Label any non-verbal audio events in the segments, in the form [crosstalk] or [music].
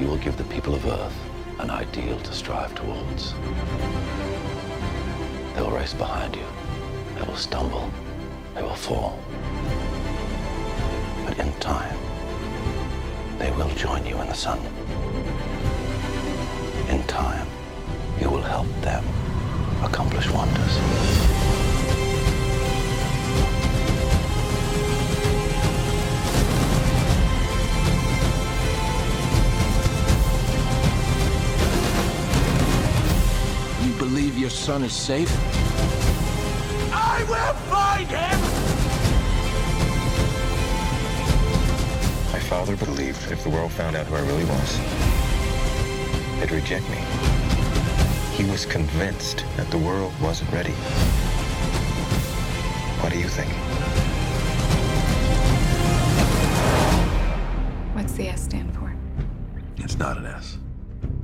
you will give the people of Earth an ideal to strive towards. They will race behind you. They will stumble. They will fall. But in time, they will join you in the sun. In time, you will help them accomplish wonders. Your son is safe? I will find him! My father believed if the world found out who I really was, they'd reject me. He was convinced that the world wasn't ready. What do you think? What's the S stand for? It's not an S.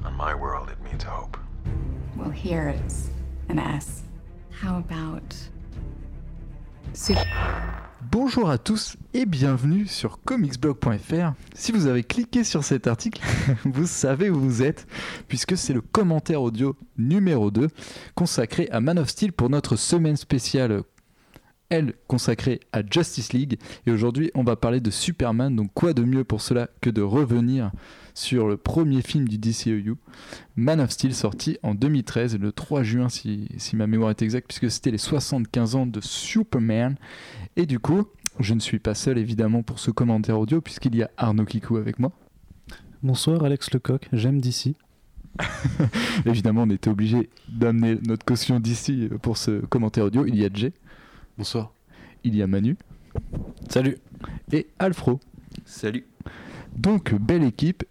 On my world, it means hope. Well, here it's an S. How about? Bonjour à tous et bienvenue sur comicsblog.fr. Si vous avez cliqué sur cet article, [laughs] vous savez où vous êtes, puisque c'est le commentaire audio numéro 2 consacré à Man of Steel pour notre semaine spéciale, elle consacrée à Justice League. Et aujourd'hui, on va parler de Superman, donc quoi de mieux pour cela que de revenir sur le premier film du DCEU, Man of Steel, sorti en 2013, le 3 juin si, si ma mémoire est exacte, puisque c'était les 75 ans de Superman. Et du coup, je ne suis pas seul évidemment pour ce commentaire audio, puisqu'il y a Arnaud Kikou avec moi. Bonsoir Alex Lecoq, j'aime d'ici. [laughs] Évidemment, on était obligé d'amener notre caution d'ici pour ce commentaire audio. Il y a Jay. Bonsoir. Il y a Manu. Salut. Et Alfro. Salut. Donc, belle équipe.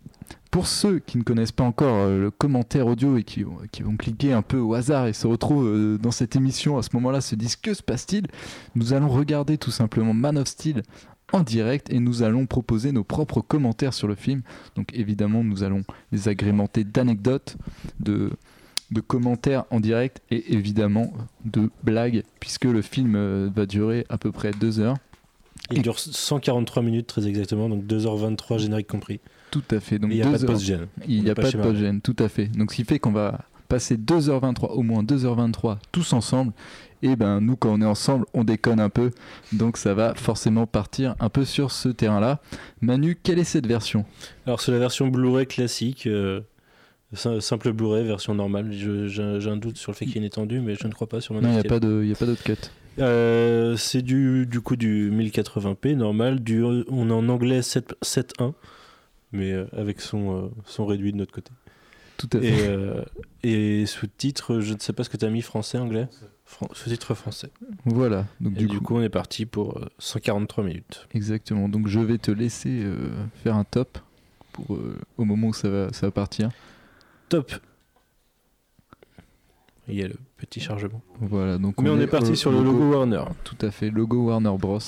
Pour ceux qui ne connaissent pas encore euh, le commentaire audio et qui, qui, vont cliquer un peu au hasard et se retrouvent euh, dans cette émission à ce moment-là, se disent que se passe-t-il? Nous allons regarder tout simplement Man of Steel en direct et nous allons proposer nos propres commentaires sur le film. Donc évidemment, nous allons les agrémenter d'anecdotes, de, de commentaires en direct et évidemment de blagues, puisque le film euh, va durer à peu près deux heures. Il dure 143 minutes très exactement, donc 2h23 générique compris. Tout à fait. Donc il n'y a pas de post-gène. Il n'y a pas de post-gène, tout à fait. Donc ce qui fait qu'on va passer 2h23, au moins 2h23 tous ensemble. Et ben nous quand on est ensemble, on déconne un peu. Donc ça va forcément partir un peu sur ce terrain-là. Manu, quelle est cette version? Alors c'est la version Blu-ray classique. Euh, simple Blu-ray, version normale. J'ai un doute sur le fait qu'il y ait une étendue, mais je ne crois pas sur Non, il n'y a pas d'autre cut. Euh, c'est du, du coup du 1080p normal. Du, on est en anglais 7.1 mais euh, avec son, euh, son réduit de notre côté. Tout à fait. Et, euh, et sous-titre, je ne sais pas ce que tu as mis, français, anglais? Fran Sous-titre français. Voilà. Donc et du, du coup, coup, on est parti pour 143 minutes. Exactement. Donc je vais te laisser euh, faire un top pour, euh, au moment où ça va, ça va partir. Top. Il y a le petit chargement. Voilà. Donc Mais on, on est, est, parti sur le logo, logo Warner. Tout à fait, logo Warner Bros.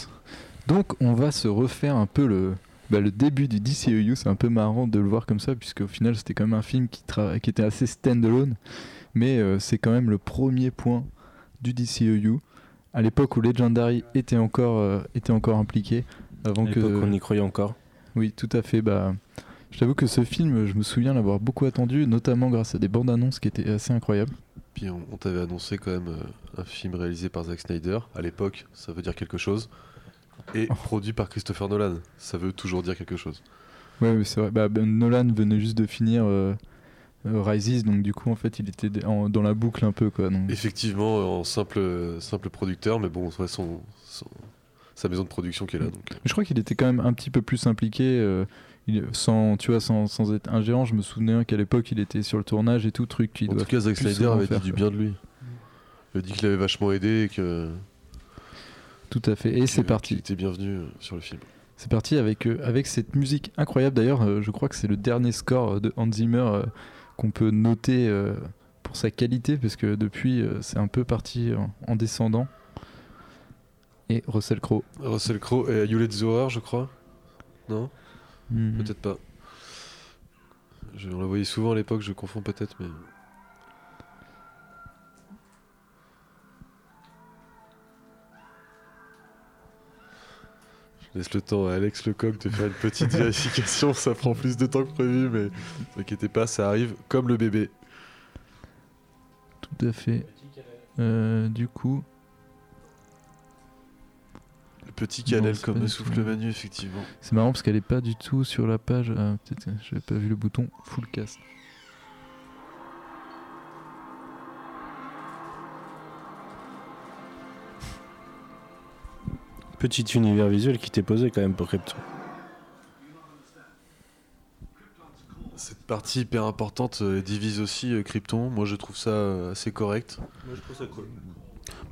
Donc on va se refaire un peu le, bah, le début du DCEU, c'est un peu marrant de le voir comme ça, puisque au final c'était quand même un film qui, qui était assez stand-alone, mais euh, c'est quand même le premier point du DCEU, à l'époque où Legendary était encore, euh, était encore impliqué. Avant à que on y croyait encore. Oui, tout à fait. Bah, je t'avoue que ce film, je me souviens l'avoir beaucoup attendu, notamment grâce à des bandes annonces qui étaient assez incroyables. Puis on, on t'avait annoncé quand même euh, un film réalisé par Zack Snyder. À l'époque, ça veut dire quelque chose et produit par Christopher Nolan. Ça veut toujours dire quelque chose. Ouais, c'est vrai. Bah, ben Nolan venait juste de finir euh, euh, Rises, donc du coup, en fait, il était en, dans la boucle un peu. Quoi, donc... Effectivement, en simple, simple producteur, mais bon, ouais, son, son, sa maison de production qui est là. Donc. Je crois qu'il était quand même un petit peu plus impliqué. Euh, il, sans, tu vois, sans, sans être ingérant, je me souviens qu'à l'époque, il était sur le tournage et tout, truc En tout cas, Zack Snyder avait dit du bien de lui. Il a dit qu'il avait vachement aidé et que. Tout à fait. Et c'est parti. Était bienvenu sur le film. C'est parti avec, euh, avec cette musique incroyable. D'ailleurs, euh, je crois que c'est le dernier score de Hans Zimmer euh, qu'on peut noter euh, pour sa qualité, parce que depuis, c'est un peu parti en, en, descendant. Et Russell Crowe. Russell Crowe et You Let the Horror, je crois Non? Mhm. Peut-être pas. Je, on la voyait souvent à l'époque, je confonds peut-être, mais. Laisse le temps à Alex Lecoq de faire une petite [laughs] vérification, ça prend plus de temps que prévu, mais ne vous inquiétez pas, ça arrive comme le bébé. Tout à fait. Euh, du coup, Le petit Non, c'est comme le souffle Manu, effectivement. c'est marrant parce qu'elle est pas du tout sur la page. Ah, peut-être que j'avais pas vu le bouton full cast. Petit univers visuel qui t'est posé quand même pour Krypton. Cette partie hyper importante euh, divise aussi euh, Krypton. Moi, je trouve ça euh, assez correct. Moi je trouve ça cool.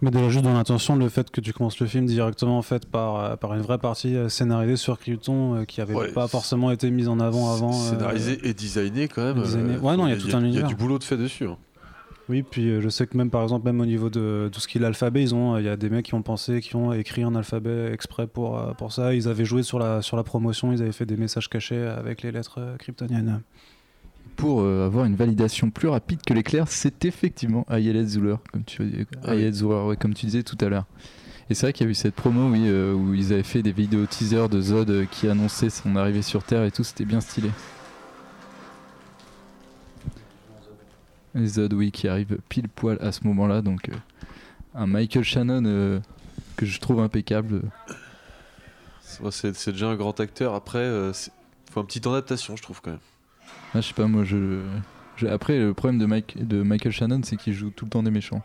Mais déjà juste dans l'intention, le fait que tu commences le film directement en fait par, euh, par une vraie partie euh, scénarisée sur Krypton euh, qui avait Ouais, pas forcément été mise en avant avant. euh, Scénarisé et designé quand même. designé. Ouais, non, il y a tout un Il y a univers. du boulot de fait dessus. hein. Oui, puis euh, je sais que même par exemple, même au niveau de tout ce qui est l'alphabet, ils ont, il y a des mecs qui ont pensé, qui ont écrit un alphabet exprès pour, euh, pour ça. Ils avaient joué sur la, sur la promotion, ils avaient fait des messages cachés avec les lettres euh, kryptoniennes. Pour euh, avoir une validation plus rapide que l'éclair, c'est effectivement Ayelet Zuller, comme tu, Ah. Ayelet Zuller, ouais, comme tu disais tout à l'heure. Et c'est vrai qu'il y a eu cette promo oui, euh, où ils avaient fait des vidéos teaser de Zod euh, qui annonçait son arrivée sur Terre et tout, c'était bien stylé. Zod, oui, qui arrive pile poil à ce moment-là, donc euh, un Michael Shannon euh, que je trouve impeccable. C'est- déjà un grand acteur. Après, euh, c'est- faut un petit temps d'adaptation, je trouve quand même. Ah, je sais pas, moi, je, je- Après, le problème de, Mike, de Michael Shannon, c'est qu'il joue tout le temps des méchants.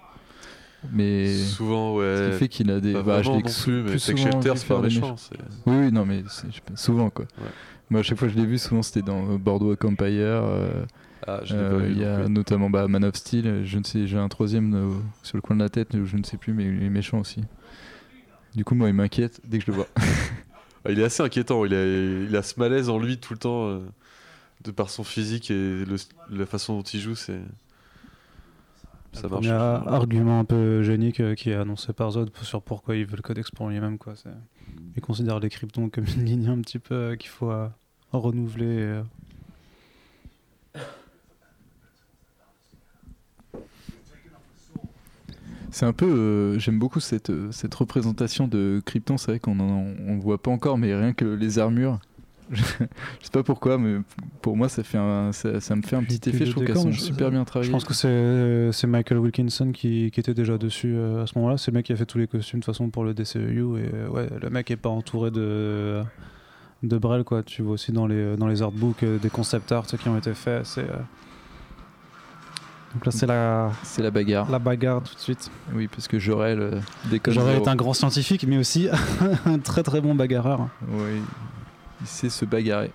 Mais. Souvent, Ce ouais. qui fait qu'il a des. Pas bah, je non plus, mais c'est Shelter, c'est pas méchant. Oui, oui, non, mais pas, souvent quoi. Ouais. Moi, à chaque fois que je l'ai vu, souvent c'était dans euh, Boardwalk Empire. euh, Ah, je l'ai euh, pas vu. Il y a plus. notamment bah, Man of Steel. Je ne sais, j'ai un troisième euh, sur le coin de la tête, je ne sais plus, mais il est méchant aussi. Du coup, moi, il m'inquiète dès que je le vois. [laughs] Ah, il est assez inquiétant. Il a, il a ce malaise en lui tout le temps, euh, de par son physique et le- la façon dont il jout. C'est ça marche. Il y a un argument un peu génique euh, qui est annoncé par Zod sur pourquoi il veut le codex pour lui-même. Quoi. Il considère les kryptons comme une ligne un petit peu euh, qu'il faut euh, renouveler. C'est un peu. euh, J'aime beaucoup cette, euh, cette représentation de Krypton. C'est vrai qu'on le voit pas encore, mais rien que les armures. [laughs] je sais pas pourquoi, mais pour moi, ça, fait un, ça, ça me fait un petit effet. Je trouve qu'elles sont je- super bien Je travaillées. pense que c'est euh, c'est Michael Wilkinson qui, qui était déjà dessus à ce moment-là. C'est le mec qui a fait tous les costumes de toute façon pour le DCEU. Et ouais, le mec est pas entouré de, de Brel. Quoi. Tu vois aussi dans les, dans les artbooks des concept art qui ont été faits. C'est, euh, Donc là, c'est la, C'est la bagarre. la bagarre tout de suite. Oui, parce que Jorel euh, déconne. J'aurais zéro. été un grand scientifique, mais aussi [laughs] un très très bon bagarreur. Oui, il sait se bagarrer.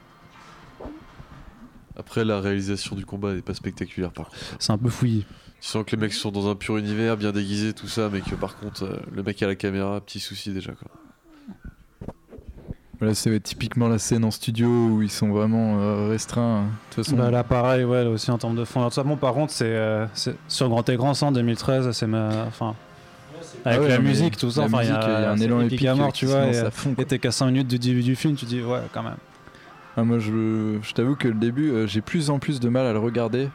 Après, la réalisation du combat n'est pas spectaculaire par contre. C'est un peu fouillé. Tu sens que les mecs sont dans un pur univers, bien déguisés, tout ça, mais que par contre, euh, le mec à la caméra, petit souci déjà. Quoi. Voilà, c'est typiquement la scène en studio où ils sont vraiment euh, restreints. De toute façon, Bah, là, pareil, ouais, là aussi en termes de fond. Alors, par contre, c'est euh, c'est- sur grand écran, ça en 2013, c'est ma. Enfin. Avec Ah ouais, la musique, tout ça, enfin, il y, a un élan épique épique à mort, tu vois. Et t'es qu'à 5 minutes du début du film, tu dis, ouais, quand même. Ah, moi, je, je t'avoue que le début, euh, j'ai plus en plus de mal à le regarder.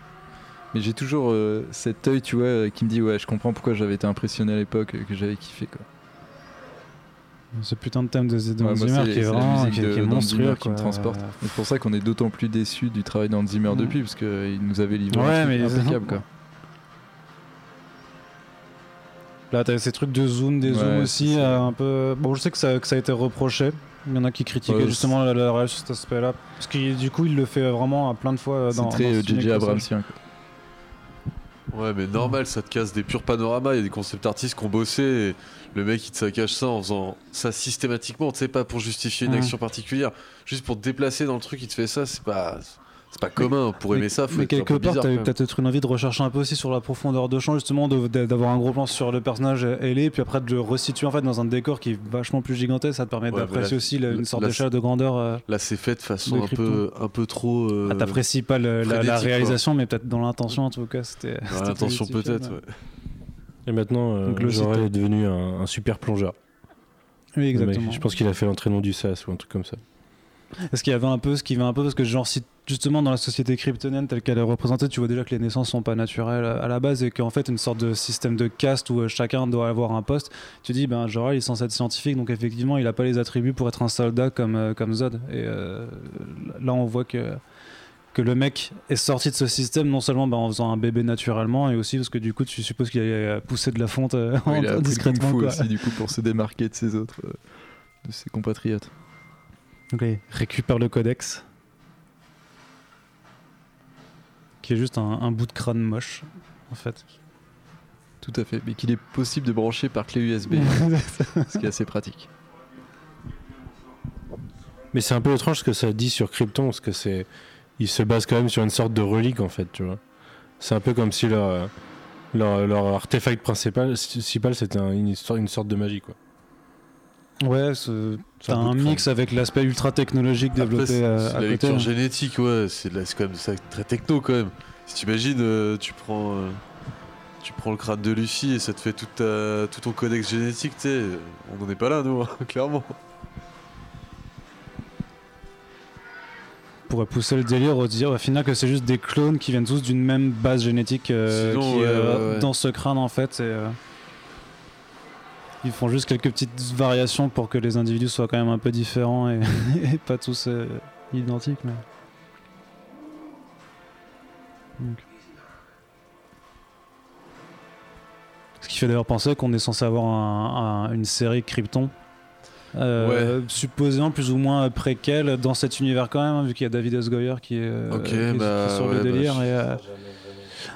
Mais j'ai toujours cet œil, tu vois, qui me dit, ouais, je comprends pourquoi j'avais été impressionné à l'époque, que j'avais kiffé, quoi. Ce putain de thème de, de Ouais, moi, Zimmer qui est vraiment qui, de qui est monstrueux. Qui me transporte. Et C'est pour ça qu'on est d'autant plus déçus du travail d'Hans Zimmer Mm. depuis, parce qu'il nous avait livré Ouais, mais- impeccable, quoi. Là, t'as ces trucs de zoom, des Ouais, zooms aussi, euh, un peu. Bon, je sais que ça, que ça a été reproché. Il y en a qui critiquaient justement la, la sur cet aspect-là. Parce que du coup, il le fait vraiment à plein de fois euh, dans C'est très euh, J.J. Abramsien, quoi. Ouais, mais normal, ça te casse des purs panoramas. Il y a des concept artistes qui ont bossé et le mec il te saccage ça en faisant ça systématiquement. Tu sais, pas pour justifier une Ouais. action particulière, juste pour te déplacer dans le truc, il te fait ça. C'est pas, c'est pas commun. Pour aimer ça, faut mais être un quelque peu part, même. peut-être une envie de rechercher un peu aussi sur la profondeur de champ, justement, d'avoir un gros plan sur le personnage ailé, puis après de le resituer en fait dans un décor qui est vachement plus gigantesque. Ça te permet Ouais, d'apprécier aussi la- une sorte d'échelle de grandeur. euh, Là, c'est fait de façon De un peu, un peu trop. euh, ah, T'apprécies pas le- la, réalisation, mais peut-être dans l'intention en tout cas. C'était. dans l'intention peut-être. ouais. Et maintenant, euh, le Jorel est devenu un, un super plongeur. Oui, mec. exactement. Je pense qu'il a fait l'entraînement du SAS ou un truc comme ça. Est-ce qu'il y avait un peu ce qui va un peu parce que genre si justement dans la société kryptonienne telle qu'elle est représentée, tu vois déjà que les naissances sont pas naturelles à la base et qu'en fait une sorte de système de caste où euh, chacun doit avoir un poste. Tu dis ben Jorah il est censé être scientifique donc effectivement il a pas les attributs pour être un soldat comme euh, comme Zod et euh, là on voit que que le mec est sorti de ce système non seulement ben, en faisant un bébé naturellement et aussi parce que du coup tu supposes qu'il a poussé de la fonte euh, Ouais, il a [laughs] discrètement quoi. aussi du coup pour se démarquer de ses autres, euh, de ses compatriotes. Il récupère le codex. Qui est juste un, un bout de crâne moche, en fait. Tout à fait, mais qu'il est possible de brancher par clé USB, [laughs] ce qui est assez pratique. Mais c'est un peu étrange ce que ça dit sur Krypton, parce que c'est. Il se base quand même sur une sorte de relique en fait, tu vois. C'est un peu comme si leur, leur, leur artefact principal, principal c'était un- une, une sorte de magie quoi. Ouais, ce- C'est t'as un mix avec l'aspect ultra technologique développé c'est à la côté. lecture génétique, ouais, c'est quand même ça, très techno quand même. Si t'imagines, euh, tu prends, euh, tu prends le crâne de Luffy et ça te fait toute ta- tout ton codex génétique, tu sais, on n'en est pas là nous, hein, [laughs] clairement. pourrait pousser le délire au dire au final que c'est juste des clones qui viennent tous d'une même base génétique euh, Sinon, qui est ouais, euh, ouais, ouais. dans ce crâne en fait. et, euh, ils font juste quelques petites variations pour que les individus soient quand même un peu différents et, [laughs] et pas tous euh, identiques. Mais... Donc. Ce qui fait d'ailleurs penser qu'on est censé avoir un- un- une série Krypton. Euh, supposément plus ou moins préquel dans cet univers quand même, hein, vu qu'il y a David S. Goyer qui est, euh, qui est- bah, sur ouais, le bah, délire. je- et, euh,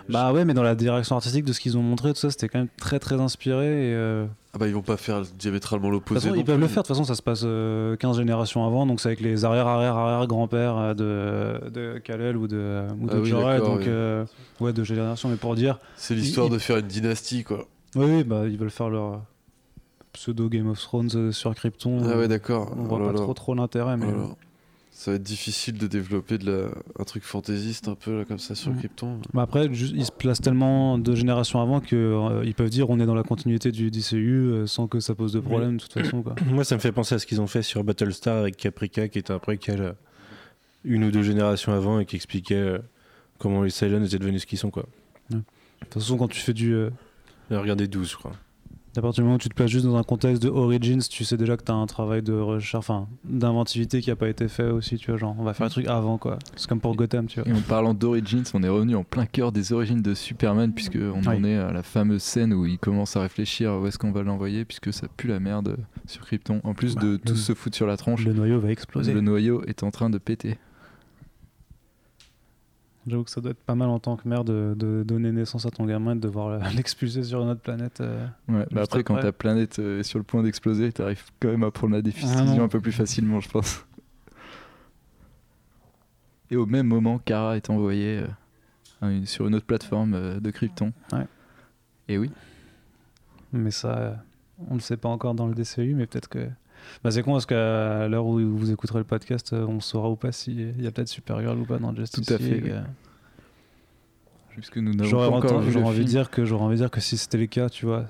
bah ouais, mais dans la direction artistique de ce qu'ils ont montré, tout ça, c'était quand même très très inspiré. Et, euh, Ah bah ils vont pas faire diamétralement l'opposé. ils peuvent le faire, de toute façon ça se passe euh, 15 générations avant, donc c'est avec les arrière-arrière-arrière-grands-pères euh, de, de Kal-El ou de, ou de Ah oui, Jorah, donc oui. euh, ouais, de génération, mais pour dire, C'est l'histoire de faire une dynastie quoi. oui, oui, bah, ils veulent faire leur pseudo Game of Thrones euh, sur Krypton. Ah euh, ouais d'accord. On Oh voit là pas là. trop trop l'intérêt, mais Oh là. Ça va être difficile de développer de la... un truc fantaisiste un peu là comme ça sur. Krypton. Bah après, ils se placent tellement de générations avant que euh, ils peuvent dire on est dans la continuité du DCU euh, sans que ça pose de problème de toute façon. Quoi. Moi ça me fait penser à ce qu'ils ont fait sur Battlestar avec Caprica qui était un préquel euh, une ou deux générations avant et qui expliquait euh, comment les Cylons étaient devenus ce qu'ils sont quoi. De toute façon, quand tu fais du. euh, J'ai regardé 12 je crois. À partir du moment où tu te places juste dans un contexte de Origins, tu sais déjà que tu as un travail de recherche, enfin d'inventivité qui a pas été fait aussi. Tu vois, genre on va faire un truc avant quoi. C'est comme pour Gotham, tu vois. Et en parlant d'Origins, on est revenu en plein cœur des origines de Superman, puisque on en est à la fameuse scène où il commence à réfléchir où est-ce qu'on va l'envoyer, puisque ça pue la merde sur Krypton. En plus de Bah, tous le- se foutre sur la tronche, Le noyau va exploser. le noyau est en train de péter. J'avoue que ça doit être pas mal en tant que mère de, de donner naissance à ton gamin et de devoir [laughs] l'expulser sur une autre planète. euh. Ouais, bah après, quand ta planète euh, est sur le point d'exploser, t'arrives quand même à prendre la décision Ah un peu plus facilement, je pense. Et au même moment, Kara est envoyée euh, une- sur une autre plateforme euh, de Krypton. Ouais. Et oui. Mais ça, on ne le sait pas encore dans le DCU, mais peut-être que. Bah, c'est con parce qu'à l'heure où vous écouterez le podcast, euh, on saura ou pas s'il y a peut-être Supergirl ou pas dans Justice Tout à fait, League, euh. Puisque nous n'avons J'aurais envie de dire que j'aurais envie de dire que si c'était le cas, tu vois,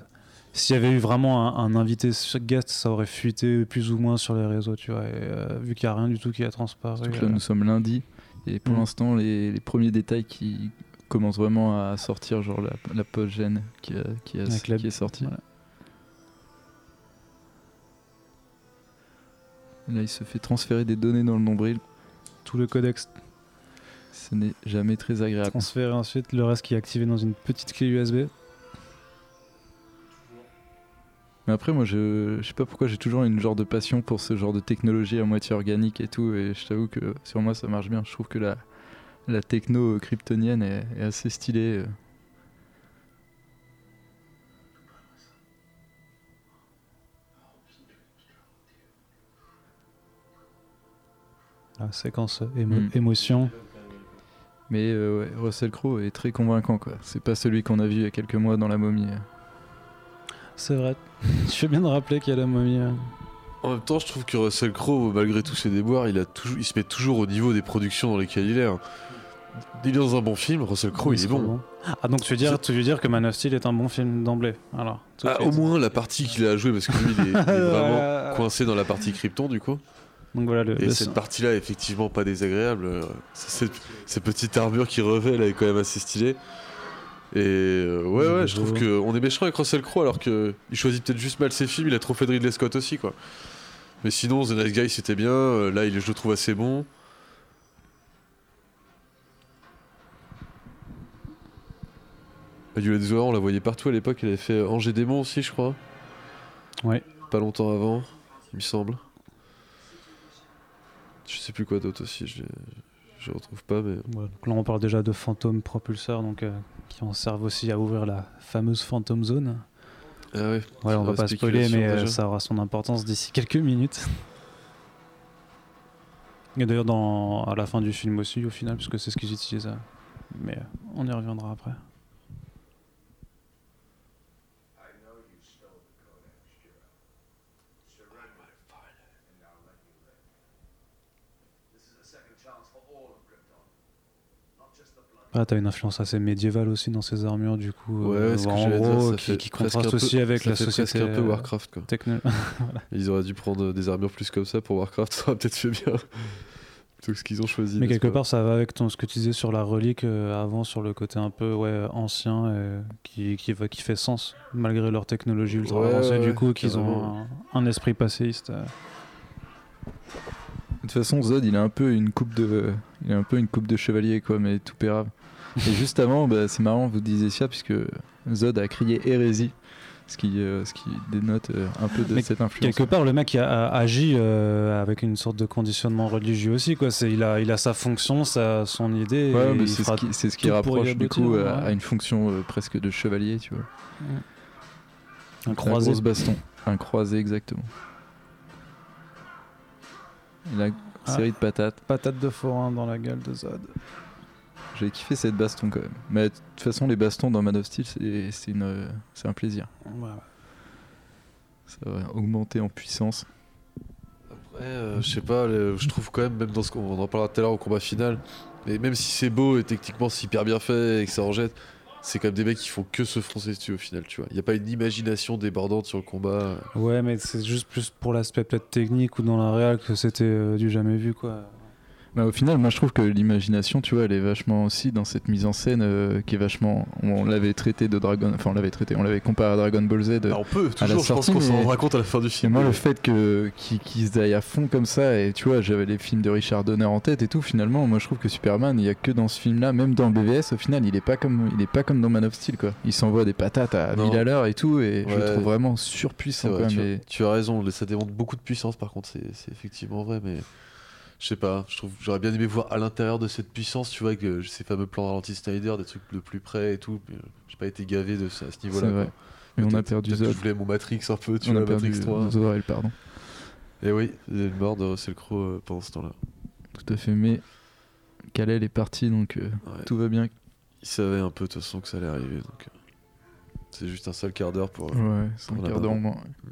s'il y avait eu vraiment un, un invité guest, ça aurait fuité plus ou moins sur les réseaux, tu vois. Et, euh, vu qu'il n'y a rien du tout qui a transparu. Là, nous sommes lundi. Et pour Mm. l'instant, les, les premiers détails qui commencent vraiment à sortir, genre la, la post-gène qui, a- qui, a- Avec la- qui est sortie. voilà. Là, il se fait transférer des données dans le nombril. tout le codex Ce n'est jamais très agréable. transféré ensuite, le reste qui est activé dans une petite clé USB. Mais après, moi, je, je sais pas pourquoi j'ai toujours une genre de passion pour ce genre de technologie à moitié organique et tout. Et je t'avoue que sur moi, ça marche bien. Je trouve que la, la techno kryptonienne est, est assez stylée. La séquence émo- Mm. émotion. Mais euh, ouais, Russell Crowe est très convaincant, quoi. C'est pas celui qu'on a vu il y a quelques mois dans La Momie. C'est vrai. [laughs] Je fais bien de rappeler qu'il y a la momie. euh. En même temps, je trouve que Russell Crowe, malgré tous ses déboires, il, a toujours, il se met toujours au niveau des productions dans lesquelles il est. hein. Il est dans un bon film, Russell Crowe, il est bon. Ah donc tu veux dire, tu veux dire que Man of Steel est un bon film d'emblée alors. Ah, au moins la partie qu'il a joué, parce que lui, il est, il est [laughs] vraiment coincé dans la partie Krypton, du coup. Donc voilà, le, Et le- cette partie-là est effectivement pas désagréable. Cette, cette petite armure qui revêt, elle est quand même assez stylée. Et euh, ouais, ouais, je trouve qu'on est méchant avec Russell Crowe alors que il choisit peut-être juste mal ses films. Il a trop fait de Ridley Scott aussi, quoi. Mais sinon, The Nice Guy c'était bien. euh, Là, il, je le trouve assez bon. Juliette Zoa, on la voyait partout à l'époque. Elle avait fait Angers Démon aussi, je crois. Ouais. Pas longtemps avant, il me semble. Je sais plus quoi d'autre aussi, je, je retrouve pas, mais. Donc là, on parle déjà de fantômes propulseurs, donc euh, qui en servent aussi à ouvrir la fameuse Phantom Zone. Ah ouais. Ouais, on va pas spoiler, mais euh, ça aura son importance d'ici quelques minutes. Et d'ailleurs, dans, à la fin du film aussi, au final, puisque c'est ce qu'ils utilisent. euh, Mais on y reviendra après. Ah, t'as une influence assez médiévale aussi dans ces armures, du coup. Ouais, euh, ce que en dire, gros, ça qui, contraste peu- aussi avec ça la fait société. un peu euh, Warcraft, quoi. techno- [laughs] Voilà. Ils auraient dû prendre des armures plus comme ça pour Warcraft, [laughs] ça aurait peut-être fait bien. Plutôt que ce qu'ils ont choisi. Mais quelque part, ça va avec ton, ce que tu disais sur la relique euh, avant, sur le côté un peu ouais, ancien, euh, qui, qui, va- qui fait sens, malgré leur technologie ultra Ouais, avancée, ouais, du coup, qu'ils ont un, un esprit passéiste. euh. De toute façon, Zod, il a un peu une coupe de, il a un peu une coupe de chevalier, quoi, mais tout pérave. Et juste avant, bah, c'est marrant, vous disiez ça, puisque Zod a crié hérésie, ce qui, euh, ce qui dénote euh, un peu de Mais cette influence. Quelque part, le mec a, a- agit euh, avec une sorte de conditionnement religieux aussi. Quoi. Il, a, il a sa fonction, sa, son idée. Ouais, c'est ce qui, ce qui rapproche du coup ouais. à, une fonction presque de chevalier, tu vois. Un Un croisé. gros baston, un croisé exactement. Et la Ah. série de patates. Patate de forain dans la gueule de Zod. J'ai kiffé cette baston quand même. Mais de toute façon, les bastons dans Man of Steel, c'est euh, c'est un plaisir. Ça va augmenter en puissance. Après, euh, je sais pas, le- je trouve quand même, même dans ce qu'on on en parlera tout à l'heure au combat final, mais même si c'est beau et techniquement c'est hyper bien fait et que ça en jette, c'est quand même des mecs qui font que se froncer dessus au final, tu vois. Il y a pas une imagination débordante sur le combat. Ouais, mais c'est juste plus pour l'aspect peut-être technique ou dans la réal que c'était euh, du jamais vu. quoi. Bah, au final, moi je trouve que l'imagination, tu vois, elle est vachement aussi dans cette mise en scène euh, qui est vachement. On l'avait traité de Dragon. Enfin, on l'avait traité, on l'avait comparé à Dragon Ball Z. euh, Ah, on peut, à la toujours, je pense qu'on s'en mais- rendra compte à la fin du film. moi, le fait que qu'ils qu'ils aillent à fond comme ça, et tu vois, j'avais les films de Richard Donner en tête et tout. Finalement, moi, je trouve que Superman, il y a que dans ce film-là, même dans BVS, au final, il est pas comme, il est pas comme dans Man of Steel, quoi. Il s'envoie des patates à Non. 1000 à l'heure et tout, et je le trouve vraiment surpuissant vrai, tu, as, tu as raison, ça démontre beaucoup de puissance par contre, c'est effectivement vrai, mais je sais pas, je trouve j'aurais bien aimé voir à l'intérieur de cette puissance, tu vois, avec euh, ces fameux plans ralenti Snyder, des trucs de plus près et tout, euh, j'ai pas été gavé de à ce C'est niveau-là. Mais on a perdu Zod. Je voulais mon Matrix un peu, tu On vois, a perdu Matrix 3. Zorel, pardon. Et oui, il est mort de Russell Crowe pendant ce temps-là. Tout à fait, mais Kalel est parti, donc euh, Ouais. tout va bien. Il savait un peu de toute façon que ça allait arriver, donc euh, c'est juste un seul quart d'heure pour. Ouais, c'est un quart d'heure au moins. Il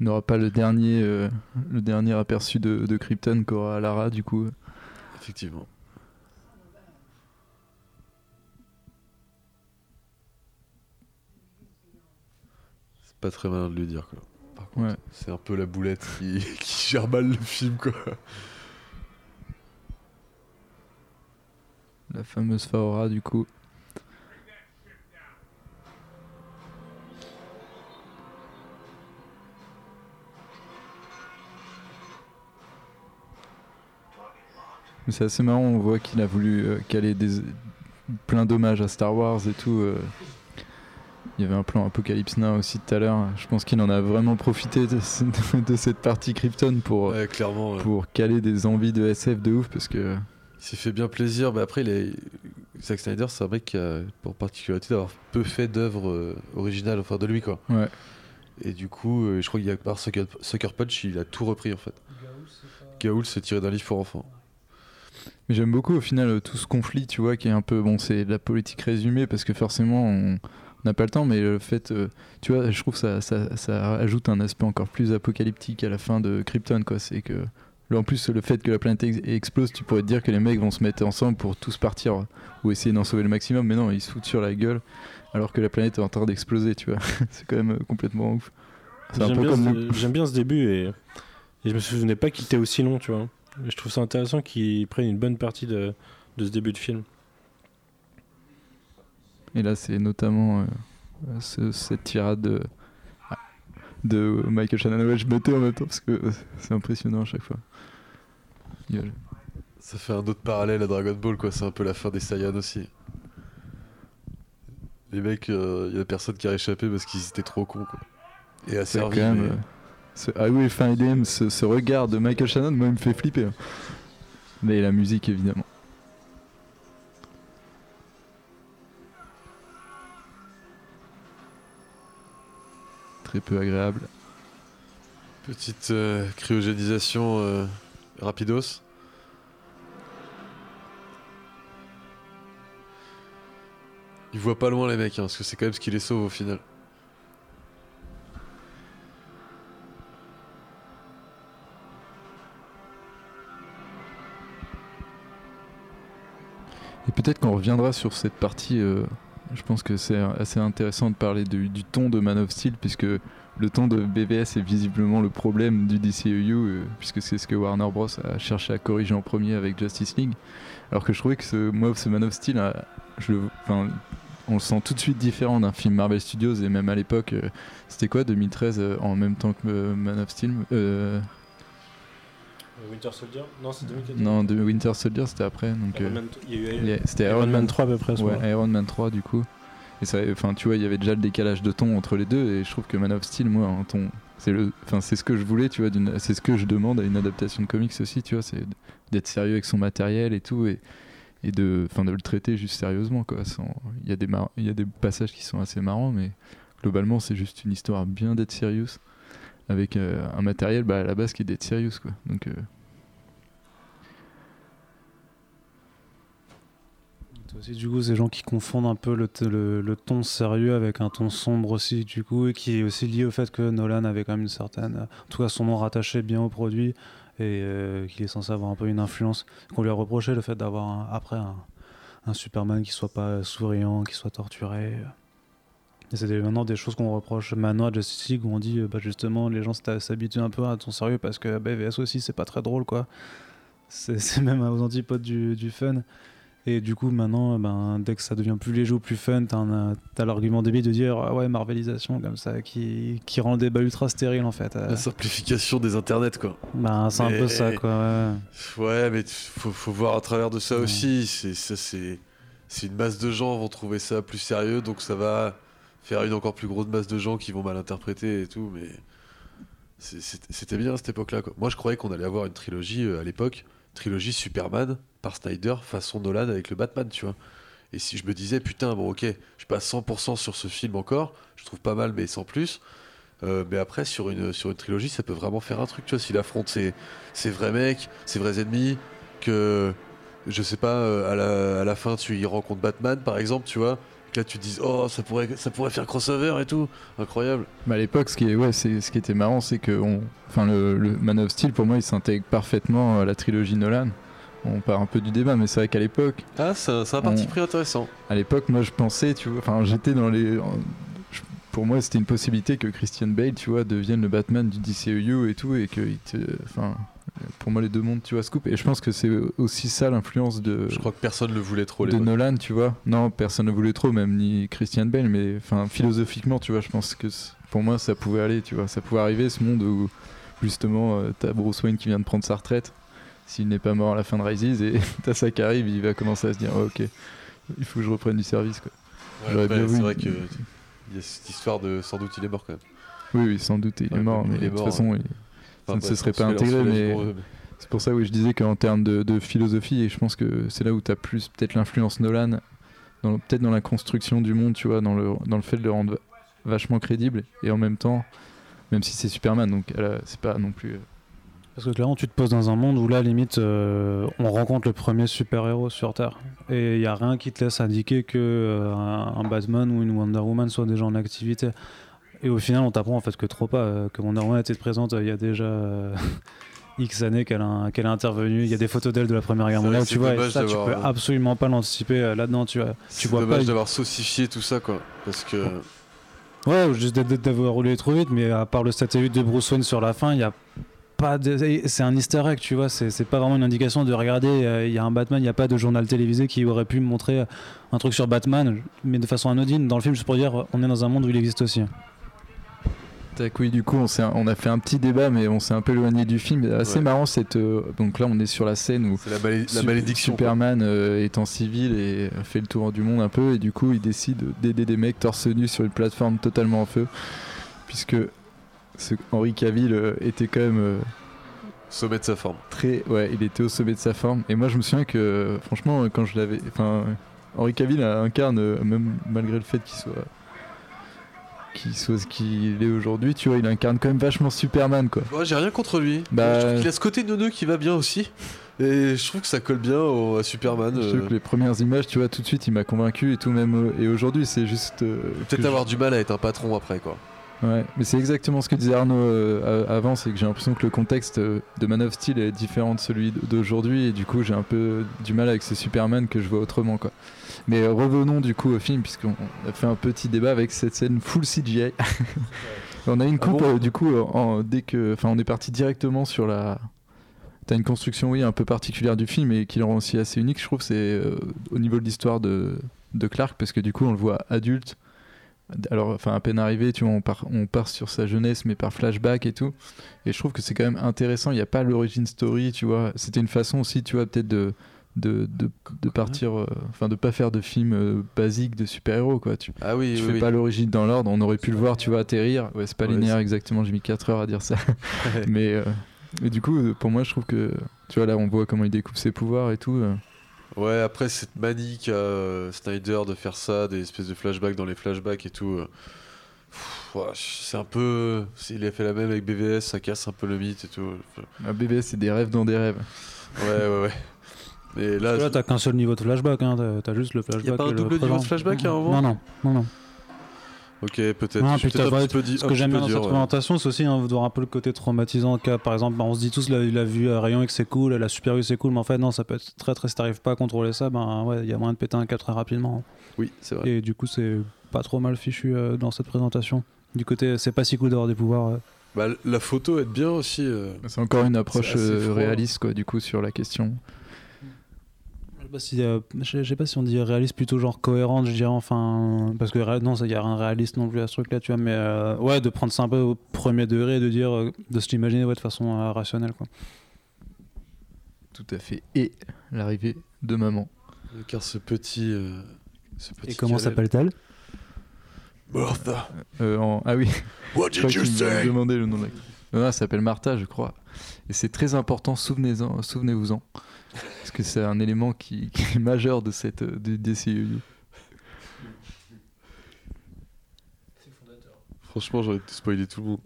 n'aura pas le dernier, euh, le dernier aperçu de, de Krypton qu'aura Lara, du coup. Effectivement. C'est pas très malin de lui dire quoi. Par contre, Ouais. c'est un peu la boulette qui, [laughs] qui gère mal le film quoi. La fameuse Faora, du coup. Mais c'est assez marrant, on voit qu'il a voulu euh, caler des, plein d'hommages à Star Wars et tout. euh. Il y avait un plan Apocalypse Now aussi tout à l'heure. Je pense qu'il en a vraiment profité de, ce- de cette partie Krypton pour, Ouais, clairement. ouais. pour caler des envies de SF de ouf parce que Il s'est fait bien plaisir, mais après, il est... Zack Snyder, c'est un mec qui a pour particularité d'avoir peu fait d'œuvres euh, originales, enfin de lui quoi. Ouais. Et du coup, euh, je crois qu'il y a par Sucker, Sucker Punch, il a tout repris en fait. Gaoul, c'est tiré d'un livre pour enfants. Mais j'aime beaucoup au final euh, tout ce conflit, tu vois, qui est un peu bon, c'est de la politique résumée parce que forcément on n'a pas le temps, mais le fait, euh, tu vois, je trouve ça, ça, ça ajoute un aspect encore plus apocalyptique à la fin de Krypton, quoi. C'est que en plus le fait que la planète ex- explose, tu pourrais te dire que les mecs vont se mettre ensemble pour tous partir euh, ou essayer d'en sauver le maximum, mais non, ils se foutent sur la gueule alors que la planète est en train d'exploser, tu vois. [laughs] c'est quand même complètement ouf. J'aime bien, comme [laughs] bien ce début et, Et je me souvenais pas qu'il était aussi long, tu vois. Je trouve ça intéressant qu'il prenne une bonne partie de, de ce début de film. Et là, c'est notamment euh, ce- cette tirade de, de Michael Shannon. Ouais, je me tais en même temps parce que euh, c'est impressionnant à chaque fois. Gueule. Ça fait un autre parallèle à Dragon Ball, quoi. C'est un peu la fin des Saiyans aussi. Les mecs, il y a personne qui a réchappé parce qu'ils étaient trop cons, quoi. Et quand même. mais- euh, ce I will find him, ce, regard de Michael Shannon, moi, il me fait flipper. Mais la musique, évidemment. Très peu agréable. Petite euh, cryogénisation euh, rapidos. Ils voient pas loin les mecs, hein, parce que c'est quand même ce qui les sauve au final. Et peut-être qu'on reviendra sur cette partie. euh, je pense que c'est assez intéressant de parler du ton de Man of Steel, puisque le ton de BVS est visiblement le problème du DCEU, euh, puisque c'est ce que Warner Bros. a cherché à corriger en premier avec Justice League. Alors que je trouvais que ce, moi, ce Man of Steel, on le sent tout de suite différent d'un film Marvel Studios, et même à l'époque, euh, c'était quoi 2013 euh, en même temps que Man of Steel Winter Soldier Non, c'est 2014. Non, de Winter Soldier, c'était après. Donc, Iron euh, Man- il y a eu yeah, c'était Iron Iron, Man Man 3 à peu près, à ce Ouais. Iron Man 3 du coup. Et ça, enfin, tu vois, il y avait déjà le décalage de ton entre les deux, et je trouve que Man of Steel, moi, un ton, c'est le, enfin, c'est ce que je voulais, tu vois, d'une- c'est ce que je demande à une adaptation de comics aussi, tu vois, c'est d'être sérieux avec son matériel et tout, et, et de, enfin, de le traiter juste sérieusement, quoi. sans- Il y a des, mar- il y a des passages qui sont assez marrants, mais globalement, c'est juste une histoire bien d'être sérieux, avec euh, un matériel, bah, à la base, qui est d'être sérieux, quoi. Donc, euh, aussi du coup ces gens qui confondent un peu le, le, ton sérieux avec un ton sombre aussi du coup et qui est aussi lié au fait que Nolan avait quand même une certaine en tout cas son nom rattaché bien au produit et euh, qu'il est censé avoir un peu une influence qu'on lui a reproché le fait d'avoir après un, un Superman qui soit pas souriant qui soit torturé c'est maintenant des choses qu'on reproche maintenant à Justice League où on dit euh, bah, justement les gens s'habituent un peu à ton sérieux parce que BVS aussi c'est pas très drôle quoi [laughs] c'est même aux antipodes du, du fun et du coup, maintenant, ben, dès que ça devient plus léger ou plus fun, t'as l'argument débile de dire ah ouais, Marvelisation, comme ça, qui, qui rend le débat ultra stérile en fait. Euh, La simplification des internets, quoi. ben, c'est un peu ça, quoi. ouais. Ouais, mais faut, faut voir à travers de ça aussi. C'est ça, c'est c'est une masse de gens vont trouver ça plus sérieux, donc ça va faire une encore plus grosse masse de gens qui vont mal interpréter et tout. Mais c'était bien à cette époque-là. Moi, je croyais qu'on allait avoir une trilogie euh, à l'époque, trilogie Superman par Snyder façon Nolan avec le Batman, tu vois. Et si je me disais putain, bon ok, je suis pas à 100% sur ce film encore, je trouve pas mal, mais sans plus. Euh, mais après, sur une, sur une trilogie, ça peut vraiment faire un truc, tu vois. S'il affronte ses, ses vrais mecs, ses vrais ennemis, que je sais pas, euh, à, la, à la fin, tu y rencontres Batman par exemple, tu vois. Que là, tu te dises, oh, ça pourrait, ça pourrait faire crossover et tout, incroyable. Bah, à l'époque, ce qui, est, ouais, c'est, ce qui était marrant, c'est que on, enfin, le, le Man of Steel, pour moi, il s'intègre parfaitement à la trilogie Nolan. On part un peu du débat, mais c'est vrai qu'à l'époque. Ah, c'est un, c'est un parti on- pris intéressant. À l'époque, moi, je pensais, tu vois, enfin, j'étais dans les. Pour moi, c'était une possibilité que Christian Bale, tu vois, devienne le Batman du DCEU et tout, et que, enfin, pour moi, les deux mondes, tu vois, se coupent. Et je pense que c'est aussi ça l'influence de. Je crois que personne ne voulait trop les de Nolan, tu vois. Non, personne ne voulait trop, même ni Christian Bale, mais enfin philosophiquement, tu vois, je pense que pour moi ça pouvait aller, tu vois, ça pouvait arriver ce monde où justement euh, t'as Bruce Wayne qui vient de prendre sa retraite, s'il n'est pas mort à la fin de Rises, et [laughs] t'as ça qui arrive, il va commencer à se dire, oh, ok, il faut que je reprenne du service, quoi. Ouais, c'est vrai que il y a cette histoire de sans doute il est mort quand même. Oui, oui, sans doute, il est Ouais, mort, il mais est de toute mort, façon, il- ça ne se serait pas intégré, mais c'est pour ça oui, je disais qu'en termes de, de philosophie, et je pense que c'est là où tu as plus peut-être l'influence Nolan, peut-être dans la construction du monde, tu vois, dans le, dans le fait de le rendre va- vachement crédible, et en même temps, même si c'est Superman, donc c'est pas non plus. euh, Parce que clairement, tu te poses dans un monde où là, limite, euh, on rencontre le premier super-héros sur Terre. Et il n'y a rien qui te laisse indiquer que euh, un, un Batman ou une Wonder Woman soit déjà en activité. Et au final, on t'apprend en fait que trop pas, euh, que Wonder Woman était présente euh, il y a déjà euh, [laughs] X années qu'elle a, qu'elle a intervenu. Il y a des photos d'elle de la Première Guerre mondiale, tu vois, et ça, tu peux euh, absolument pas l'anticiper euh, là-dedans, tu vois. Tu vois dommage pas. d'avoir saucifié tout ça quoi, parce que Ouais, ou juste d'avoir roulé trop vite, mais à part le satellite de Bruce Wayne sur la fin, il y a pas de- c'est un easter egg tu vois c'est pas vraiment une indication de regarder euh, il y a un Batman il n'y a pas de journal télévisé qui aurait pu me montrer un truc sur Batman mais de façon anodine dans le film juste pour dire on est dans un monde où il existe aussi Tac, oui, du coup, on, on a fait un petit débat, mais on s'est un peu éloigné du film. Assez Ouais. marrant, cette, euh, donc là, on est sur la scène où la, malédiction. Superman euh, est en civil et fait le tour du monde un peu, et du coup, il décide d'aider des mecs torse nu sur une plateforme totalement en feu, puisque ce Henry Cavill euh, était quand même euh, Sommet de sa forme. très, ouais, il était au sommet de sa forme. Et moi, je me souviens que, franchement, quand je l'avais, enfin, Henry Cavill incarne, même malgré le fait qu'il soit qu'il soit ce qu'il est aujourd'hui, tu vois, il incarne quand même vachement Superman, quoi. Ouais, j'ai rien contre lui. Bah- Je trouve qu'il a ce côté neuneux qui va bien aussi. Et je trouve que ça colle bien au- à Superman. Je euh, trouve que les premières images, tu vois, tout de suite, il m'a convaincu et tout, même. euh, Et aujourd'hui, c'est juste. euh, Peut-être avoir du mal à être un patron après, quoi. Ouais, mais c'est exactement ce que disait Arnaud euh, avant, c'est que j'ai l'impression que le contexte euh, de Man of Steel est différent de celui d'aujourd'hui, et du coup, j'ai un peu du mal avec ce Superman que je vois autrement, quoi. Mais revenons du coup au film, puisqu'on a fait un petit débat avec cette scène full CGI. [laughs] on a une coupe, bon euh, du coup, en, dès que. Enfin, on est parti directement sur la. T'as une construction, oui, un peu particulière du film et qui le rend aussi assez unique, je trouve, c'est euh, au niveau de l'histoire de, de Clark, parce que du coup, on le voit adulte. Alors, enfin, à peine arrivé, tu vois, on part, on part sur sa jeunesse, mais par flashback et tout. Et je trouve que c'est quand même intéressant. Il n'y a pas l'origin story, tu vois. C'était une façon aussi, tu vois, peut-être de, de, de, de partir, euh, enfin, de pas faire de film euh, basique de super-héros, quoi. Tu, Ah oui, tu oui, fais oui. pas l'origine dans l'ordre. On aurait pu le voir, tu vois, atterrir. Ouais, c'est pas Ouais, linéaire exactement. J'ai mis 4 heures à dire ça. Ouais. [laughs] mais, euh, mais du coup, euh, pour moi, je trouve que, tu vois, là, on voit comment il découpe ses pouvoirs et tout. euh. Ouais, après cette manie qu'a euh, Snyder de faire ça, des espèces de flashbacks dans les flashbacks et tout. euh, c'est un peu. Il a fait la même avec BVS, ça casse un peu le mythe et tout. Un bébé, c'est des rêves dans des rêves. Ouais, ouais, ouais. Et là, là t'as qu'un seul niveau de flashback hein, t'as- juste le flashback pas un le double niveau de flashback à un moment non non non non ok, peut-être. Pas- petit peu ce que j'aime bien dans cette ouais. présentation, c'est aussi hein, voir un peu le côté traumatisant qu'a par exemple, bah, on se dit tous, il a vu euh, Rayon et que c'est cool, la Super U c'est cool, mais en fait, non, ça peut être très très, si t'arrives pas à contrôler ça, ben ouais, il y a moyen de péter un câble très rapidement. Oui, c'est vrai. Et du coup, c'est pas trop mal fichu euh, dans cette présentation. Du côté, c'est pas si cool d'avoir des pouvoirs. euh. Bah, la photo aide bien aussi. euh. C'est encore une approche euh, froid. réaliste, quoi, du coup, sur la question. Je sais pas si, euh, je sais- pas si on dit réaliste plutôt genre cohérente, je dirais enfin parce que non, il y a rien réaliste non plus à ce truc là, tu vois, mais euh, ouais, de prendre ça un peu au premier degré et de dire, euh, de se l'imaginer ouais, de façon euh, rationnelle quoi. Tout à fait. Et l'arrivée de maman. Car ce petit. euh, ce petit Et comment s'appelle-t-elle? Martha. Euh, en- Ah oui, [laughs] What je crois did you say? demandait le nom de la. Non, non, elle s'appelle Martha, je crois. Et c'est très important, souvenez-en, souvenez-vous-en. Parce que c'est un élément qui, est majeur de cette du DCU. Franchement, j'aurais spoilé tout le monde.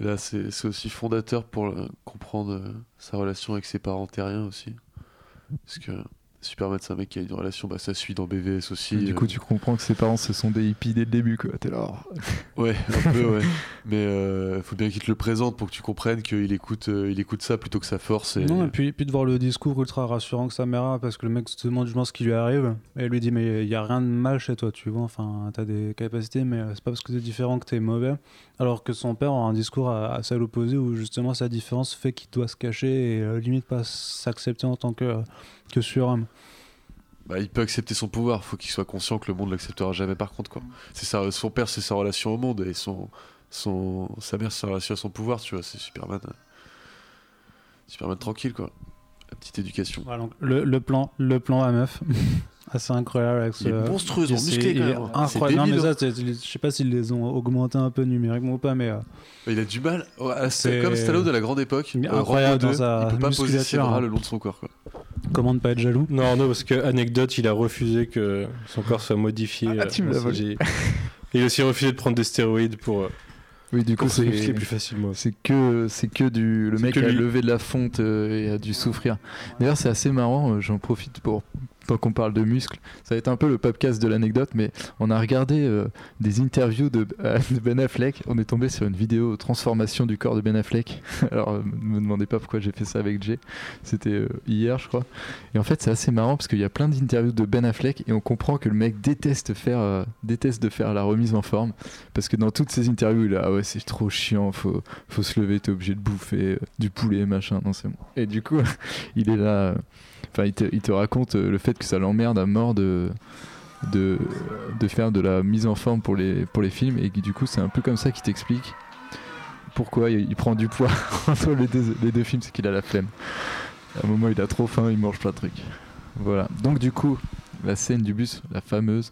Et là, c'est c'est aussi fondateur pour comprendre euh, sa relation avec ses parents terriens aussi. Parce que Superman, c'est un mec qui a une relation, bah, ça suit dans BVS aussi. du euh, coup, tu comprends que ses parents, ce sont des hippies dès le début, quoi. T'es là. [laughs] Ouais, un peu, ouais. Mais euh, faut bien qu'il te le présente pour que tu comprennes qu'il écoute, euh, il écoute ça plutôt que sa force. Et... Non, et puis, puis de voir le discours ultra rassurant que sa mère a, parce que le mec se demande justement ce qui lui arrive, et elle lui dit Mais il y a rien de mal chez toi, tu vois, enfin, t'as des capacités, mais euh, c'est pas parce que t'es différent que t'es mauvais. Alors que son père a un discours assez à l'opposé, où justement sa différence fait qu'il doit se cacher et euh, limite pas s'accepter en tant que, que surhomme. Bah, il peut accepter son pouvoir, faut qu'il soit conscient que le monde l'acceptera jamais par contre quoi. C'est son père c'est sa relation au monde et son, son sa mère c'est sa relation à son pouvoir, tu vois, c'est Superman. euh, Superman tranquille quoi. La petite éducation. Voilà, donc le, le plan, le plan à meuf, [laughs] assez incroyable avec ce. Il est monstrueusement musclé, il quand même. Incroyable. Non, mais ça, c'est- je sais pas s'ils les ont augmentés un peu numériquement ou pas, mais. euh, Il a du mal, ouais, c'est comme Stallone à la grande époque. Euh, incroyable dans sa 2, il peut pas poser ses bras hein. le long de son corps quoi. Comment ne pas être jaloux? Non, Arnaud, parce que, anecdote, il a refusé que son corps soit modifié. Ah, tu me euh, l'as volé. [laughs] Il a aussi refusé de prendre des stéroïdes pour, Oui, du coup, c'est plus facilement. c'est que c'est que du le mec que a lui. levé de la fonte euh, et a dû souffrir. D'ailleurs, c'est assez marrant. euh, J'en profite pour tant qu'on parle de muscles, ça va être un peu le podcast de l'anecdote, mais on a regardé euh, des interviews de, euh, [laughs] de Ben Affleck. On est tombé sur une vidéo transformation du corps de Ben Affleck. [laughs] Alors, euh, me demandez pas pourquoi j'ai fait ça avec Jay. C'était hier, je crois. Et en fait, c'est assez marrant parce qu'il y a plein d'interviews de Ben Affleck et on comprend que le mec déteste faire, déteste de faire la remise en forme parce que dans toutes ces interviews, il ah ouais, c'est trop chiant, faut, faut se lever, t'es obligé de bouffer du poulet, machin. Non, c'est bon. Et du coup, [laughs] il est là. Enfin, il te, raconte euh, le fait que ça l'emmerde à mort de, faire de la mise en forme pour les, films et du coup, c'est un peu comme ça qu'il t'explique pourquoi il, il prend du poids [laughs] entre les deux, les deux films, c'est qu'il a la flemme. À un moment, il a trop faim, il mange plein de trucs. Voilà. Donc, du coup, la scène du bus, la fameuse.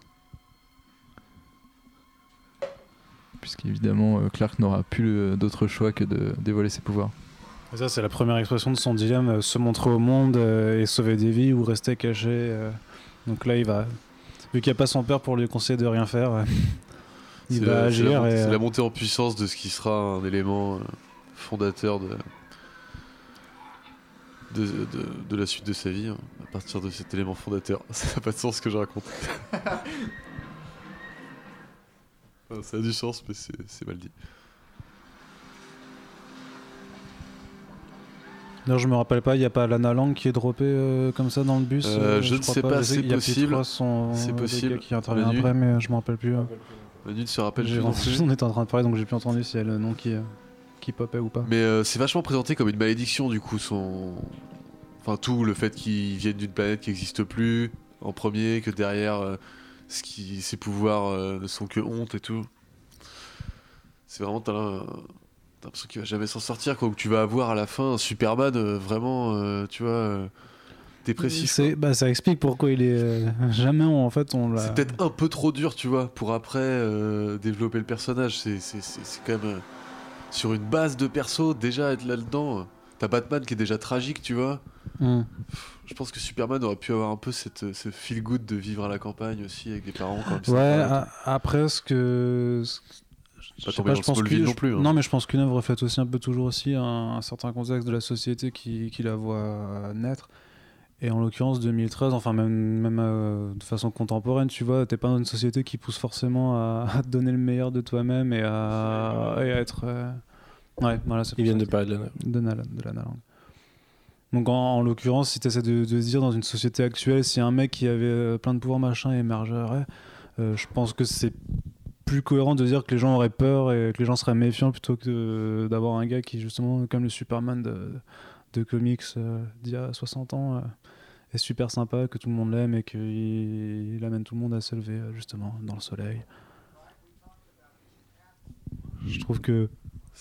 Puisqu'évidemment, euh, Clark n'aura plus euh, d'autre choix que de dévoiler ses pouvoirs. Ça, c'est la première expression de son dilemme euh, se montrer au monde euh, et sauver des vies ou rester caché. euh. Donc là, il va. Vu qu'il n'y a pas son père pour lui conseiller de rien faire, il va la- c'est la, agir. c'est euh, la montée en puissance de ce qui sera un élément fondateur de, de, de- de la suite de sa vie, hein, à partir de cet élément fondateur. [laughs] Ça n'a pas de sens ce que je raconte. [laughs] Enfin, ça a du sens, mais c'est mal dit. D'ailleurs, je me rappelle pas, il n'y a pas Lana Lang qui est droppée euh, comme ça dans le bus. Euh, je ne sais pas, sais c'est possible. C'est le possible. qui intervient Manu. après, mais je me rappelle plus. Manu ne se rappelle plus non. On était en train de parler, donc j'ai plus entendu si y a le nom qui, euh, qui popait ou pas. Mais euh, c'est vachement présenté comme une malédiction, du coup, son. Enfin, tout, le fait qu'il vienne d'une planète qui n'existe plus, en premier, que derrière, euh, ce qui, ses pouvoirs euh, ne sont que honte et tout. C'est vraiment, l'im- t'as l'impression qu'il va jamais s'en sortir, quoi. Que tu vas avoir à la fin un Superman euh, vraiment, euh, tu vois, euh, dépressif. C'est- Bah, ça explique pourquoi il est euh, jamais en fait on l'a. C'est peut-être un peu trop dur, tu vois, pour après développer le personnage. C'est c'est- c'est- c'est quand même. sur une base de perso, déjà être là-dedans. T'as Batman qui est déjà tragique, tu vois. Hmm. Je pense que Superman aurait pu avoir un peu cette, ce feel good de vivre à la campagne aussi avec des parents comme ça. Ouais, a- après ce que. Pas sais tomber dans le je pense que- non plus, hein. Non, mais je pense qu'une œuvre reflète aussi un peu toujours aussi un, un certain contexte de la société qui, qui la voit naître. Et en l'occurrence 2013, enfin même, même euh, de façon contemporaine, tu vois, t'es pas dans une société qui pousse forcément à, à te donner le meilleur de toi-même et à, et à être. euh, Ouais, voilà, c'est Ils viennent de parler de la de la, de la langue. Donc en, en l'occurrence, si tu essaies de, dire dans une société actuelle, si un mec qui avait euh, plein de pouvoirs machin émergerait, euh, je pense que c'est plus cohérent de dire que les gens auraient peur et que les gens seraient méfiants plutôt que d'avoir un gars qui justement comme le Superman de, de comics euh, d'il y a 60 ans euh, est super sympa, que tout le monde l'aime et qu'il il amène tout le monde à se lever euh, justement dans le soleil. Je trouve que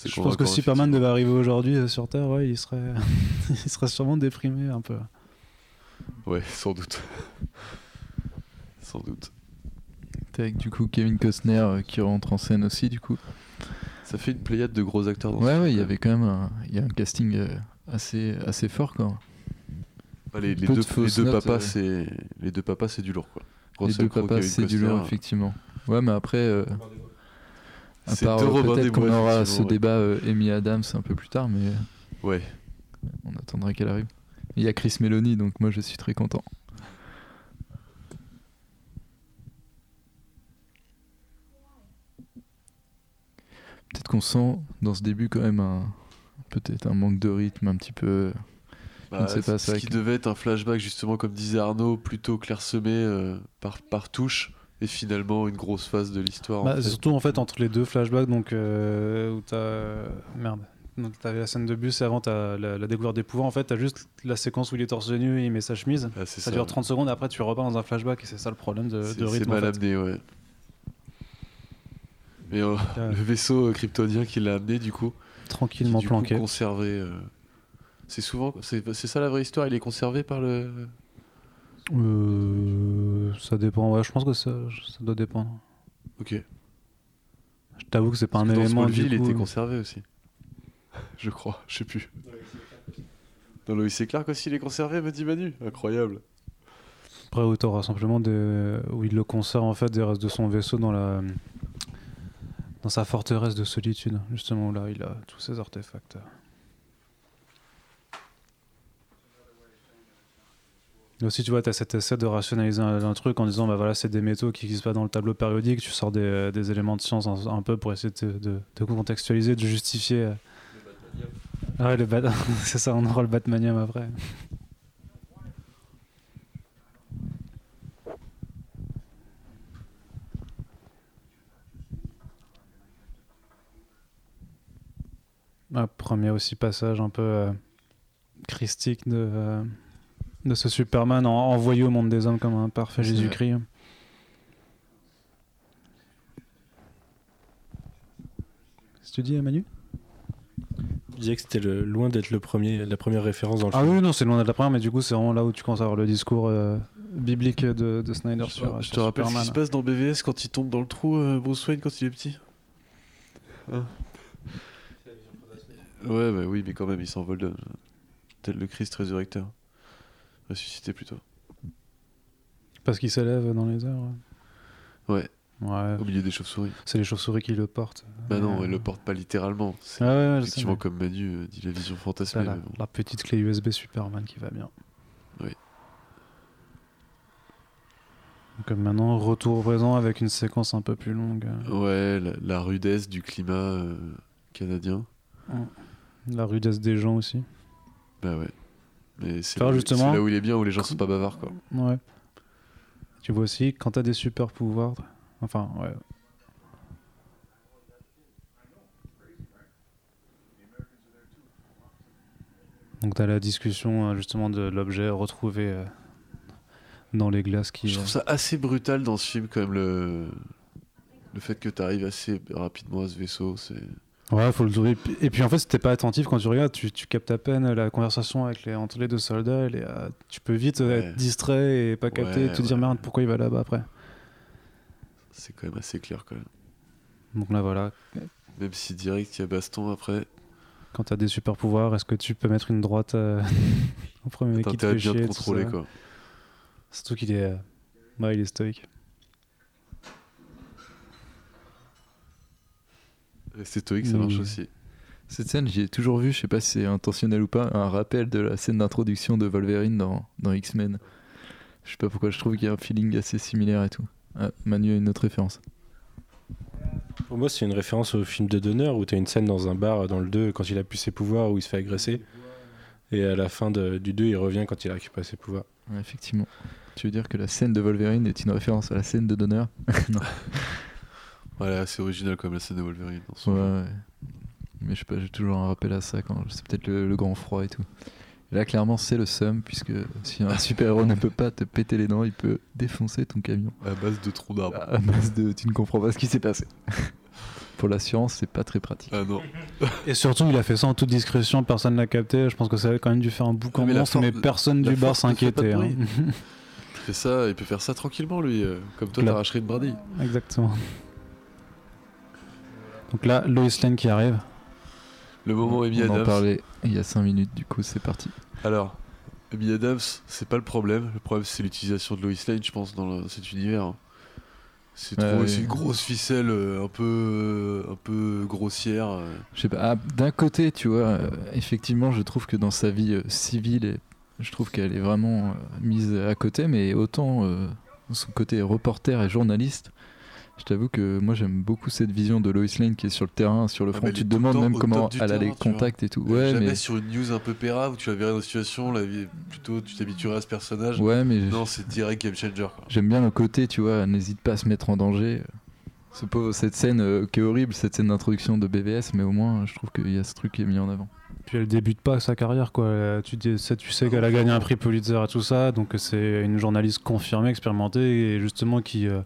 je pense que Superman devait arriver aujourd'hui sur Terre, ouais, il serait, [laughs] il serait sûrement déprimé un peu. Ouais, sans doute. sans doute. Avec du coup Kevin Costner euh, qui rentre en scène aussi, du coup. Ça fait une pléiade de gros acteurs dans Ouais, il y avait quand même un, y a un casting euh, assez, assez fort, quoi. les, les deux, de les papas, c'est les deux papas, c'est du lourd quoi. Les Russell deux Crowe, papas, c'est du lourd, effectivement. Ouais, mais après, euh, à part, euh, peut-être qu'on aura ce ouais. débat euh, Amy Adams un peu plus tard, mais Ouais. on attendra qu'elle arrive. Il y a Chris Meloni, donc moi je suis très content. Peut-être qu'on sent dans ce début quand même un peut-être un manque de rythme un petit peu. je ne Bah, sais pas, ce c'est vrai qui que- devait être un flashback justement comme disait Arnaud, plutôt clairsemé euh, par, par touche, et finalement une grosse phase de l'histoire. en Bah, fait. Surtout en fait entre les deux flashbacks, donc euh, où t'as merde. Donc t'avais la scène de bus et avant t'as la, la découverte des pouvoirs. En fait, t'as juste la séquence où il est torse nu et il met sa chemise. Ah, c'est ça, ça, dure ouais. 30 secondes. Après, tu repars dans un flashback et c'est ça le problème de, C'est de c'est rythme. en mal fait. amené, ouais. Mais euh, le vaisseau euh, kryptonien qui l'a amené, du coup, Tranquillement qui, du coup, planqué. conservé. euh, C'est souvent, c'est ça la vraie histoire. Il est conservé par le. Euh, ça dépend. Ouais, je pense que ça, ça doit dépendre. Ok. Je t'avoue que c'est pas un que dans élément. Smallville, il était conservé aussi. [laughs] Je crois, je sais plus. Dans Lois et Clark aussi, il est conservé, me dit Manu. Incroyable. Après, t'auras simplement des... où il le conserve en fait des restes de son vaisseau dans la dans sa forteresse de solitude, justement là il a tous ses artefacts. Et aussi, tu vois, tu as cet essai de rationaliser un, un truc en disant, bah voilà, c'est des métaux qui n'existent pas dans le tableau périodique, tu sors des, des éléments de science un, un peu pour essayer de, de, de contextualiser, de justifier. euh. Ah ouais, le Bat- [laughs] c'est ça, on aura le Batmanium après. Un premier aussi passage un peu euh, christique de, euh, de ce Superman en- envoyé au monde des hommes comme un parfait C'est Jésus-Christ. Qu'est-ce que tu dis, Manu? Je disais que c'était le- loin d'être le premier, la première référence dans le Ah film. oui, non, c'est loin d'être la première, mais du coup, c'est vraiment là où tu commences à avoir le discours euh, biblique de, de Snyder Je, sur, je sur te rappelle ce Superman. qui se passe dans BVS quand il tombe dans le trou, euh, Bruce Wayne, quand il est petit. Hein ouais, bah oui, mais quand même, il s'envole de... tel le Christ résurrecteur. Ressuscité plutôt. Parce qu'il s'élève dans les airs. Ouais, Ouais, au milieu des chauves-souris. c'est les chauves-souris qui le portent. Bah non, Euh, il le porte pas littéralement. C'est Ah ouais, effectivement comme Manu euh, dit la vision fantasmée. la, mais bon. la petite clé USB Superman qui va bien. Oui. Donc euh, maintenant, retour au présent avec une séquence un peu plus longue. Ouais, la, la rudesse du climat euh, canadien. La rudesse des gens aussi. Bah ouais. Mais c'est là, justement- c'est là où il est bien, où les gens sont pas bavards, quoi. Ouais. Tu vois aussi, quand t'as des super pouvoirs, enfin, ouais. Donc t'as la discussion euh, justement de l'objet retrouvé euh, dans les glaces qui. Je trouve ça assez brutal dans ce film, quand même, le, le fait que tu arrives assez rapidement à ce vaisseau. C'est... Ouais, faut le trouver. Et puis en fait, si t'es pas attentif quand tu regardes, tu, tu captes à peine la conversation avec les, entre les deux soldats. euh, tu peux vite euh, Ouais. être distrait et pas capter, Ouais, et te dire merde, pourquoi il va là-bas après? c'est quand même assez clair, quand même. Donc là voilà, Même si direct, il y a baston après, quand t'as des super pouvoirs, est-ce que tu peux mettre une droite euh, [laughs] au premier mec qui te fait de bien chier contrôler, ça? quoi. Surtout qu'il est, euh, ouais, il est stoïque. Rester stoïque, ça marche Oui. aussi. Cette scène, j'y ai toujours vu, je sais pas si c'est intentionnel ou pas, un rappel de la scène d'introduction de Wolverine dans, dans X-Men. Je sais pas pourquoi, je trouve qu'il y a un feeling assez similaire et tout. Ah, Manu a une autre référence. Pour moi, c'est une référence au film de Donner où tu as une scène dans un bar dans le 2 quand il a pu ses pouvoirs où il se fait agresser. Et à la fin de- du 2, il revient quand il a récupéré ses pouvoirs. Ouais, effectivement. Tu veux dire que la scène de Wolverine est une référence à la scène de Donner? [laughs] Voilà, c'est original, comme la scène de Wolverine. dans Ouais, ouais. Mais je sais pas, j'ai toujours un rappel à ça quand c'est peut-être le, le grand froid et tout. Et là, clairement, c'est le seum, puisque si un [laughs] super-héros ne peut pas te péter les dents, il peut défoncer ton camion. À base de troncs d'arbres. À base de. Tu ne comprends pas ce qui s'est passé. [laughs] Pour l'assurance, c'est pas très pratique. Ah non. [laughs] Et surtout, il a fait ça en toute discrétion, personne l'a capté. Je pense que ça avait quand même dû faire un boucan Ah, mais la monstre, mais personne la du bar de s'inquiétait. hein. Il fait ça, il peut faire ça tranquillement, lui. euh, Comme toi, t'arracherais une brindille. Exactement. Donc là, Lois Lane qui arrive. Le moment Amy On en Adams. parlait il y a 5 minutes, du coup, c'est parti. Alors, Amy Adams, c'est pas le problème. Le problème, c'est l'utilisation de Lois Lane, je pense, dans le- cet univers. C'est Ouais, trop, ouais. une grosse ficelle, euh, un peu, un peu grossière. euh. Je sais pas. ah, D'un côté, tu vois, euh, effectivement, je trouve que dans sa vie euh, civile, je trouve qu'elle est vraiment euh, mise à côté, mais autant euh, son côté reporter et journaliste. Je t'avoue que moi j'aime beaucoup cette vision de Lois Lane qui est sur le terrain, sur le Ah, front. mais elle tu te demandes même comment elle a les contacts et tout. Ouais, Jamais mais sur une news un peu péra où tu la verrais dans une situation, la vie, plutôt tu t'habituerais à ce personnage. ouais, mais Non, c'est direct game changer. J'aime bien le côté, tu vois, n'hésite pas à se mettre en danger. Ce pauvre- cette scène euh, qui est horrible, cette scène d'introduction de BVS, mais au moins je trouve qu'il y a ce truc qui est mis en avant. Puis elle débute pas sa carrière, quoi. Euh, Tu, tu sais qu'elle a gagné un prix Pulitzer et tout ça, donc c'est une journaliste confirmée, expérimentée, et justement qui, euh,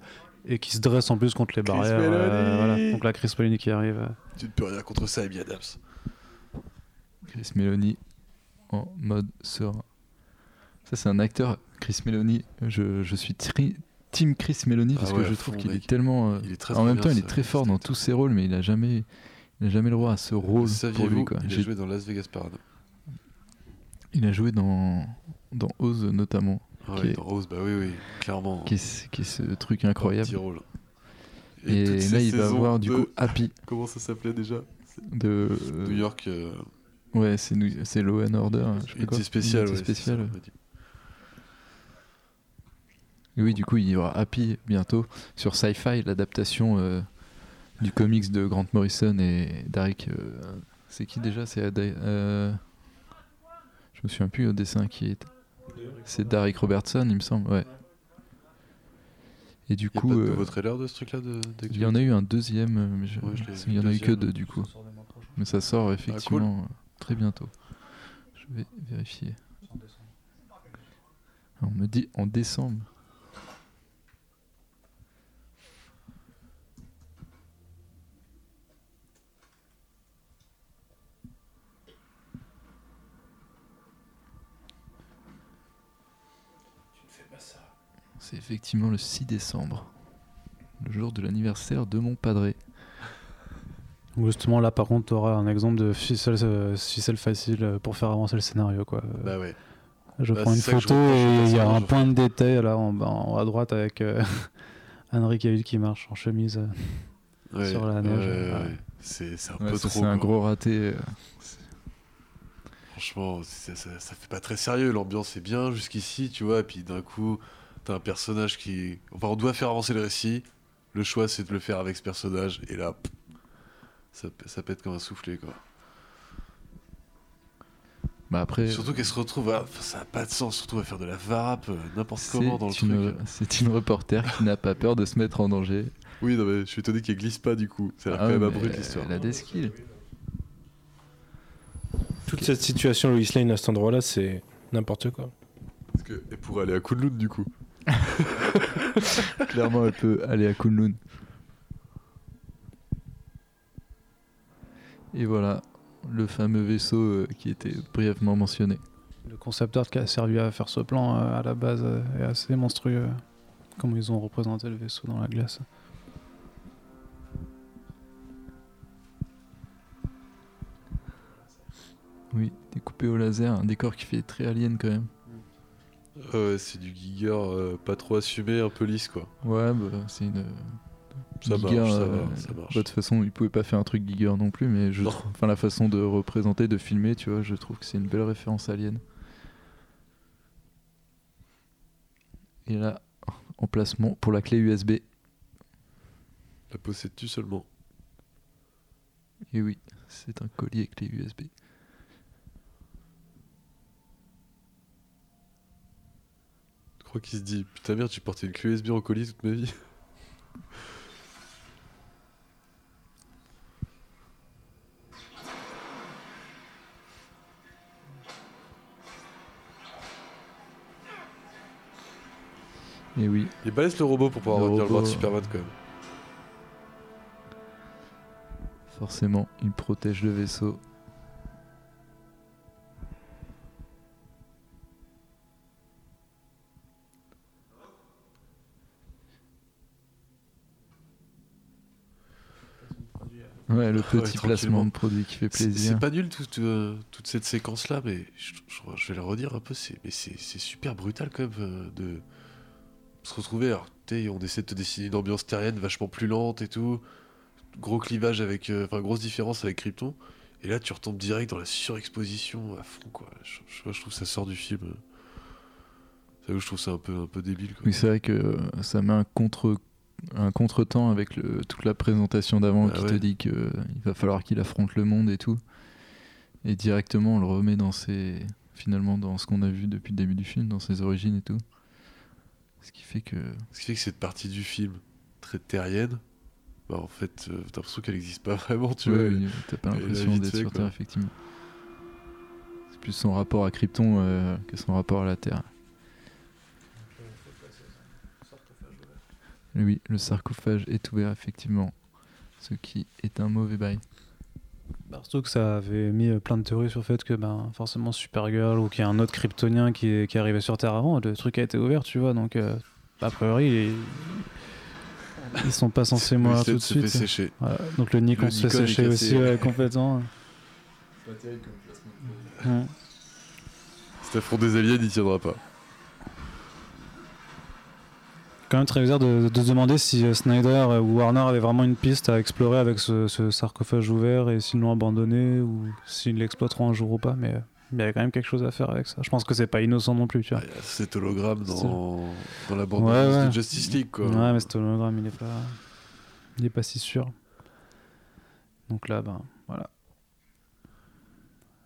et qui se dresse en plus contre les Chris barrières. Meloni. voilà. Donc la Chris Meloni qui arrive. euh. Tu ne peux rien contre ça, Amy Adams. Chris Meloni en mode serein. Ça, c'est un acteur, Chris Meloni. Je, je suis tri- team Chris Meloni parce Ah que ouais, je trouve qu'il est tellement. euh, Il est très, en même temps, il est très fort dans cet tous ses rôles, mais il a jamais, il a jamais le droit à ce rôle pour lui. Quoi. Il a joué dans Las Vegas Parade. il a joué dans dans Oz notamment, Ah ouais, est- Rose, bah oui, oui, clairement. qui est, ce- qui est ce truc incroyable. petit rôle. Et, là, il va saisons voir du de- coup Happy [laughs] Comment ça s'appelait déjà? De. New York. euh, Ouais, c'est New- Law and Order. hein. Unité spéciale. Ouais, spéciale. oui, du coup, il y aura Happy bientôt sur Sci-Fi, l'adaptation euh, du comics de Grant Morrison et Derek. euh, c'est qui déjà? C'est euh, Je me souviens plus au dessin qui est. C'est Derek Robertson, il me semble. Ouais. Et du Il y a coup, pas de euh, nouveau trailer de ce truc-là de, il y en a eu un deuxième, euh, mais je- Ouais, je l'ai il y en a eu que deux du coup. Mais ça sort effectivement euh, très bientôt. Je vais vérifier. Ah, On me dit en décembre. C'est effectivement le 6 décembre, le jour de l'anniversaire de mon padré. Justement, là, par contre, tu auras un exemple de ficelle, euh, ficelle facile euh, pour faire avancer le scénario. Quoi. Euh, Bah ouais. Je Bah, prends une photo et il y a un point de détail là en, bas- en haut à droite avec euh, [laughs] Henry Cavill qui marche en chemise euh, Ouais, sur la neige. ouais, Ouais. ouais. C'est un Ouais, peu ça, trop. c'est un quoi. gros raté. euh. Franchement, ça, ça, ça fait pas très sérieux. L'ambiance est bien jusqu'ici, tu vois. Et puis d'un coup, t'as un personnage qui. Enfin, on doit faire avancer le récit. Le choix, c'est de le faire avec ce personnage. Et là, pff, ça, ça pète comme un soufflé, quoi. Bah après, Surtout qu'elle se retrouve à. enfin, ça a pas de sens, surtout à faire de la varap euh, n'importe c'est comment dans le une, truc. c'est une reporter qui n'a pas peur de se mettre en danger. Oui, non, mais je suis étonné qu'elle glisse pas du coup. Ça a l'air Ah quand même ouais, abrupt mais l'histoire. Elle a des skills. Toute cette situation Lois Lane à cet endroit-là, c'est n'importe quoi. Parce que, et pour aller à Kunlun, du coup. [laughs] Clairement, elle peut aller à Kunlun. Et voilà, le fameux vaisseau euh, qui était brièvement mentionné. Le concept art qui a servi à faire ce plan euh, à la base euh, est assez monstrueux. Comment ils ont représenté le vaisseau dans la glace. Oui, découpé au laser, un décor qui fait très alien quand même. Ouais, c'est du Giger euh, pas trop assumé, un peu lisse, quoi. Ouais, bah, c'est une. Ça Giger, marche, ça euh, va, ça marche. bah, de toute façon, il pouvait pas faire un truc Giger non plus, mais je Non. trouve- enfin la façon de représenter, de filmer, tu vois, je trouve que c'est une belle référence alien. Et là, emplacement pour la clé USB. La possèdes-tu seulement? Et oui, c'est un collier clé USB. Crois qu'il se dit Putain, merde, j'ai porté une clé USB en colis toute ma vie. [laughs] Et oui, Il balèze le robot pour pouvoir Le retenir le bras de Superman quand même. forcément, il protège le vaisseau. Ouais, le [laughs] Ouais, petit placement de produit qui fait plaisir. c'est pas nul toute, euh, toute cette séquence là, mais je, je- je vais le redire un peu, c'est mais c'est c'est super brutal quand même euh, de se retrouver. Alors, on essaie de te dessiner une ambiance terrienne vachement plus lente et tout. Gros clivage avec. euh, Enfin, grosse différence avec Krypton. Et là, tu retombes direct dans la surexposition à fond, quoi. Je, je- je trouve que ça sort du film. C'est je trouve ça un peu, un peu débile, quoi. Oui, c'est vrai que ça met un contre un contretemps avec le, toute la présentation d'avant Bah qui te dit que il va falloir qu'il affronte le monde et tout. Et directement, on le remet dans ses finalement dans ce qu'on a vu depuis le début du film, dans ses origines et tout. Ce qui fait que Ce qui fait que cette partie du film très terrienne, bah en fait, euh, t'as l'impression qu'elle n'existe pas [laughs] vraiment, tu ouais, vois. oui, t'as pas l'impression d'être sur. Terre effectivement. C'est plus son rapport à Krypton euh, que son rapport à la Terre. Et Oui, le sarcophage est ouvert effectivement, ce qui est un mauvais bail. Bah, Surtout que ça avait mis euh, plein de théories sur le fait que ben, forcément Supergirl ou qu'il y a un autre kryptonien qui est, qui est arrivé sur Terre avant, le truc a été ouvert, tu vois, donc euh, a priori ils, ils sont pas censés mourir tout de se fait suite. sécher. Voilà. Donc le Nikon se fait Nikon est sécher aussi ouais, complètement. [laughs] Ouais. Cet affront des aliens, il tiendra pas. Quand même très bizarre de, de se demander si euh, Snyder ou Warner avaient vraiment une piste à explorer avec ce, ce sarcophage ouvert et s'ils l'ont abandonné ou s'ils l'exploiteront un jour ou pas. Mais euh, il y avait quand même quelque chose à faire avec ça. Je pense que c'est pas innocent non plus, tu vois. Il y a cet hologramme dans, dans la bande Ouais, ouais. de Justice League, quoi. Ouais, mais cet hologramme, il est pas, il est pas si sûr. Donc là, ben voilà.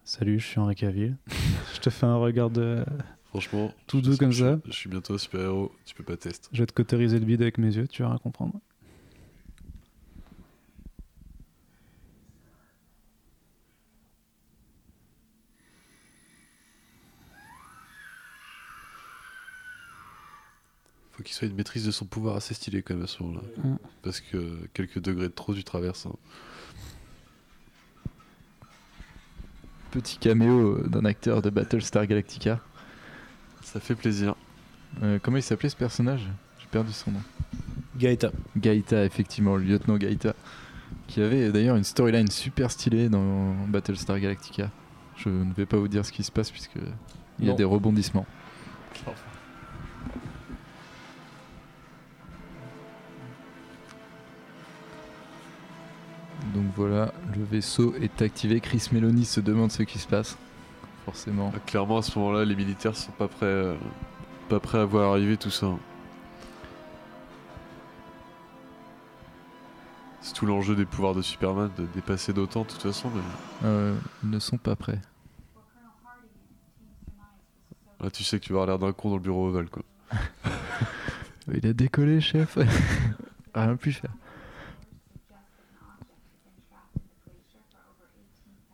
Salut, je suis Henri Cavill. [laughs] je te fais un regard de. Franchement, Tout je- doux comme ça. Je suis bientôt un super-héros, tu peux pas tester. Je vais te cautériser le bide avec mes yeux, tu vas rien comprendre. Faut qu'il soit une maîtrise de son pouvoir assez stylée quand même à ce moment-là. Parce que quelques degrés de trop, tu traverses. hein. Petit caméo euh, d'un acteur de Battlestar Galactica. Ça fait plaisir. Euh, comment il s'appelait ce personnage? J'ai perdu son nom. Gaëta. Gaïta, effectivement, le lieutenant Gaïta. Qui avait d'ailleurs une storyline super stylée dans Battlestar Galactica. Je ne vais pas vous dire ce qui se passe puisque il y a des rebondissements. Donc voilà, le vaisseau est activé. Chris Meloni se demande ce qui se passe. Forcément. Ah, Clairement, à ce moment-là, les militaires sont pas prêts, euh, pas prêts à voir arriver tout ça. C'est tout l'enjeu des pouvoirs de Superman, de dépasser d'autant de toute façon. Mais Euh, ils ne sont pas prêts. là, tu sais que tu vas avoir l'air d'un con dans le bureau ovale, quoi. [laughs] Il a décollé, chef. [laughs] Rien pu faire.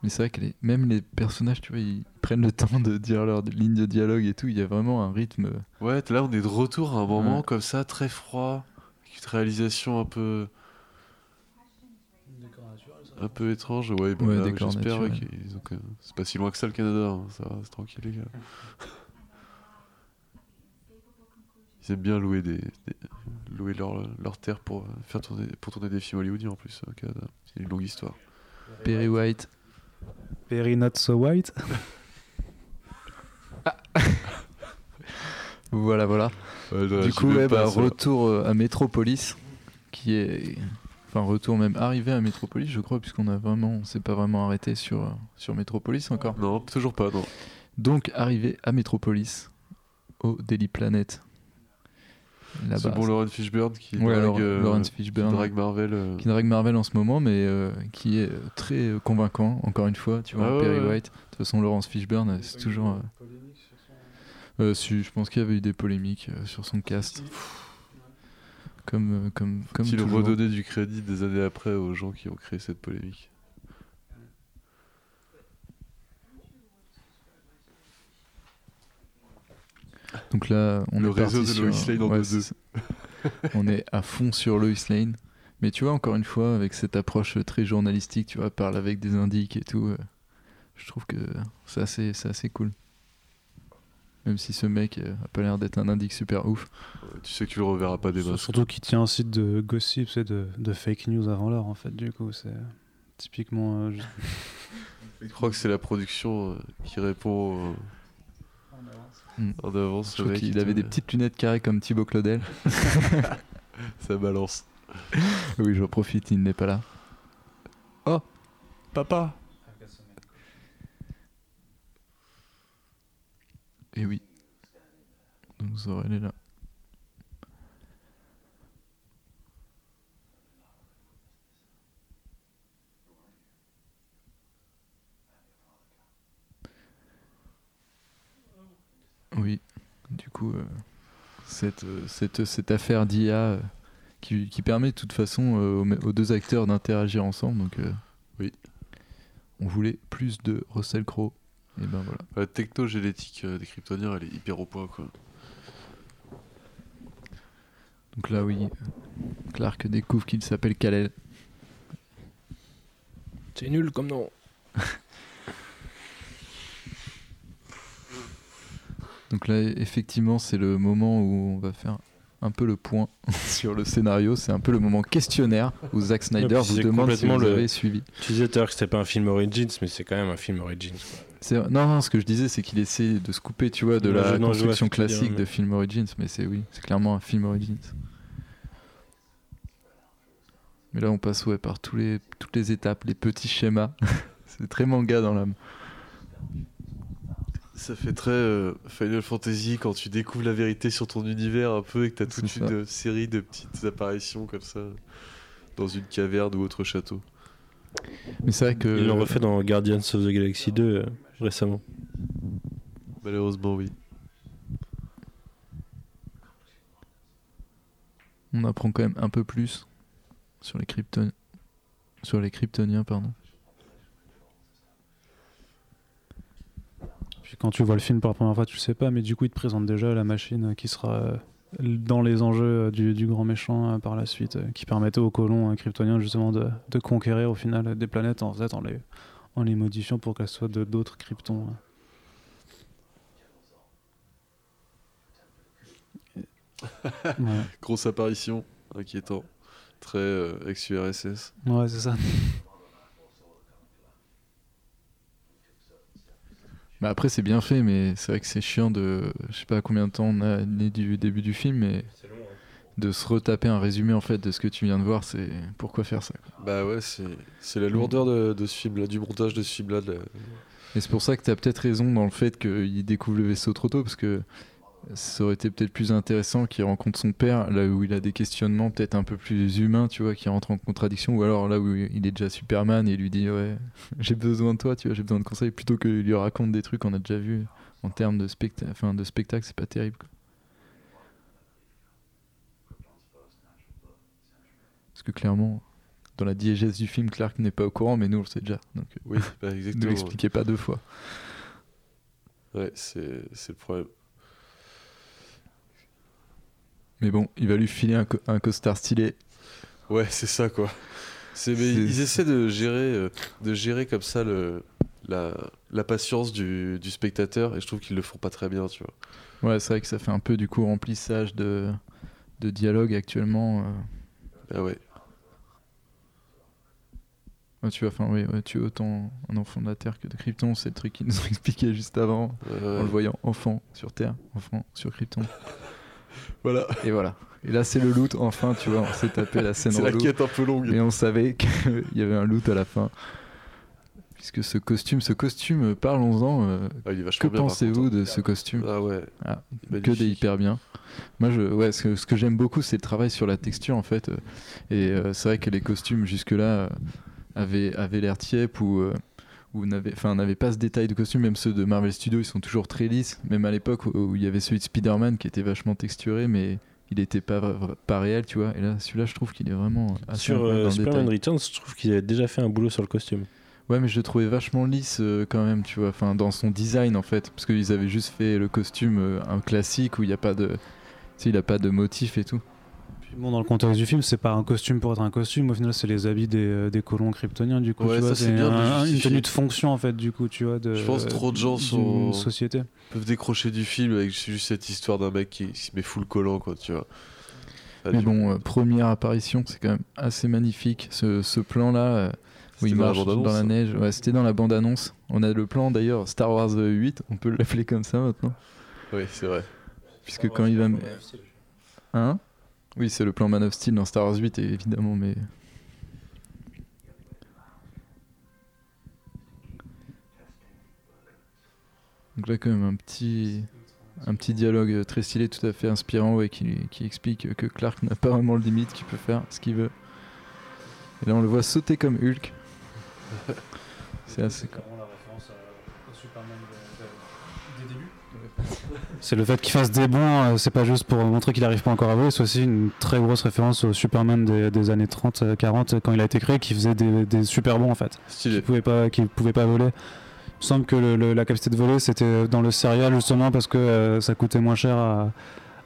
Mais c'est vrai que les- même les personnages, tu vois, ils prennent le temps de dire leur ligne de dialogue et tout. Il y a vraiment un rythme. Ouais, là, on est de retour à un moment Ouais. comme ça, très froid, avec une réalisation un peu. Un peu étrange, ouais, bah, Ouais, là, décor j'espère ouais, ont C'est pas si loin que ça le Canada, hein, ça va, c'est tranquille les gars. [laughs] Ils aiment bien louer des, des- louer leur, leur terre pour euh, faire tourner pour tourner des films hollywoodiens en plus au Canada. C'est une longue histoire. Perry White. Perry Not So White. [laughs] Voilà, voilà. Ouais, du coup, ouais, bah, retour euh, à Metropolis, qui est. Enfin, retour même arrivé à Metropolis, je crois, puisqu'on a vraiment. On s'est pas vraiment arrêté sur, euh, sur Metropolis encore. Non, toujours pas, non. Donc, arrivé à Metropolis, au Daily Planet. C'est bon Lauren Fishburne qui Ouais, drague, Laure- euh, qui drague Marvel. euh, Qui drague Marvel en ce moment, mais euh, qui est très convaincant, encore une fois, tu vois, Ah Perry ouais. White. De toute façon, Laurence Fishburne, c'est toujours. euh, euh, si, je pense qu'il y avait eu des polémiques euh, sur son cast. Comme, euh, comme, comme Faut-il toujours. redonner du crédit des années après aux gens qui ont créé cette polémique Donc là, on Le est réseau parti de Lois Lane en ouais, 2-2. c'est ça. on est à fond sur Lois Lane. Mais tu vois, encore une fois, avec cette approche très journalistique, tu vois, parle avec des indices et tout, euh, je trouve que c'est assez, c'est assez cool. Même si ce mec euh, a pas l'air d'être un indique super ouf. Tu sais que tu le reverras pas des masses. Surtout qu'il tient un site de gossip, c'est de, de fake news avant l'heure en fait. Du coup, c'est typiquement. euh, juste- [laughs] Je crois que c'est la production euh, qui répond euh, Mm. en avance. Je mec, qu'il il avait des petites lunettes carrées comme Thibaut Claudel. [laughs] [laughs] Ça balance. oui, j'en profite, il n'est pas là. Oh Papa Et oui. Donc Zorel est là. Oui, du coup, euh, cette, euh, cette, cette affaire d'IA euh, qui, qui permet de toute façon euh, aux, aux deux acteurs d'interagir ensemble. Donc, euh, Oui. On voulait plus de Russell Crowe. Et ben voilà. La techno-génétique euh, des kryptoniens, elle est hyper au point quoi. Donc là, oui, Clark découvre qu'il s'appelle Kal-El. C'est nul comme nom. [laughs] Donc là, effectivement, c'est le moment où on va faire un peu le point [laughs] sur le scénario. C'est un peu le moment questionnaire où Zack Snyder vous demande si vous le- avez suivi. Tu disais tout à l'heure que c'était pas un film Origins, mais c'est quand même un film Origins. quoi. Non, non, ce que je disais, c'est qu'il essaie de se couper, tu vois, de la construction dire, classique mais- de film Origins. Mais c'est oui, c'est clairement un film Origins. Mais là, on passe ouais, par tous les, toutes les étapes, les petits schémas. [laughs] c'est très manga dans l'âme. Ça fait très euh, Final Fantasy quand tu découvres la vérité sur ton univers un peu et que t'as toute une euh, série de petites apparitions comme ça dans une caverne ou autre château. Mais c'est vrai que. Ils l'ont refait dans Guardians of the Galaxy 2 euh, récemment. Malheureusement, oui. On apprend quand même un peu plus sur les Krypton... sur les Kryptoniens, pardon. Puis quand tu vois le film pour la première fois, tu le sais pas, mais du coup, il te présente déjà la machine qui sera euh, dans les enjeux euh, du, du grand méchant euh, par la suite, qui permettait aux colons kryptoniens justement de, de conquérir au final des planètes en fait en les, en les modifiant pour qu'elles soient d'autres kryptons. [laughs] Ouais. Grosse apparition, inquiétant. Très ex-URSS. Ouais, c'est ça. Bah après c'est bien fait mais c'est vrai que c'est chiant de je sais pas combien de temps on a né du début du film mais de se retaper un résumé en fait de ce que tu viens de voir c'est pourquoi faire ça quoi. Bah ouais, c'est c'est la lourdeur de, de ce film-là, du montage de ce film-là. de la- Et c'est pour ça que tu as peut-être raison dans le fait qu'il découvre le vaisseau trop tôt, parce que ça aurait été peut-être plus intéressant qu'il rencontre son père, là où il a des questionnements peut-être un peu plus humains, tu vois, qui rentrent en contradiction, ou alors là où il est déjà Superman et il lui dit Ouais, [laughs] j'ai besoin de toi, tu vois, j'ai besoin de conseils, plutôt qu'il lui raconte des trucs qu'on a déjà vus en termes de, specta enfin, de spectacle, c'est pas terrible. quoi. Parce que clairement, dans la diégèse du film, Clark n'est pas au courant, mais nous on le sait déjà. Donc, euh, [laughs] ne l'expliquez pas deux fois. Ouais, c'est c'est le problème. Mais bon, il va lui filer un, co- un costard stylé. Ouais, c'est ça quoi. C'est ils essaient de gérer euh, de gérer comme ça le la, la patience du, du spectateur et je trouve qu'ils le font pas très bien, tu vois. Ouais, c'est vrai que ça fait un peu du coup remplissage de, de dialogue actuellement. euh. Ah ouais. Ouais, tu vois, enfin, oui, ouais, tu es autant un enfant de la Terre que de Krypton, c'est le truc qu'ils nous ont [laughs] expliqué juste avant, Euh, en le voyant enfant sur Terre, enfant sur Krypton. [laughs] Voilà. Et voilà. Et là, c'est le loot, enfin, tu vois, on s'est tapé la scène C'est la quête un peu longue. Et on savait [laughs] qu'il y avait un loot à la fin. Puisque ce costume, ce costume, parlons-en. euh, Ah, que pensez-vous contre. de ce costume Ah ouais. Ah, que des hyper bien. Moi, je, ouais, ce que, j'aime beaucoup, c'est le travail sur la texture en fait. Et euh, c'est vrai que les costumes jusque-là euh, avaient, avaient l'air tiep ou, euh, ou n'avaient, enfin, n'avaient pas ce détail de costume. Même ceux de Marvel Studios, ils sont toujours très lisses. Même à l'époque où, où il y avait celui de Spider-Man qui était vachement texturé, mais il était pas, pas réel, tu vois. Et là, celui-là, je trouve qu'il est vraiment assez Sur euh, Superman. Returns, je trouve qu'il a déjà fait un boulot sur le costume. Ouais, mais je le trouvais vachement lisse euh, quand même, tu vois, enfin dans son design en fait, parce qu'ils avaient juste fait le costume euh, un classique où il n'y a pas de, tu sais, il a pas de motif et tout. Bon, dans le contexte du film, c'est pas un costume pour être un costume. Au final, c'est les habits des, euh, des colons kryptoniens. Du coup, Ouais, tu ça, vois, c'est un- une tenue de fonction en fait. Du coup, tu vois, de. Je pense trop de gens sont- société. peuvent décrocher du film avec juste cette histoire d'un mec qui, se met full collant quoi, tu vois. Mais bon, euh, première apparition, c'est quand même assez magnifique, ce, ce plan-là euh, où il dans marche dans la neige. Ouais, c'était dans la bande-annonce. On a le plan d'ailleurs Star Wars 8, on peut l'appeler comme ça maintenant, Oui, c'est vrai. puisque quand il va, hein? Oui, c'est le plan Man of Steel dans Star Wars 8 évidemment, mais Donc là, quand même, un petit, un petit dialogue très stylé, tout à fait inspirant, ouais, qui, qui explique que Clark n'a pas vraiment de limite, qu'il peut faire ce qu'il veut. Et là, on le voit sauter comme Hulk. [laughs] C'est assez cool. C'est le fait qu'il fasse des bonds, euh, c'est pas juste pour montrer qu'il arrive pas encore à voler, c'est aussi une très grosse référence au Superman des, des années 30, euh, 40, quand il a été créé, qui faisait des, des super bonds en fait. Qui pouvait pas, qui pouvait pas voler. Il me semble que le- le- la capacité de voler c'était dans le serial justement parce que euh, ça coûtait moins cher à,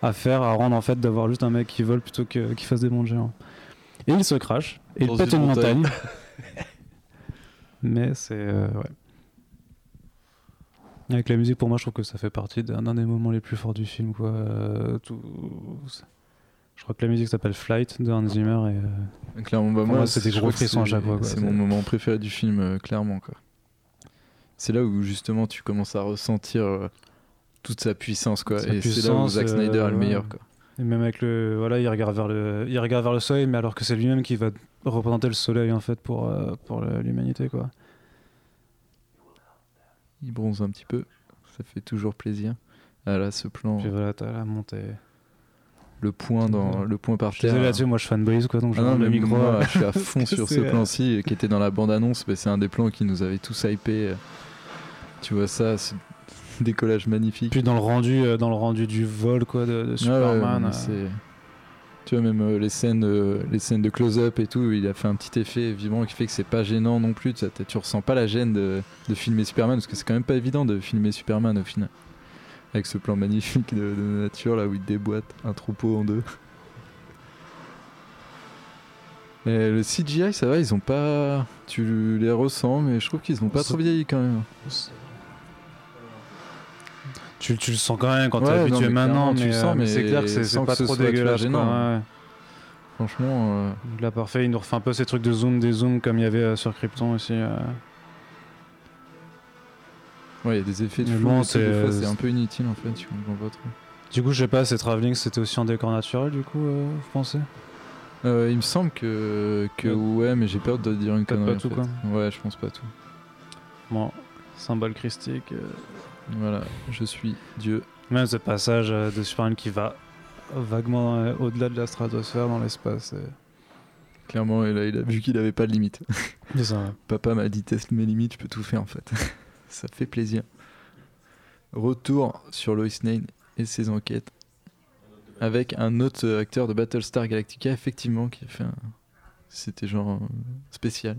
à faire, à rendre en fait d'avoir juste un mec qui vole plutôt que qui fasse des bonds de géants. Et il se crache, et il pète une une montagne. montagne. [laughs] Mais c'est. euh, ouais. Avec la musique, pour moi, je trouve que ça fait partie d'un des moments les plus forts du film. Quoi. Euh, tout- Je crois que la musique s'appelle Flight de Hans Zimmer. Et, euh, Clairement, bah, Pour moi, c'est des gros frissons à chaque fois. C'est mon moment préféré du film, euh, clairement. Quoi. C'est là où justement tu commences à ressentir euh, toute sa puissance. Quoi. Sa Et c'est là où Zack Snyder est le meilleur. Quoi. et même avec le. Voilà, il regarde vers le, il regarde vers le soleil, mais alors que c'est lui-même qui va représenter le soleil en fait pour, euh, pour l'humanité. quoi. Il bronze un petit peu. Ça fait toujours plaisir. Ah là, ce plan, Puis voilà, t'as la montée. le point dans le point par terre. là-dessus, moi je fanboys quoi, donc je Ah non, le mais micro. moi, je suis à fond [laughs] sur ce plan-ci euh, qui était dans la bande-annonce. mais c'est un des plans qui nous avait tous hypé. euh. Tu vois ça, un [laughs] décollage magnifique. Puis dans le rendu, euh, dans le rendu du vol quoi de, ouais, Superman. Tu vois, même euh, les, scènes, euh, les scènes de close-up et tout, il a fait un petit effet vibrant qui fait que c'est pas gênant non plus. Tu, ressens pas la gêne de, de filmer Superman parce que c'est quand même pas évident de filmer Superman au final. Avec ce plan magnifique de, de nature là où il déboîte un troupeau en deux. Et le CGI, ça va, ils ont pas. Tu les ressens, mais je trouve qu'ils ont pas trop vieilli quand même. Tu, tu le sens quand même quand t'es Ouais, non, habitué maintenant, tu le euh, sens, mais mais c'est clair que c'est pas que trop dégueulasse. gênant. quoi, ouais. Franchement. euh, l'a parfait, il nous refait un peu ces trucs de zoom, des zooms comme il y avait euh, sur Krypton aussi. euh. Ouais, il y a des effets de flou, c'est- un peu inutile en fait, tu comprends pas trop. Du coup, je sais pas, ces travelling c'était aussi en décor naturel, du coup, euh, vous pensez? Euh, il me semble que, que ouais, mais j'ai peur de dire une connerie. pas tout, en fait. quoi. Ouais, je pense pas tout. Bon, symbole christique. Voilà, je suis Dieu. Même ce passage euh, de Superman qui va vaguement euh, au-delà de la stratosphère dans l'espace. euh. Clairement, et là, il a vu qu'il avait pas de limite. [laughs] C'est ça, ouais. Papa m'a dit teste mes limites, je peux tout faire en fait. [laughs] Ça fait plaisir. Retour sur Lois Lane et ses enquêtes. Avec un autre acteur de Battlestar Galactica, effectivement, qui a fait un. C'était genre spécial.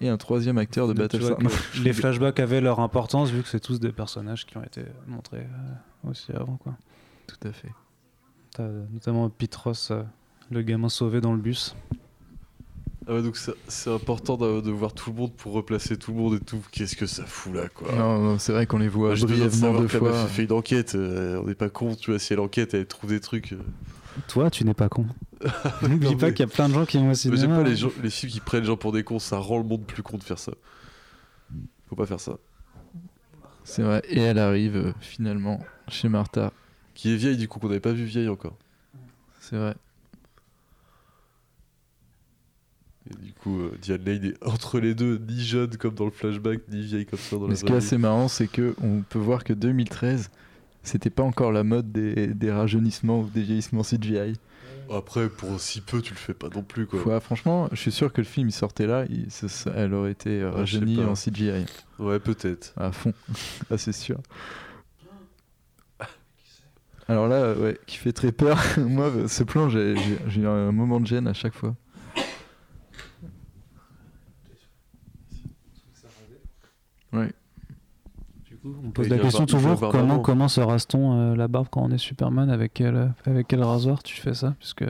Et un troisième acteur de Battlestar. les flashbacks avaient leur importance vu que c'est tous des personnages qui ont été montrés euh, aussi avant. quoi. Tout à fait. T'as euh, notamment Pete Ross, euh, le gamin sauvé dans le bus. Ah ouais, donc c'est- important de, voir tout le monde pour replacer tout le monde et tout. Qu'est-ce que ça fout là, quoi Non, non, c'est vrai qu'on les voit Moi, brièvement savoir deux que la fois. meuf a fait une enquête. euh, on n'est pas con, tu vois. Si elle enquête, elle trouve des trucs. euh. Toi, tu n'es pas con. [laughs] N'oublie pas qu'il y a plein de gens qui vont au cinéma. J'aime pas les, gens, les films qui prennent les gens pour des cons. Ça rend le monde plus con de faire ça. Faut pas faire ça. C'est vrai. Et elle arrive euh, finalement chez Martha. Qui est vieille, du coup, qu'on n'avait pas vu vieille encore. C'est vrai. Et du coup, euh, Diane Lane est entre les deux, ni jeune comme dans le flashback, ni vieille comme ça dans Mais la ce qui est assez marrant, c'est que on peut voir que 2013, c'était pas encore la mode des, des rajeunissements ou des vieillissements CGI. Après, pour si peu, tu le fais pas non plus, quoi. Ouais, franchement, je suis sûr que le film il sortait là, il- ce- ça- elle aurait été euh, Ouais, rajeunie pas. en CGI. Ouais, peut-être. À fond. là, [laughs] c'est sûr. Alors là, euh, ouais, qui fait très peur. [laughs] Moi, euh, ce plan, j'ai eu un moment de gêne à chaque fois. Ouais. On pose la question toujours comment, comment se rase-t-on euh, la barbe quand on est Superman? Avec quel, euh, avec quel rasoir tu fais ça? Puisque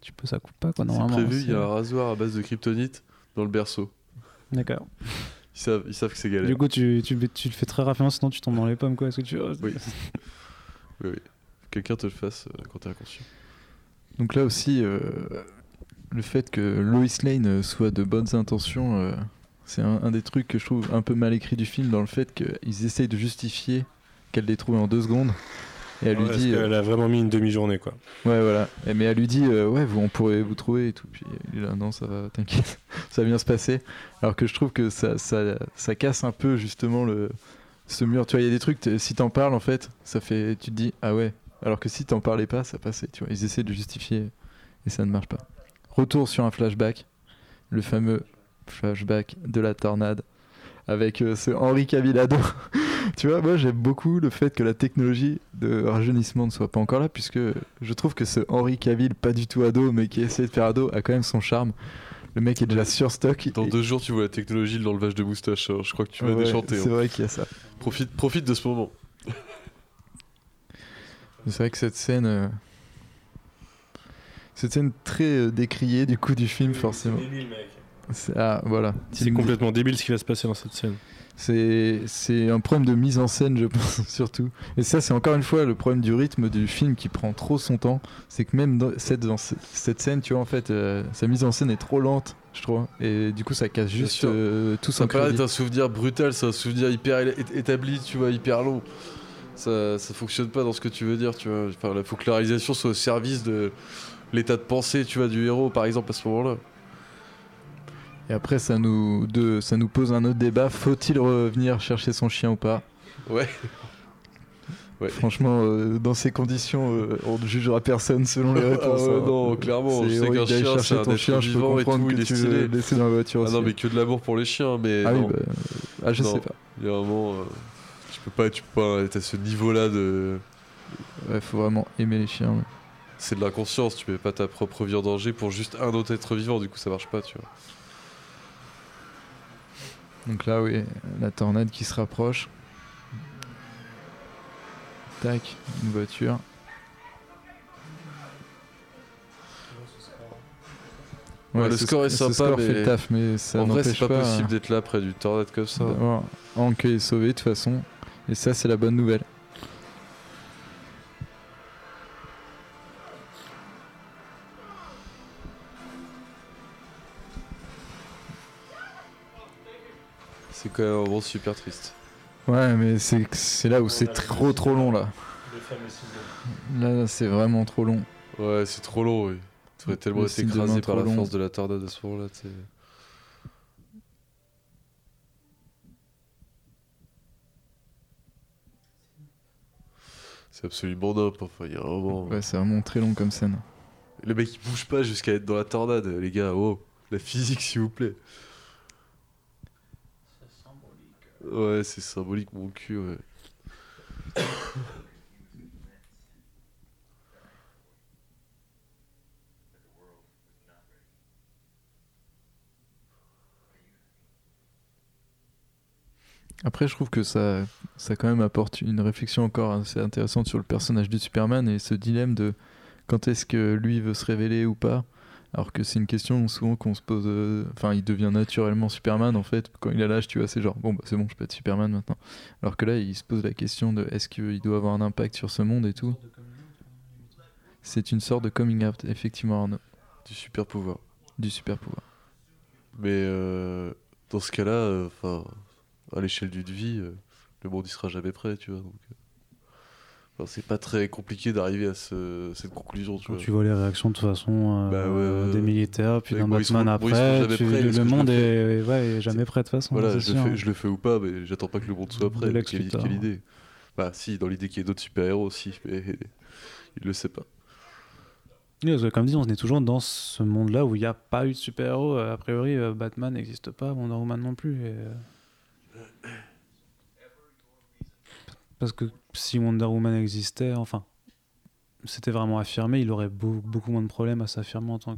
tu peux, ça coupe pas quoi, C'est normalement. prévu, il y a un rasoir à base de kryptonite dans le berceau. D'accord. Ils savent, ils savent que c'est galère. Du coup, tu, tu, tu le fais très rapidement, sinon tu tombes dans les pommes. quoi. Est-ce que tu... Oui. [laughs] oui, oui. Quelqu'un te le fasse euh, quand t'es inconscient. Donc là aussi, euh, le fait que Lois Lane soit de bonnes intentions, euh, c'est un, un des trucs que je trouve un peu mal écrit du film, dans le fait qu'ils essayent de justifier qu'elle les trouve en deux secondes. Et elle Ouais, lui parce dit... euh, qu'elle a vraiment mis une demi-journée, quoi. Ouais, voilà. Et- mais elle lui dit, euh, ouais, vous, on pourrait vous trouver et tout. Puis il là, non, ça va, t'inquiète, [laughs] ça va bien se passer. Alors que je trouve que ça, ça, ça casse un peu justement le, ce mur. Tu vois, il y a des trucs, si t'en parles en fait, ça fait, tu te dis, ah ouais. Alors que si t'en parlais pas, ça passait. Tu vois, ils essaient de justifier et ça ne marche pas. Retour sur un flashback, le fameux flashback de la tornade avec euh, ce Henri Cavillado. [laughs] tu vois, moi j'aime beaucoup le fait que la technologie de rajeunissement ne soit pas encore là, puisque je trouve que ce Henri Cavill, pas du tout ado, mais qui essaie de faire ado, a quand même son charme. Le mec est déjà sur stock. Dans et- deux jours, tu vois la technologie de l'enlevage de moustache. hein. Je crois que tu vas Ouais, déchanter. C'est hein. vrai qu'il y a ça. Profite, profite de ce moment. [laughs] C'est vrai que cette scène. euh, Cette scène très euh, décriée du coup du film, forcément. C'est- Ah, voilà. C'est Team- complètement débile ce qui va se passer dans cette scène. C'est un problème de mise en scène, je pense, [laughs] surtout. Et ça, c'est encore une fois le problème du rythme du film qui prend trop son temps. C'est que même dans cette, dans ce- cette scène, tu vois, en fait, euh, sa mise en scène est trop lente, je trouve. Et du coup, ça casse juste euh, tout son Ça paraît crédit. être un souvenir brutal, c'est un souvenir hyper établi, tu vois, hyper long. Ça, ça fonctionne pas dans ce que tu veux dire, tu vois. Enfin, il faut que la réalisation soit au service de l'état de pensée, tu vois, du héros, par exemple, à ce moment-là. Et après, ça nous, de, ça nous pose un autre débat. Faut-il revenir chercher son chien ou pas? Ouais. Ouais. Franchement, euh, dans ces conditions, euh, on ne jugera personne selon les [laughs] Ah réponses. ouais, hein. non, clairement, C'est je sais qu'un chien, chercher ton chien, je peux comprendre tout, que il tu laisser dans la voiture Ah aussi. non, mais que de l'amour pour les chiens, mais. Ah oui, non. bah, ah, je Non. sais pas. Il y a vraiment. euh, tu peux pas, tu peux pas être à ce niveau-là de. Ouais, faut vraiment aimer les chiens. ouais. C'est de l'inconscience, tu mets pas ta propre vie en danger pour juste un autre être vivant, du coup ça marche pas, tu vois. Donc là, oui, la tornade qui se rapproche. Tac, une voiture. Ouais, le score est sympa, score mais fait le taf, mais ça en vrai, c'est pas, pas possible euh, d'être là près du tornade comme ça. Hank est sauvé de toute façon. Et ça, c'est la bonne nouvelle. C'est quand même un moment super triste. Ouais, mais c'est là où c'est trop trop long là. Là, c'est vraiment trop long. Ouais, c'est trop long, oui. Tu aurais tellement Le été écrasé par la long. force de la tornade à ce moment-là, tu sais. C'est absolument dope, enfin, il y a un moment. Ouais, c'est vraiment très long comme scène. Le mec il bouge pas jusqu'à être dans la tornade, les gars, oh, la physique s'il vous plaît. Ouais, c'est symbolique mon cul. Après, je trouve que ça, ça quand même apporte une réflexion encore assez intéressante sur le personnage du Superman et ce dilemme de quand est-ce que lui veut se révéler ou pas. Alors que c'est une question souvent qu'on se pose. euh, Enfin, il devient naturellement Superman en fait. Quand il a l'âge, tu vois, c'est genre bon, bah, c'est bon, je peux être Superman maintenant. Alors que là, il se pose la question de est-ce qu'il doit avoir un impact sur ce monde et tout? C'est une sorte de coming out, effectivement, Arnaud. Du super pouvoir. Du super pouvoir. Mais euh, dans ce cas-là, enfin, à l'échelle d'une vie, euh, le monde y sera jamais prêt, tu vois. Donc, euh, enfin, c'est pas très compliqué d'arriver à ce- cette conclusion, tu Quand vois. tu vois les réactions de toute façon euh, Bah ouais, ouais, des militaires, puis d'un Batman après, tu- le monde est, jamais prêt de toute façon. Voilà, je le, fais, je le fais ou pas, mais j'attends pas que le monde soit prêt. Quelle, quelle idée Bah si, dans l'idée qu'il y ait d'autres super-héros aussi, mais [laughs] il le sait pas. Comme dit, on est toujours dans ce monde-là où il n'y a pas eu de super-héros. A priori, euh, Batman n'existe pas, Wonder Woman non plus. et, euh, Parce que si Wonder Woman existait, enfin, c'était vraiment affirmé, il aurait beau- beaucoup moins de problèmes à s'affirmer en tant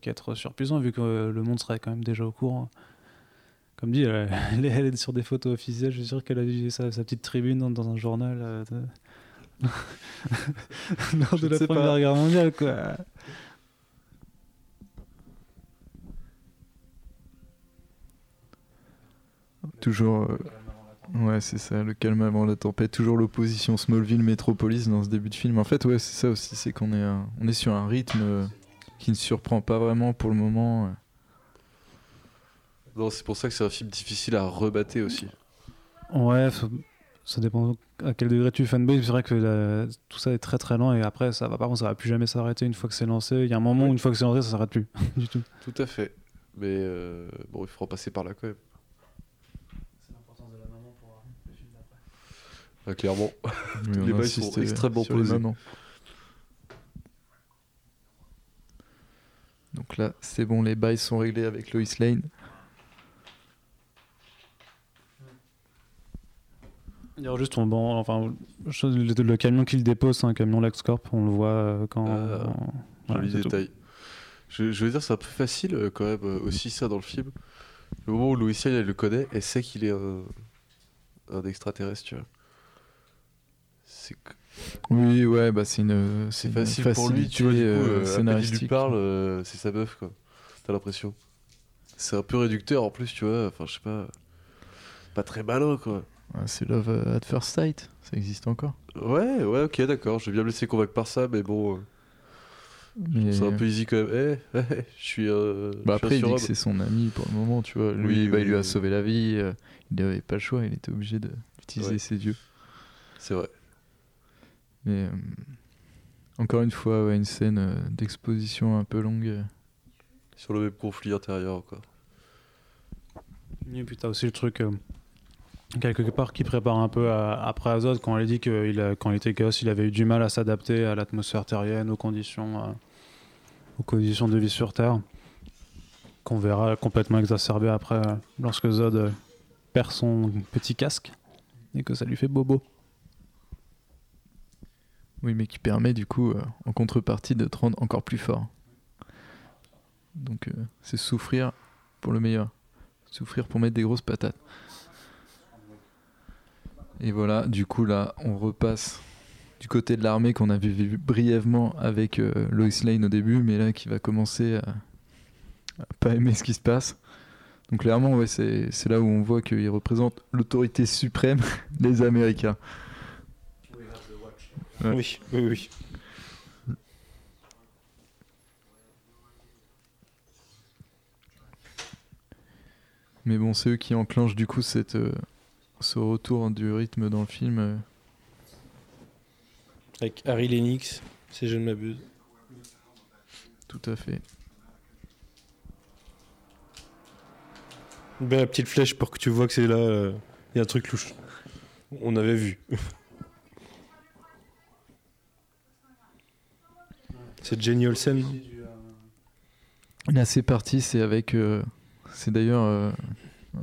qu'être surpuissant, vu que euh, le monde serait quand même déjà au courant. Comme dit, [laughs] elle, elle est- sur des photos officielles, je suis sûr qu'elle a vu sa, sa petite tribune dans, dans un journal. euh, de- [laughs] lors Je de la Première pas. Guerre mondiale, quoi. Toujours. euh, Ouais, c'est ça, le calme avant la tempête. Toujours l'opposition Smallville-Métropolis dans ce début de film. En fait, ouais, c'est ça aussi, c'est qu'on est, euh, on est sur un rythme euh, qui ne surprend pas vraiment pour le moment. Non, c'est pour ça que c'est un film difficile à rebattre aussi. Ouais, ça dépend à quel degré tu es fanboy. C'est vrai que la- tout ça est très très lent et après, ça va, par contre, ça va plus jamais s'arrêter une fois que c'est lancé. Il y a un moment où une fois que c'est lancé, ça s'arrête plus [laughs] du tout. Tout à fait. Mais euh, bon, il faut en passer par là quand même. Ah, clairement. Mais [laughs] on les bails sont euh, extrêmement posés. Donc là, c'est bon, les bails sont réglés avec Lois Lane. D'ailleurs, juste on bon, enfin, le, le camion qu'il dépose, c'est un camion LexCorp. On le voit euh, quand. Ah, voilà, Joli détail. Je, je veux dire, c'est un peu facile euh, quand même euh, aussi ça dans le film. Le moment où Louis Lane, elle le connaît, elle sait qu'il est un, un extraterrestre, tu vois. Oui, ouais, bah c'est une. c'est une facile pour lui, tu vois, du coup, euh, euh, il lui parle, euh, c'est sa meuf, quoi. T'as l'impression. C'est un peu réducteur en plus, tu vois, enfin, je sais pas. Pas très malin, quoi. Ouais, c'est Love at First Sight, ça existe encore. Ouais, ouais, ok, d'accord, je vais bien me laisser convaincre par ça, mais bon. euh, Mais- C'est un peu easy quand même. Eh, [laughs] eh, je suis. euh, Bah je suis après, il dit que c'est son ami pour le moment, tu vois. Lui, Oui, bah, oui, il lui a oui. sauvé la vie. euh, il n'avait pas le choix, il était obligé de- d'utiliser Ouais. ses dieux. C'est vrai. Mais euh, encore une fois, ouais, une scène euh, d'exposition un peu longue. euh. Sur le même conflit intérieur, quoi. Et puis t'as aussi le truc. euh, quelque part qui prépare un peu à- après Azod quand a dit que il a- quand il était gosse, il avait eu du mal à s'adapter à l'atmosphère terrienne, aux conditions, euh, aux conditions de vie sur Terre, qu'on verra complètement exacerbé après euh, lorsque Zod perd son petit casque et que ça lui fait bobo. Oui, mais qui permet du coup, euh, en contrepartie, de te rendre encore plus fort. Donc, euh, c'est souffrir pour le meilleur. Souffrir pour mettre des grosses patates. Et voilà, du coup, là, on repasse du côté de l'armée qu'on avait vu brièvement avec euh, Lois Lane au début, mais là, qui va commencer à, à pas aimer ce qui se passe. Donc, clairement, ouais, c'est c'est là où on voit qu'il représente l'autorité suprême [laughs] des Américains. Ouais. Oui, oui, oui. Mais bon, c'est eux qui enclenchent du coup cette, euh, ce retour du rythme dans le film. euh. Avec Harry Lennox, si je ne m'abuse. Tout à fait. Ben, la petite flèche pour que tu vois que c'est là, euh, il y a un truc louche. On avait vu. [laughs] c'est Jenny Olsen. Là, c'est parti, c'est avec. euh, c'est d'ailleurs euh,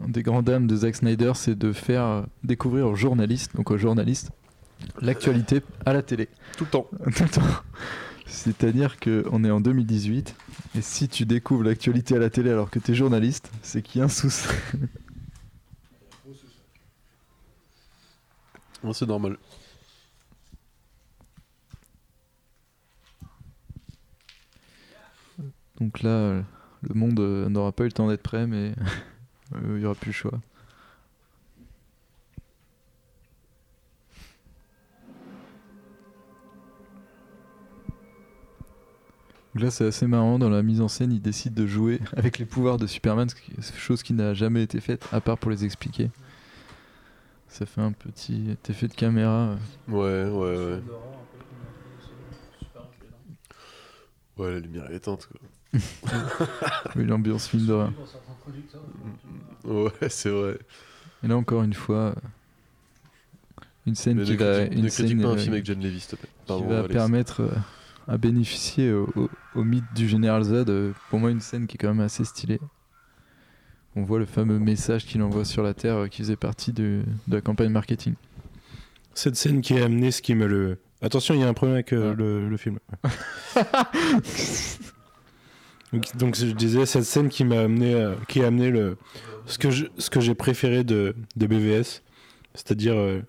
un des grandes dames de Zack Snyder, c'est de faire euh, découvrir aux journalistes, donc aux journalistes, l'actualité à la télé. Tout le temps. [laughs] Tout le temps. C'est-à-dire qu'on est en 2018, et si tu découvres l'actualité à la télé alors que tu es journaliste, c'est qu'il y a un souci. Non, c'est normal. Donc là, le monde euh, n'aura pas eu le temps d'être prêt, mais [laughs] euh, il n'y aura plus le choix. Donc là, c'est assez marrant. Dans la mise en scène, il décide de jouer [laughs] avec les pouvoirs de Superman, chose qui n'a jamais été faite, à part pour les expliquer. Ça fait un petit effet de caméra. euh. Ouais, ouais, ouais. Ouais, la lumière est éteinte, quoi. [laughs] Oui, l'ambiance film d'horreur. Ouais, c'est vrai. Et là, encore une fois, une scène Mais qui ne va, critique, une ne critique scène, pas un euh, film avec John Levy, s'il te plaît. qui va Alex. permettre euh, à bénéficier au, au- au mythe du général Z. euh, pour moi, une scène qui est quand même assez stylée. On voit le fameux message qu'il envoie sur la Terre euh, qui faisait partie de, de la campagne marketing. Cette scène qui a amené ce qui me le. Attention, il y a un problème avec euh, le, le film. [laughs] donc, je disais, cette scène qui m'a amené, euh, qui a amené le, ce que je- ce que j'ai préféré de, de BVS, c'est-à-dire euh,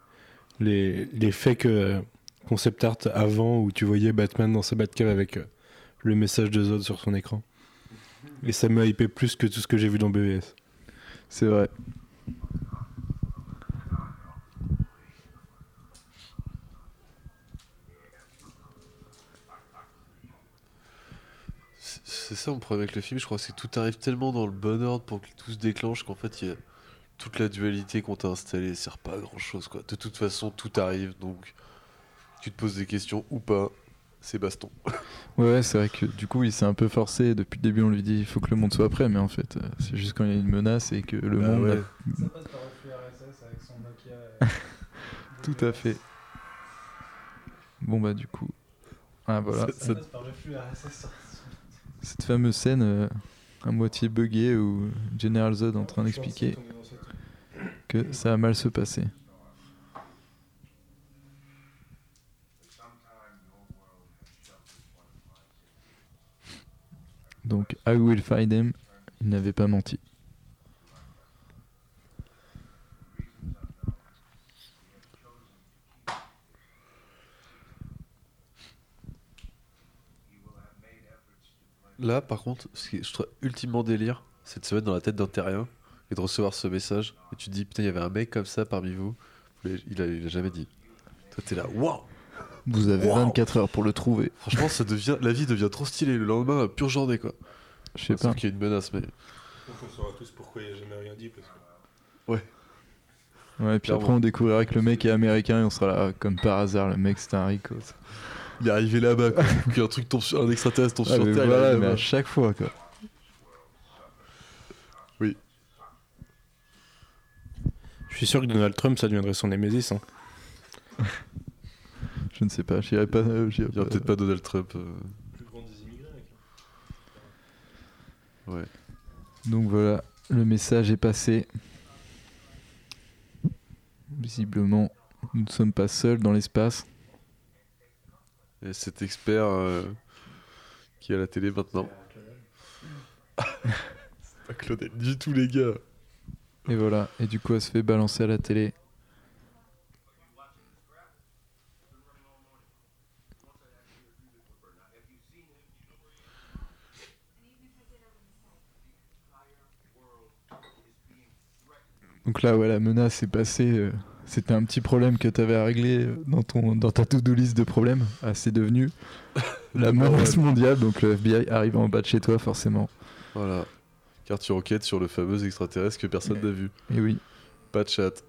les, les fakes euh, concept art avant où tu voyais Batman dans sa Batcave avec le message de Zod sur son écran. Et ça m'a hypé plus que tout ce que j'ai vu dans BVS. C'est vrai. C'est- ça mon problème avec le film, je crois que c'est que tout arrive tellement dans le bon ordre pour que tout se déclenche qu'en fait il y a toute la dualité qu'on t'a installée sert pas à grand chose quoi. De toute façon tout arrive donc tu te poses des questions ou pas, c'est baston. [laughs] Ouais, ouais, c'est vrai que du coup, il s'est un peu forcé. Depuis le début, on lui dit il faut que le monde soit prêt, mais en fait, euh, c'est juste quand il y a une menace et que le Bah monde. ouais. Tout à fait. Bon, bah, du coup. Ah, voilà. Ça- ça- Cette fameuse scène euh, à moitié buggée où General Zod est en train d'expliquer que ça va mal se passer. Donc, I will find them. Il n'avait pas menti. Là par contre, ce qui je trouve ultimement délire, c'est de se mettre dans la tête d'un terrien et de recevoir ce message et tu te dis putain il y avait un mec comme ça parmi vous, Mais il a, il a jamais dit. Toi t'es là, waouh Vous avez Wow. 24 heures pour le trouver. Franchement ça devient, la vie devient trop stylée le lendemain, pure journée quoi. Je sais Sauf pas. qu'il y a une menace mais... on saura tous pourquoi il a jamais rien dit. Parce que... Ouais, puis Clairement. après on découvrira que le mec est américain et on sera là comme par hasard, le mec c'était un rico. Il est arrivé là-bas, quoi. [laughs] Qu'un truc tombe sur un extraterrestre tombe Ah, sur mais Terre. voilà, mais à chaque fois quoi. Je Je suis sûr que Donald Trump, ça deviendrait son némésis. Hein. [laughs] Je ne sais pas, j'irai pas. euh, Il y aura peut-être pas Donald Trump. euh, Ouais. Donc voilà, le message est passé. Visiblement, nous ne sommes pas seuls dans l'espace. Et cet expert euh, qui est à la télé maintenant. [laughs] C'est pas Claudel du tout, les gars. Et voilà, et du coup, elle se fait balancer à la télé. Donc là, ouais, la menace est passée. euh, C'était un petit problème que tu avais à régler dans, ton, dans ta to-do list de problèmes. Ah, c'est devenu [laughs] la menace mondiale. Donc le FBI arrive en bas de chez toi, forcément. Voilà. Car tu enquêtes sur le fameux extraterrestre que personne n'a vu. Et oui. Pas de chat.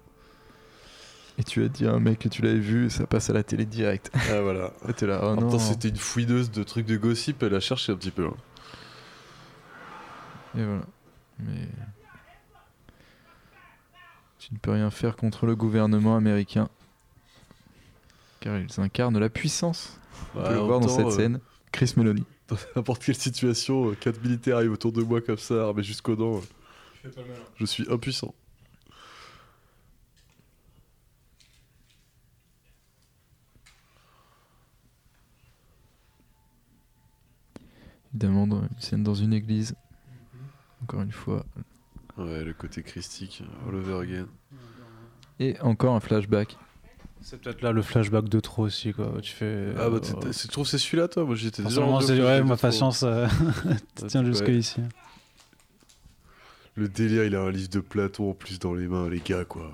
Et tu as dit à un mec que tu l'avais vu, ça passe à la télé direct. Ah voilà. Et t'es là, oh En même non. temps, c'était une fouineuse de trucs de gossip, elle a cherché un petit peu. hein. Et voilà. Mais. Tu ne peux rien faire contre le gouvernement américain. Car ils incarnent la puissance. On Bah, peut le voir dans cette euh, scène. Chris Meloni. Dans n'importe quelle situation, euh, quatre militaires arrivent autour de moi comme ça, armés jusqu'aux dents. euh, Je suis impuissant. Évidemment, dans une scène dans une église. Encore une fois. Ouais, le côté christique, all over again. Et encore un flashback. C'est peut-être là le flashback de trop aussi, quoi. Tu fais. Ah bah, euh, tu trouves c'est celui-là, toi Moi, j'étais déjà. Flashback ouais, de ma trop. patience euh, [laughs] [laughs] ouais. jusqu'ici. Le délire, il a un livre de Platon en plus dans les mains, les gars, quoi.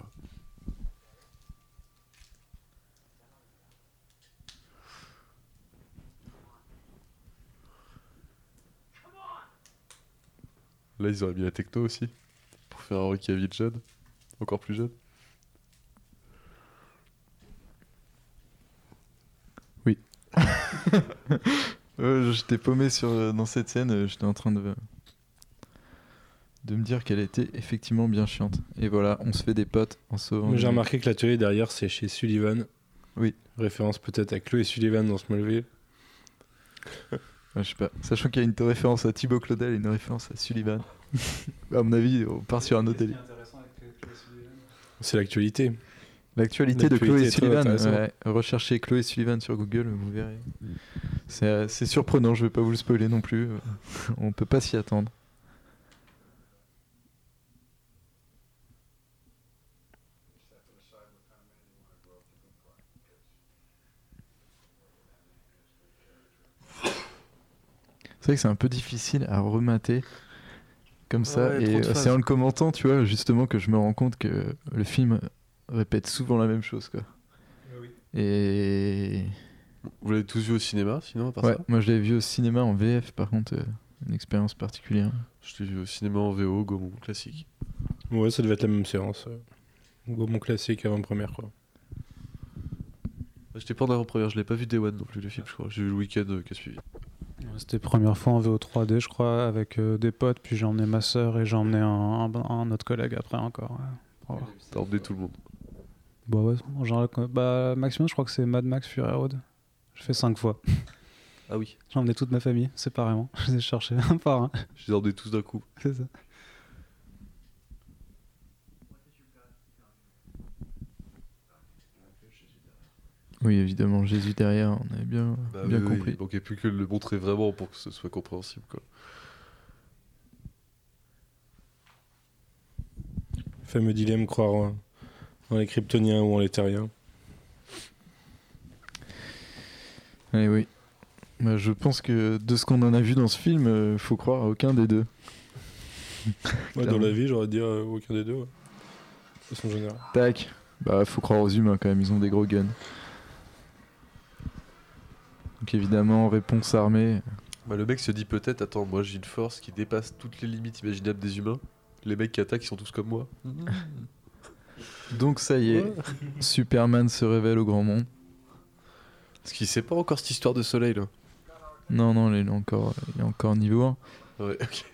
Là, ils auraient mis la techno aussi. Faire un jeune. Encore plus jeune. Oui. [laughs] Euh, J'étais paumé sur, euh, dans cette scène, euh, j'étais en train de, de me dire qu'elle était effectivement bien chiante. Et voilà, on se fait des potes en sauvant. J'ai remarqué que l'atelier derrière, c'est chez Sullivan. Oui. Référence peut-être à Chloé Sullivan dans Smallville. [laughs] Ouais, je sais pas. Sachant qu'il y a une référence à Thibaut Claudel et une référence à Sullivan. À mon avis, on part sur un autre délire. C'est l'actualité. L'actualité de Chloé Sullivan. ouais. Recherchez Chloé Sullivan sur Google, vous verrez. C'est euh, surprenant, je vais pas vous le spoiler non plus. On peut pas s'y attendre. C'est vrai que c'est un peu difficile à remater comme ça. Ouais, et euh, c'est en le commentant, tu vois, justement, que je me rends compte que le film répète souvent la même chose, quoi. Et Vous l'avez tous vu au cinéma, sinon, à part ouais, ça moi je l'avais vu au cinéma en VF, par contre, euh, une expérience particulière. Je l'ai vu au cinéma en VO, Gaumont classique. Ouais, ça devait être la même séance. euh. Gaumont classique avant-première, quoi. J'étais pas en avant-première, je l'ai pas vu Day One non plus, le film, je crois. J'ai vu le week-end euh, qui a suivi. C'était première fois en VO 3D, je crois, avec euh, des potes. Puis j'ai emmené ma soeur et j'ai emmené un, un- un autre collègue après encore. ouais. Voir. T'as emmené tout le monde. Bah ouais, en général, quoi. bah, maximum, je crois que c'est Mad Max Fury Road. Je fais 5 fois. Ah oui. J'ai emmené toute ma famille, séparément. [laughs] Je les ai cherchés un par un. Je les ai emmenés tous d'un coup. C'est ça. Oui, évidemment, Jésus derrière, on avait bien, Bah bien oui, oui, compris. Il manquait plus que de le montrer vraiment pour que ce soit compréhensible, quoi. Fameux dilemme, croire en, en les kryptoniens ou en les terriens. Eh oui. Bah, je pense que de ce qu'on en a vu dans ce film, euh, faut croire à aucun des deux. [laughs] Ouais, dans la vie, j'aurais dit euh, aucun des deux. ouais. De façon générale. Tac. Bah, faut croire aux humains quand même, ils ont des gros guns. Donc évidemment, réponse armée. Bah, le mec se dit peut-être, attends, moi j'ai une force qui dépasse toutes les limites imaginables des humains. Les mecs qui attaquent, ils sont tous comme moi. [laughs] Donc ça y est, Superman se révèle au grand monde. Parce qu'il sait pas encore cette histoire de soleil, là. Non, non, il est encore, il est encore niveau 1. Ouais, ok.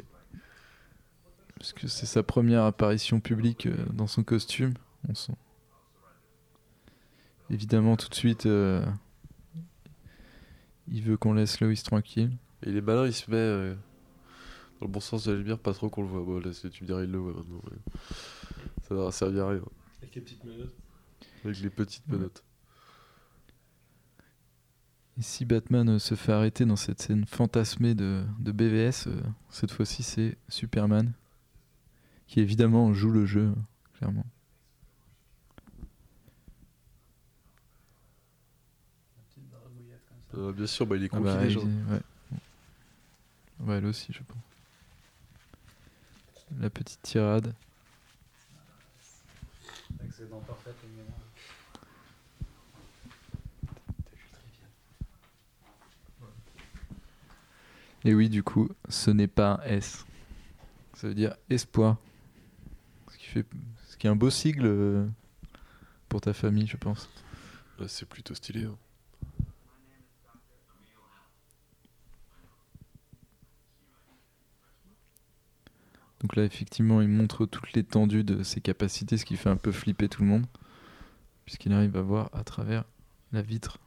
Parce que c'est sa première apparition publique euh, dans son costume. on sent. Évidemment, tout de suite, euh, il veut qu'on laisse Loïs tranquille. Et il est malin, il se met euh, dans le bon sens de la lumière, pas trop qu'on le voit. Bon, là, tu me diras, il le voit maintenant. ouais. Ça n'aura servi à rien. Avec les petites menottes. Avec les petites Ouais. menottes. Et si Batman euh, se fait arrêter dans cette scène fantasmée de, de BVS, euh, cette fois-ci c'est Superman, qui évidemment joue le jeu, clairement. Euh, bien sûr, bah, il est Ah confiné, bah, genre. il- ouais. Ouais, elle aussi, je pense. La petite tirade. Et oui, du coup, ce n'est pas un S. Ça veut dire espoir. Ce qui, fait... ce qui est un beau sigle euh, pour ta famille, je pense. C'est plutôt stylé. hein. Donc là, effectivement, il montre toute l'étendue de ses capacités, ce qui fait un peu flipper tout le monde, puisqu'il arrive à voir à travers la vitre.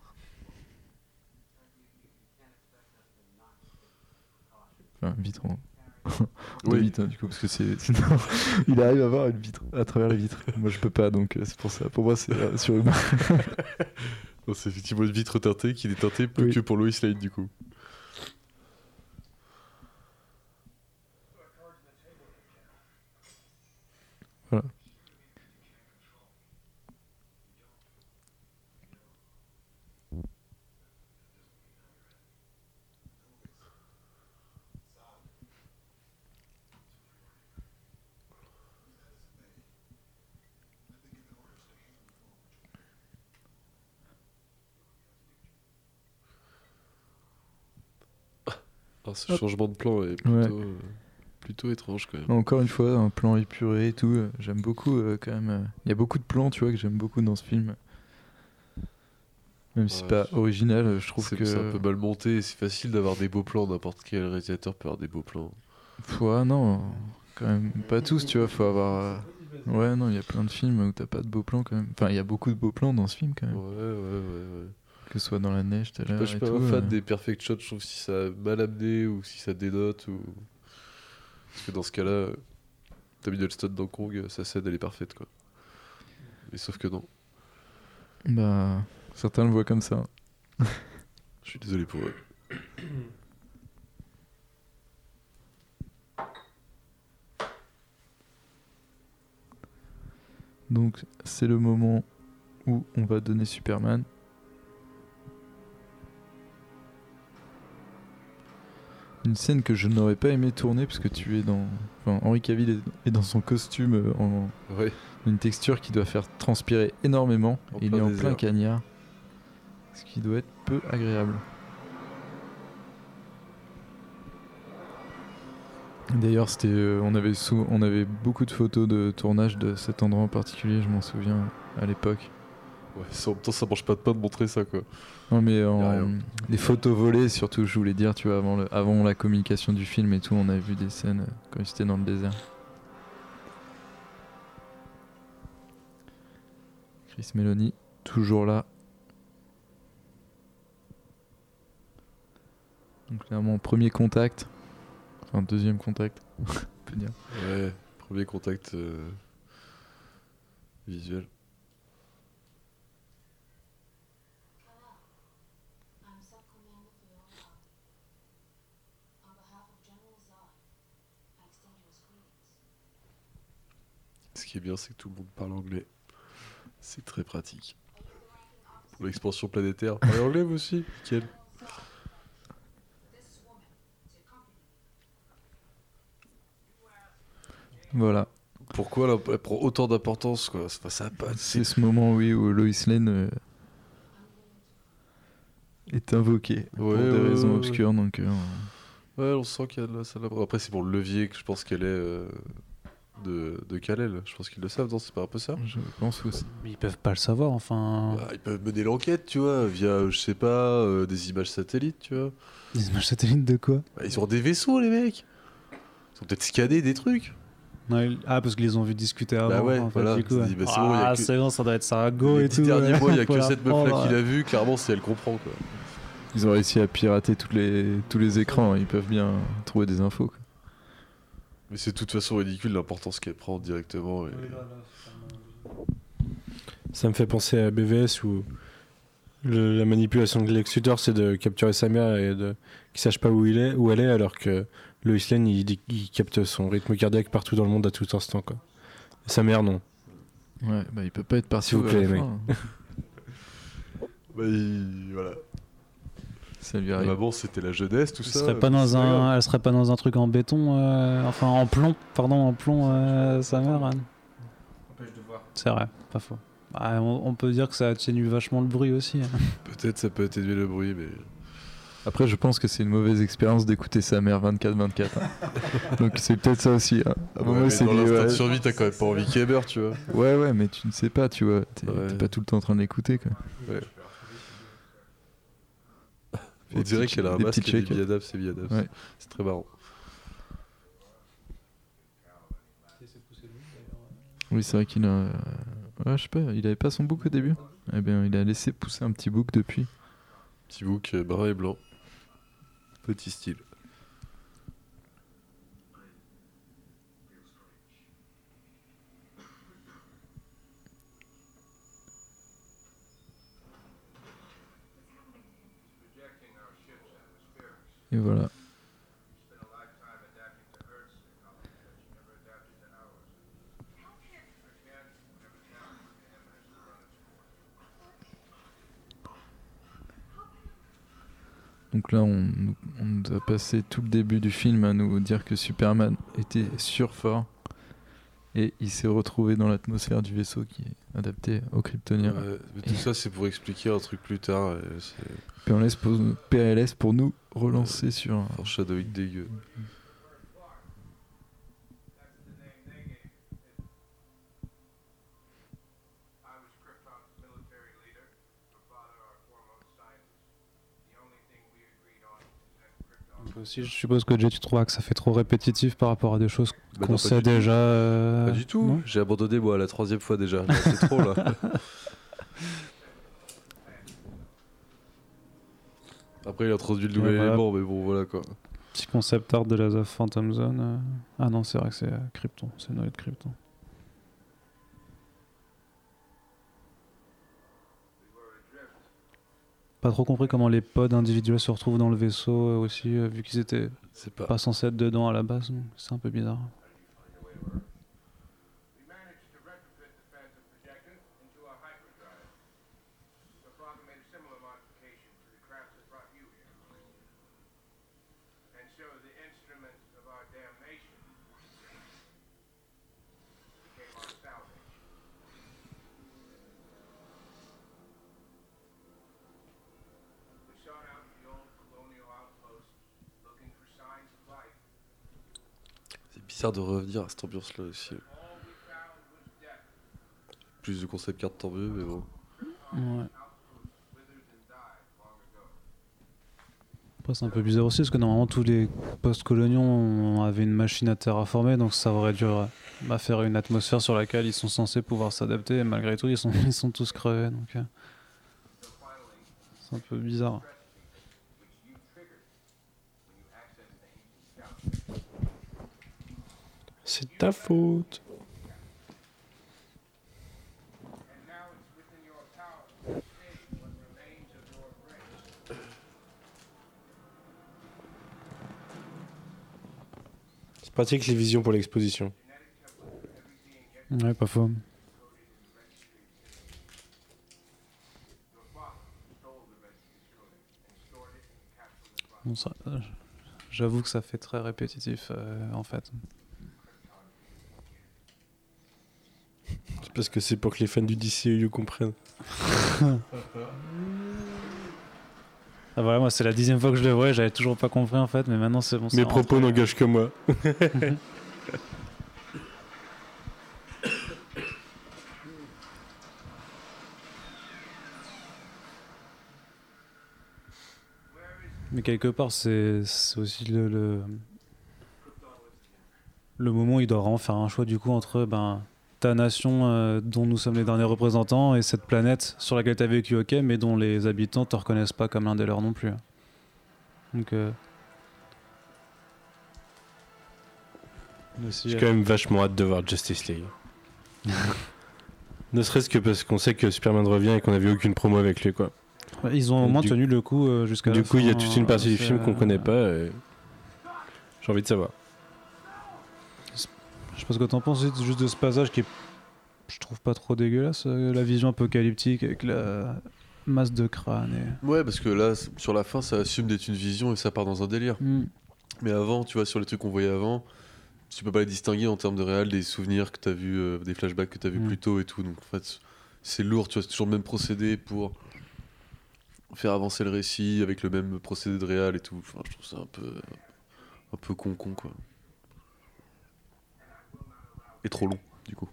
Enfin, vitre en... [laughs] de Oui. vitre, hein, du coup, parce que c'est... [laughs] il arrive à voir une vitre à travers la vitre. Moi, je peux pas, donc euh, c'est pour ça. Pour moi, c'est euh, surhumain. [laughs] C'est effectivement une vitre teintée qui n'est teintée plus Oui. que pour Lois Lane, du coup. Voilà. Ah, ce Hop. changement de plan est plutôt, euh, plutôt étrange quand même. Encore une fois, un plan épuré et tout. euh, J'aime beaucoup euh, quand même. euh, Il y a beaucoup de plans, tu vois, que j'aime beaucoup dans ce film. Même si c'est Ouais, pas original, je trouve que. c'est un peu mal monté, c'est facile d'avoir des beaux plans, n'importe quel réalisateur peut avoir des beaux plans. Ouais, non, quand même pas tous, tu vois, faut avoir. Ouais, non, il y a plein de films où t'as pas de beaux plans quand même. Enfin, il y a beaucoup de beaux plans dans ce film quand même. Ouais, ouais, ouais, ouais. Que ce soit dans la neige Moi, l'heure. je suis pas tout, un fan euh. des perfect shots, je trouve si ça a mal amené ou si ça dénote ou. Parce que dans ce cas-là, Tom Hiddleston dans Kong, sa scène elle est parfaite quoi. Mais sauf que non. Bah, certains le voient comme ça. Je suis désolé pour eux. Donc, c'est le moment où on va donner Superman. Une scène que je n'aurais pas aimé tourner parce que tu es dans. Enfin, Henri Cavill est- dans son costume euh, en Ouais. une texture qui doit faire transpirer énormément. En il est en désert. plein cagnard. Ce qui doit être peu agréable. D'ailleurs, c'était, euh, on, avait on avait beaucoup de photos de tournage de cet endroit en particulier, je m'en souviens à l'époque. Ouais, ça- en même temps ça mange pas de pain de montrer ça quoi. Non, mais a en, les photos volées, surtout, je voulais dire, tu vois, avant, le- avant la communication du film et tout, on avait vu des scènes euh, quand ils étaient dans le désert. Chris Meloni, toujours là. Donc, clairement, premier contact. Enfin, deuxième contact, [laughs] on peut dire. Ouais, premier contact euh, visuel. Qui est bien, c'est que tout le monde parle anglais. C'est très pratique. Pour l'expansion planétaire. Parlez anglais vous aussi Nickel. Voilà. Pourquoi elle, elle prend autant d'importance quoi? Enfin, ça a pas. C'est ce moment, oui, où Lois Lane euh, est invoquée pour des ouais, raisons ouais, obscures. Donc, euh, Ouais, on sent qu'il y a de la salle Après, c'est pour le levier que je pense qu'elle est euh, de, de Kal-El. Je pense qu'ils le savent, non C'est pas un peu ça je pense aussi. Mais ils peuvent pas le savoir, enfin. Bah, Ils peuvent mener l'enquête, tu vois, via, je sais pas, euh, des images satellites, tu vois. Des images satellites de quoi? Bah, ils ont des vaisseaux, les mecs Ils ont peut-être scanné des trucs. Ouais, ah, parce qu'ils les ont vu discuter avant. Bah ouais, en fait, voilà. du coup, ouais. bah, bon, il y a ah, que- c'est bon, ça doit être Sarago Les et dix tout. derniers ouais. mois, il y a que cette meuf là Oh, qu'il a vu, clairement, si elle comprend quoi. Ils ont réussi à pirater tous les, tous les écrans, ils peuvent bien trouver des infos. quoi. Mais c'est de toute façon ridicule l'importance qu'elle prend directement. et- Ça me fait penser à BVS où le- la manipulation de Lex Luthor c'est de capturer sa mère et de qu'il sache pas où il est, où elle est, alors que Lois Lane il, capte son rythme cardiaque partout dans le monde à tout instant quoi. Et sa mère non. Ouais, bah il peut pas être parti S'il vous plaît, mec. [laughs] Bah, il- voilà. Ça lui arrive. maman, c'était la jeunesse, tout Elle ça. serait pas dans un, elle serait pas dans un truc en béton, euh, enfin en plomb, pardon, en plomb, euh, sa mère. Anne. C'est vrai, pas faux. Bah, on, on peut dire que ça atténue vachement le bruit aussi. hein. [laughs] Peut-être ça peut atténuer le bruit, mais. Après, je pense que c'est une mauvaise expérience d'écouter sa mère 24-24. hein. [laughs] Donc c'est peut-être ça aussi. hein. À un Ouais, moment, c'est dans l'instant ouais, de survie, t'as quand même pas envie qu'elle meure, tu vois. Ouais, ouais, mais tu ne sais pas, tu vois. T'es Ouais. pas tout le temps en train de l'écouter, quoi. Ouais. On dirait qu'elle a un masque et biadabs, c'est biadabs. Ouais. C'est très marrant. Oui, c'est vrai qu'il a. euh, Ouais, je sais pas, il avait pas son bouc au début Eh bien, il a laissé pousser un petit bouc depuis. Petit bouc euh, brun et blanc. Petit style. Et voilà. Donc là, on, nous- on nous a passé tout le début du film à nous dire que Superman était surfort. Et il s'est retrouvé dans l'atmosphère du vaisseau qui est adapté aux Kryptoniens. Ouais, tout ça, c'est pour expliquer un truc plus tard. PLS pour, PLS pour nous relancer sur. un- foreshadowing dégueu. Aussi, je suppose que Jay, tu trouves que ça fait trop répétitif par rapport à des choses Bah qu'on sait déjà. euh, Pas du tout. J'ai abandonné moi la troisième fois déjà. C'est trop là. [laughs] Après, il a introduit le nouvel voilà. élément, mais bon, voilà quoi. Petit concept art de la The Phantom Zone. euh. Ah non, c'est vrai que c'est euh, Krypton, c'est le noyau de Krypton. Pas trop compris comment les pods individuels se retrouvent dans le vaisseau euh, aussi, euh, vu qu'ils étaient C'est pas. pas censés être dedans à la base. donc C'est un peu bizarre. De revenir à cette ambiance-là aussi. Plus de concept carte, tant mieux, mais bon. Ouais. Après, c'est un peu bizarre aussi parce que normalement tous les post-coloniaux avaient une machine à terraformer donc ça aurait dû euh, faire une atmosphère sur laquelle ils sont censés pouvoir s'adapter et malgré tout ils sont, [laughs] ils sont tous crevés donc euh, c'est un peu bizarre. C'est ta faute. C'est pratique les visions pour l'exposition. Ouais, pas faux. Bon, euh, J'avoue que ça fait très répétitif euh, en fait. Parce que c'est pour que les fans du DCU comprennent. Ah voilà, moi c'est la dixième fois que je le vois, j'avais toujours pas compris en fait, mais maintenant c'est bon. Mes propos n'engagent que moi. [laughs] Mais quelque part, c'est c'est aussi le, le, le moment où il doit vraiment faire un choix du coup entre ben, ta nation euh, dont nous sommes les derniers représentants et cette planète sur laquelle tu as vécu, ok, mais dont les habitants te reconnaissent pas comme l'un des leurs non plus. Donc. euh, J'ai euh, quand même vachement hâte de voir Justice League. [laughs] ne serait-ce que parce qu'on sait que Superman revient et qu'on n'avait aucune promo avec lui, quoi. ouais, ils ont au moins du- tenu le coup euh, jusqu'à Du coup, il y a toute une partie du c'est, film qu'on euh, connaît pas. et J'ai envie de savoir. Je sais pas ce que t'en penses juste de ce passage qui est, je trouve pas trop dégueulasse, euh, la vision apocalyptique avec la masse de crâne et... Ouais, parce que là, sur la fin, ça assume d'être une vision et ça part dans un délire. Mm. Mais avant, tu vois, sur les trucs qu'on voyait avant, tu peux pas les distinguer en termes de réel des souvenirs que t'as vu, euh, des flashbacks que t'as vu Mm. plus tôt et tout. Donc en fait, c'est lourd, tu vois, c'est toujours le même procédé pour faire avancer le récit avec le même procédé de réal et tout. Enfin, je trouve ça un peu, un peu con con quoi. Et trop long, du coup.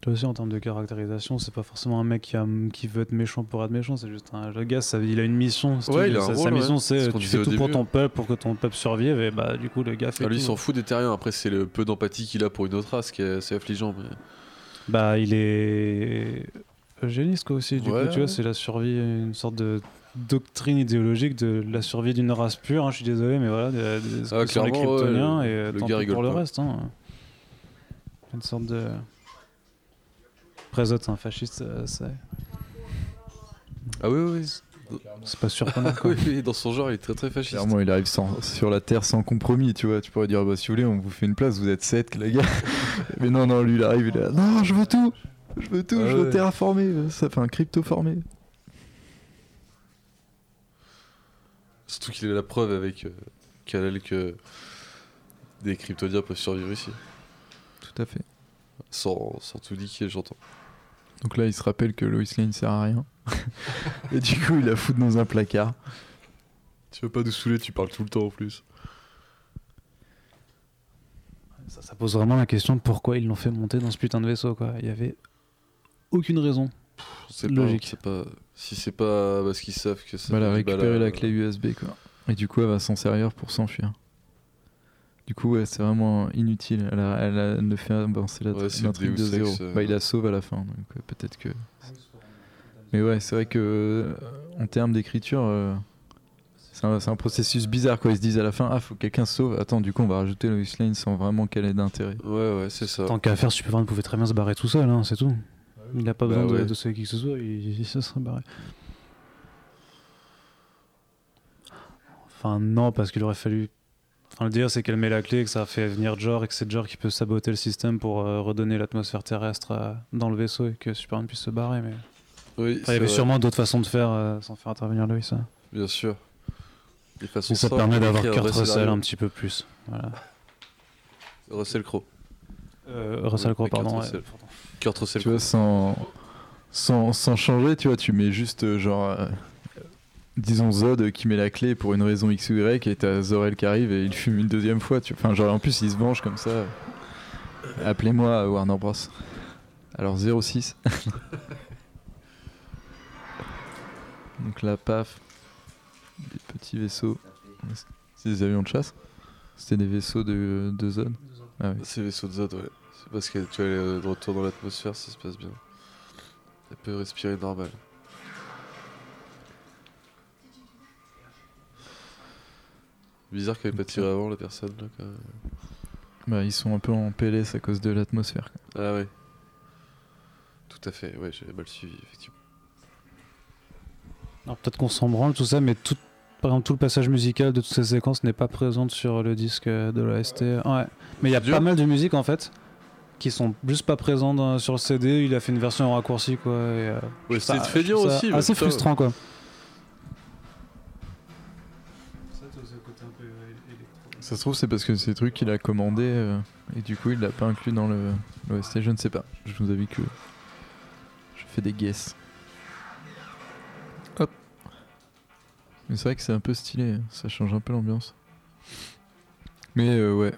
Toi aussi en termes de caractérisation, c'est pas forcément un mec qui, a- qui veut être méchant pour être méchant, c'est juste un le gars, ça, il a une mission. Ouais, veux. il a un sa, mission ouais. C'est ce c'est qu'on tu fais tout pour ton peuple, pour que ton peuple survive et bah du coup le gars fait Ah, lui, il s'en fout des terriens. Après, c'est le peu d'empathie qu'il a pour une autre race qui est assez affligeant. Mais... Bah il est eugéniste quoi aussi, du Ouais, coup tu vois c'est la survie, une sorte de doctrine idéologique de la survie d'une race pure, hein, je suis désolé mais voilà, des, des- Ah, sur les ouais, kryptoniens et euh, le tant gars pis rigole pour le reste. Hein. Une sorte de... C'est un fasciste, ça- ça- Ah oui, oui, oui. c'est pas surprenant quoi. oui, [laughs] oui, dans son genre, il est très très fasciste. Clairement, il arrive sans- sur la Terre sans compromis, tu vois. Tu pourrais dire, bah, si vous voulez, on vous fait une place, vous êtes 7, les gars. [laughs] Mais non, non, lui, il arrive, il est là, non, je veux tout Je veux tout, Ah je veux ouais. terraformer, ça fait un crypto-formé. Surtout qu'il a la preuve avec euh, Kal-El que des kryptoniens peuvent survivre ici. Tout à fait. Sans, sans tout niquer, j'entends. Donc là, il se rappelle que Lois Lane sert à rien. [laughs] Et du coup, il la fout dans un placard. Tu veux pas nous saouler, tu parles tout le temps en plus. Ça, ça pose vraiment la question de pourquoi ils l'ont fait monter dans ce putain de vaisseau quoi. Il y avait aucune raison. C'est Logique. Pas, c'est pas, si c'est pas parce qu'ils savent que ça. Elle du récupérer mal à- la clé USB, quoi. Et du coup, elle va s'en servir pour s'enfuir. Du coup, ouais, c'est vraiment inutile. Elle, a- elle, a- elle ne fait avancer la Ouais, l'intrigue de zéro. Euh. Bah, il la sauve à la fin, donc euh, peut-être que. Mais ouais, c'est vrai que euh, en termes d'écriture, euh, c'est un, c'est un processus bizarre quoi. Ils se disent à la fin, ah, faut que quelqu'un sauve. Attends, du coup, on va rajouter Lois Lane sans vraiment qu'elle ait d'intérêt. Ouais, ouais, c'est ça. Tant qu'à faire, Superman pouvait très bien se barrer tout seul, hein, c'est tout. Il n'a pas Bah besoin de, ouais. de sauver qui que ce soit, il, il se serait barré. Enfin, non, parce qu'il aurait fallu. Enfin, le dire, c'est qu'elle met la clé, que ça fait venir Jor et que c'est Jor qui peut saboter le système pour euh, redonner l'atmosphère terrestre euh, dans le vaisseau et que Superman puisse se barrer. Mais Oui, Enfin, il y avait vrai, sûrement d'autres façons de faire euh, sans faire intervenir Lois. hein. Bien sûr. Des façons Et ça permet d'avoir un Kurt Russell un petit peu plus. Voilà. Russell Crowe. Euh, Russell Crowe, pardon. ouais. Russell. Kurt Russell Tu vois, sans, sans, sans changer, tu vois, tu mets juste euh, genre. euh, disons Zod qui met la clé pour une raison X ou Y et t'as Zor-El qui arrive et il fume une deuxième fois. Tu... Enfin, genre en plus il se venge comme ça. Appelez-moi Warner Bros. Alors 06. [laughs] Donc là, paf. Des petits vaisseaux. C'est des avions de chasse? C'était des vaisseaux de, de Zod? Ah. C'est les vaisseaux de Zod, ouais. Parce que tu est de retour dans l'atmosphère, ça se passe bien. Elle peut respirer normal. Bizarre qu'elle ait pas tiré avant la personne là quand même. Bah, ils sont un peu en PLS à cause de l'atmosphère. Ah ouais. Tout à fait, ouais, j'avais mal suivi, effectivement. Alors peut-être qu'on s'en branle tout ça, mais tout, par exemple tout le passage musical de toutes ces séquences n'est pas présent sur le disque de l'OST. Ouais. Mais il y a pas mal de musiques en fait qui sont juste pas présentes dans- sur le CD. Il a fait une version en raccourci quoi. Et, euh, Ouais, je trouve ça aussi, Assez putain. frustrant quoi. Ça se trouve, c'est parce que c'est des trucs qu'il a commandé euh, et du coup il l'a pas inclus dans le l'OST. Je ne sais pas. Je vous avais que je fais des guesses. Hop. Mais c'est vrai que c'est un peu stylé. Ça change un peu l'ambiance. Mais euh, ouais.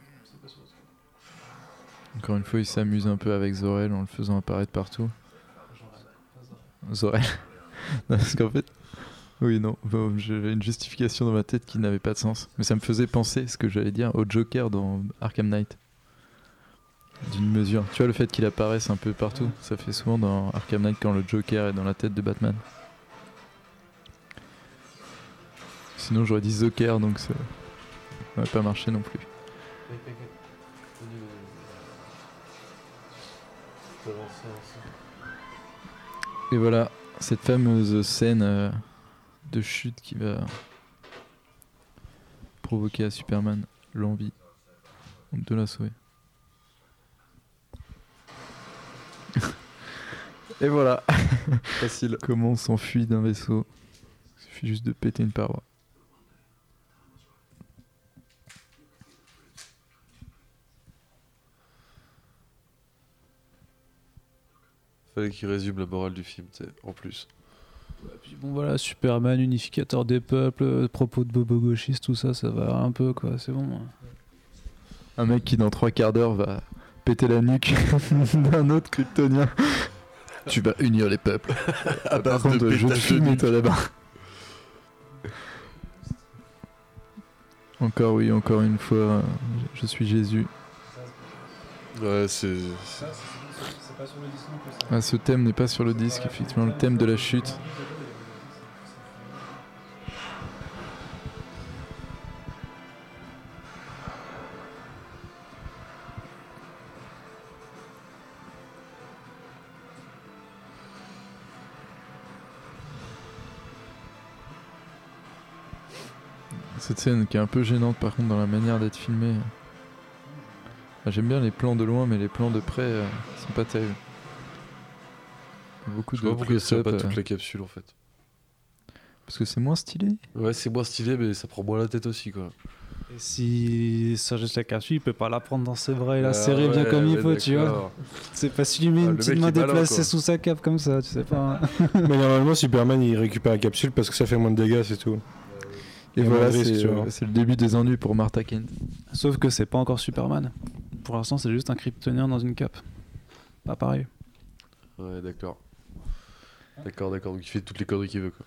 Encore une fois, il s'amuse un peu avec Zorel en le faisant apparaître partout. Zorel. [laughs] Non, parce qu'en fait, Oui, non, j'avais une justification dans ma tête qui n'avait pas de sens. Mais ça me faisait penser, ce que j'allais dire, au Joker dans Arkham Knight. D'une mesure. Tu vois, le fait qu'il apparaisse un peu partout, ça fait souvent dans Arkham Knight quand le Joker est dans la tête de Batman. Sinon, j'aurais dit Zoker, donc ça n'aurait pas marché non plus. Et voilà, cette fameuse scène euh, de chute qui va provoquer à Superman l'envie de la sauver. [laughs] Et voilà. Facile. Comment on s'enfuit d'un vaisseau Il suffit juste de péter une paroi. Fallait qu'il résume la morale du film, tu sais, en plus. Puis bon voilà, Superman, unificateur des peuples, euh, propos de bobo gauchiste, tout ça, ça va un peu quoi, c'est bon. Un mec qui dans trois quarts d'heure va péter la nuque [laughs] d'un autre kryptonien. tu vas unir les peuples. [laughs] À Par contre, je te nuque. toi là-bas. Encore oui, encore une fois, euh, je je suis Jésus. Ouais, c'est. Ah, ce thème n'est pas sur le disque, effectivement, le thème de la chute. Cette scène qui est un peu gênante par contre dans la manière d'être filmée. Ah, J'aime bien les plans de loin, mais les plans de près euh, sont pas terribles. Beaucoup Je de pourquoi ça pas euh, toutes les capsules en fait. parce que c'est moins stylé. Ouais, c'est moins stylé, mais ça prend moins la tête aussi quoi. Et si ça juste la capsule, il peut pas la prendre dans ses bras et la Ah serrer bien comme il faut, tu vois. C'est pas si lui met Ah, une petite main déplacée sous sa cape comme ça, tu sais pas. [laughs] Mais normalement, Superman il récupère la capsule parce que ça fait moins de dégâts, c'est tout. Et a voilà, euh, c'est le début des ennuis pour Martha Kent. Sauf que c'est pas encore Superman. Pour l'instant, c'est juste un kryptonien dans une cape. Pas pareil. Ouais, d'accord. D'accord, d'accord. Donc il fait toutes les conneries qu'il veut quoi.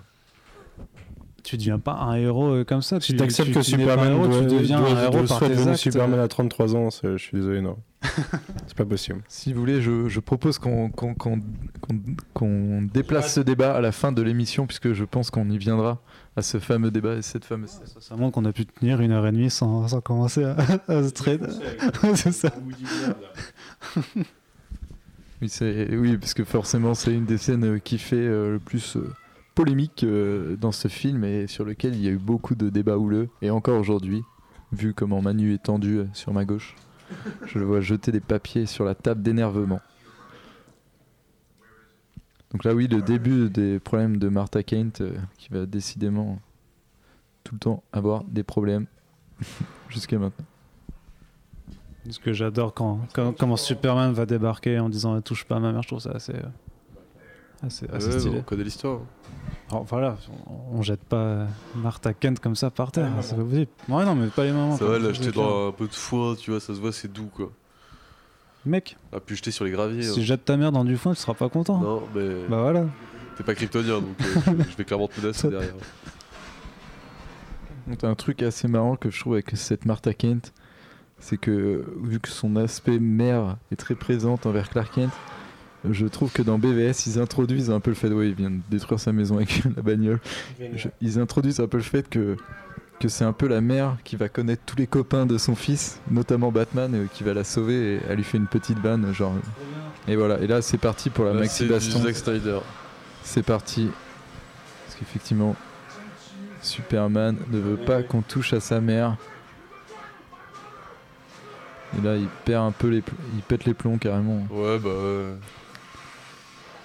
Tu deviens pas un héros euh, comme ça. Si tu t'acceptes tu- que Superman héros, doit, tu deviens doit- un héros doit- par soit tes actes. Superman à 33 ans, je suis désolé, non. [laughs] c'est pas possible. Si vous voulez, je, je propose qu'on déplace ce débat à la fin de l'émission, puisque je pense qu'on y viendra à ce fameux débat et cette fameuse. Ça, ça montre qu'on a pu tenir une heure et demie sans, sans commencer à, à se traiter. c'est [laughs] ça. Oui, c'est- oui, parce que forcément, c'est une des scènes euh, qui fait euh, le plus euh, polémique euh, dans ce film et sur lequel il y a eu beaucoup de débats houleux. Et encore aujourd'hui, vu comment Manu est tendu sur ma gauche, je le vois jeter des papiers sur la table d'énervement. Donc là, oui, le début des problèmes de Martha Kent, euh, qui va décidément tout le temps avoir des problèmes [laughs] jusqu'à maintenant. Ce que j'adore quand, quand comment Superman va débarquer en disant touche pas à ma mère, je trouve ça assez, euh, assez, assez Ouais, stylé. on connaît l'histoire. Alors, voilà, on, on jette pas euh, Martha Kent comme ça par terre, c'est pas possible. Ouais, non, mais pas les mamans. Ça va c'est l'acheter clair. dans un peu de foin, tu vois, ça se voit, c'est doux quoi. Mec, Ah, puis jeter sur les graviers. si hein. je jette ta mère dans du foin, tu seras pas content. Non, mais Bah voilà. t'es pas kryptonien donc euh, je, [laughs] je vais clairement te menacer derrière. Donc, un truc assez marrant que je trouve avec cette Martha Kent, c'est que vu que son aspect mère est très présente envers Clark Kent, je trouve que dans BVS ils introduisent un peu le fait, ouais, il vient de détruire sa maison avec [laughs] la bagnole. Je- ils introduisent un peu le fait que que c'est un peu la mère qui va connaître tous les copains de son fils, notamment Batman, euh, qui va la sauver et elle lui fait une petite vanne, genre. Et voilà, et là c'est parti pour la Là, maxi baston. C'est parti. Parce qu'effectivement, Superman ne veut pas qu'on touche à sa mère. Et là, il perd un peu les, pl- il pète les plombs carrément. Ouais, bah ouais.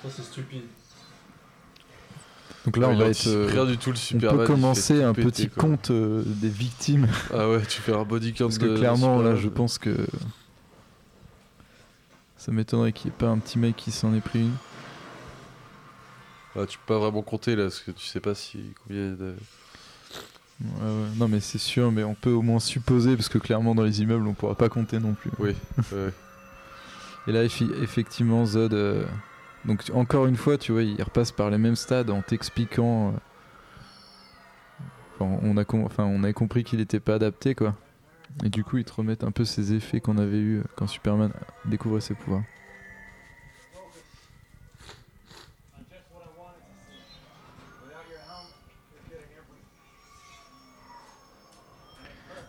Ça, c'est stupide. Donc là, Ouais, on va être. euh, rien du tout le on peut commencer un petit compte euh, des victimes. Ah ouais, tu fais un body count Parce que clairement, là, je pense que. Ça m'étonnerait qu'il n'y ait pas un petit mec qui s'en ait pris une. Ah, tu peux pas vraiment compter là, parce que tu sais pas si combien de. Ouais, ouais. Non, mais c'est sûr, mais on peut au moins supposer, parce que clairement, dans les immeubles, on pourra pas compter non plus. Oui, ouais. Et là, effectivement, Zod. euh, Donc, encore une fois, tu vois, il repasse par les mêmes stades en t'expliquant euh, enfin, on a compris qu'il n'était pas adapté, quoi. Et du coup, ils te remettent un peu ces effets qu'on avait eu quand Superman découvrait ses pouvoirs.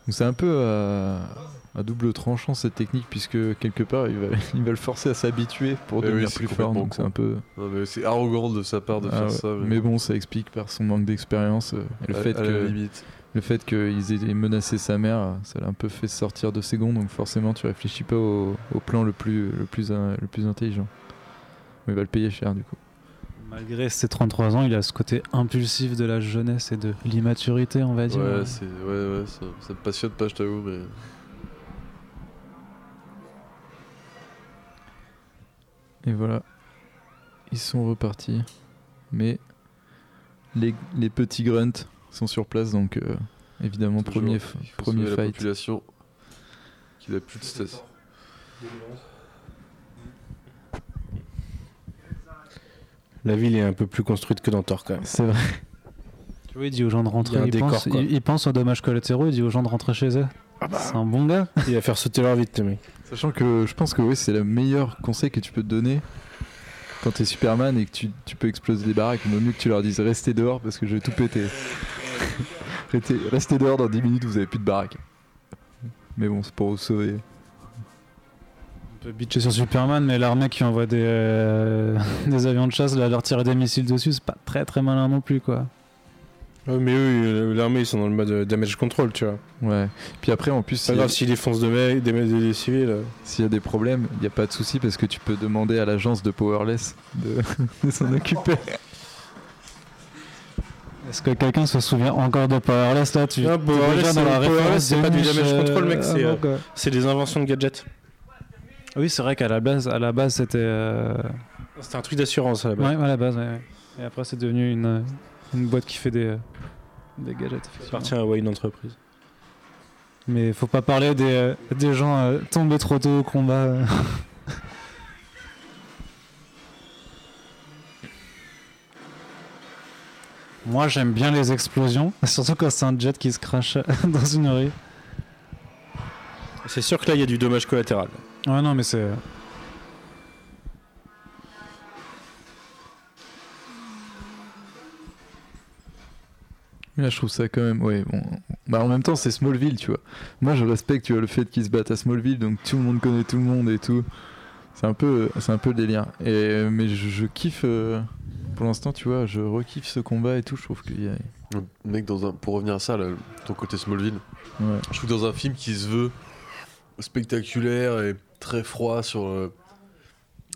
Donc c'est un peu à, à double tranchant cette technique puisque quelque part il va, il va le forcer à s'habituer pour Eh devenir plus fort. Donc c'est un peu. Non, mais c'est arrogant de sa part de Ah faire ouais. ça. Mais bon, ça explique par son manque d'expérience euh, le À- fait à la que limite. le fait qu'ils aient menacé sa mère, ça l'a un peu fait sortir de ses gonds. Donc forcément, tu réfléchis pas au, au plan le plus le plus le plus intelligent. Mais il va le payer cher du coup. Malgré ses 33 ans, il a ce côté impulsif de la jeunesse et de l'immaturité, on va dire. Ouais, c'est, ouais, ouais, ça, ça me passionne pas, je t'avoue, mais. Et voilà, ils sont repartis. Mais les, les petits grunts sont sur place, donc euh, évidemment Toujours, premier il premier sauver la fight. population qui a plus de stress. La ville est un peu plus construite que dans Thor quand même. C'est vrai. Tu vois, il dit aux gens de Il rentrer. un Il, décor, pense, il, il pense aux dommages collatéraux, il dit aux gens de rentrer chez eux. C'est un bon gars. Il va faire sauter leur vite, le mec. Sachant que je pense que oui, c'est le meilleur conseil que tu peux te donner quand t'es Superman et que tu, peux exploser des baraques. Il vaut mieux que tu leur dises restez dehors parce que je vais tout péter. [laughs] restez, restez dehors dans 10 minutes, vous avez plus de baraques. Mais bon, c'est pour vous sauver. On peut bitcher sur Superman, mais l'armée qui envoie des, euh, [laughs] des avions de chasse, là, leur tirer des missiles dessus, c'est pas très très malin non plus, quoi. Ouais, mais eux, euh, l'armée, ils sont dans le mode euh, damage control, tu vois. Ouais. Puis après, en plus, Pas grave s'ils défoncent de mecs, des, des, des civils. euh. s'il y a des problèmes, il n'y a pas de souci parce que tu peux demander à l'agence de Powerless de, [laughs] de s'en occuper. [laughs] Est-ce que quelqu'un se souvient encore de Powerless là? Tu, Non, t'es Powerless, c'est- pas du damage euh, control, mec, c'est, euh, des inventions de gadgets. Oui, c'est vrai qu'à la base, à la base c'était. euh, C'était un truc d'assurance à la base. Ouais, à la base, ouais, ouais. Et après, c'est devenu une, une boîte qui fait des, euh, des gadgets. Ça effectivement. appartient à Wayne Entreprise. Mais faut pas parler des, euh, des gens euh, tombés trop tôt au combat. euh. [laughs] Moi, j'aime bien les explosions, [laughs] surtout quand c'est un jet qui se crache [laughs] dans une rue. C'est sûr que là, il y a du dommage collatéral. Ouais, non, mais c'est. Là, je trouve ça quand même. Ouais, bon. Bah, en même temps, c'est Smallville, tu vois. Moi, je respecte tu vois, le fait qu'ils se battent à Smallville, donc tout le monde connaît tout le monde et tout. C'est un peu, c'est un peu le délire. Et, mais je, je kiffe. euh, pour l'instant, tu vois, je rekiffe ce combat et tout. Je trouve qu'il y a. Mec, dans un... pour revenir à ça, là, ton côté Smallville, Ouais. je trouve que dans un film qui se veut spectaculaire et très froid sur euh,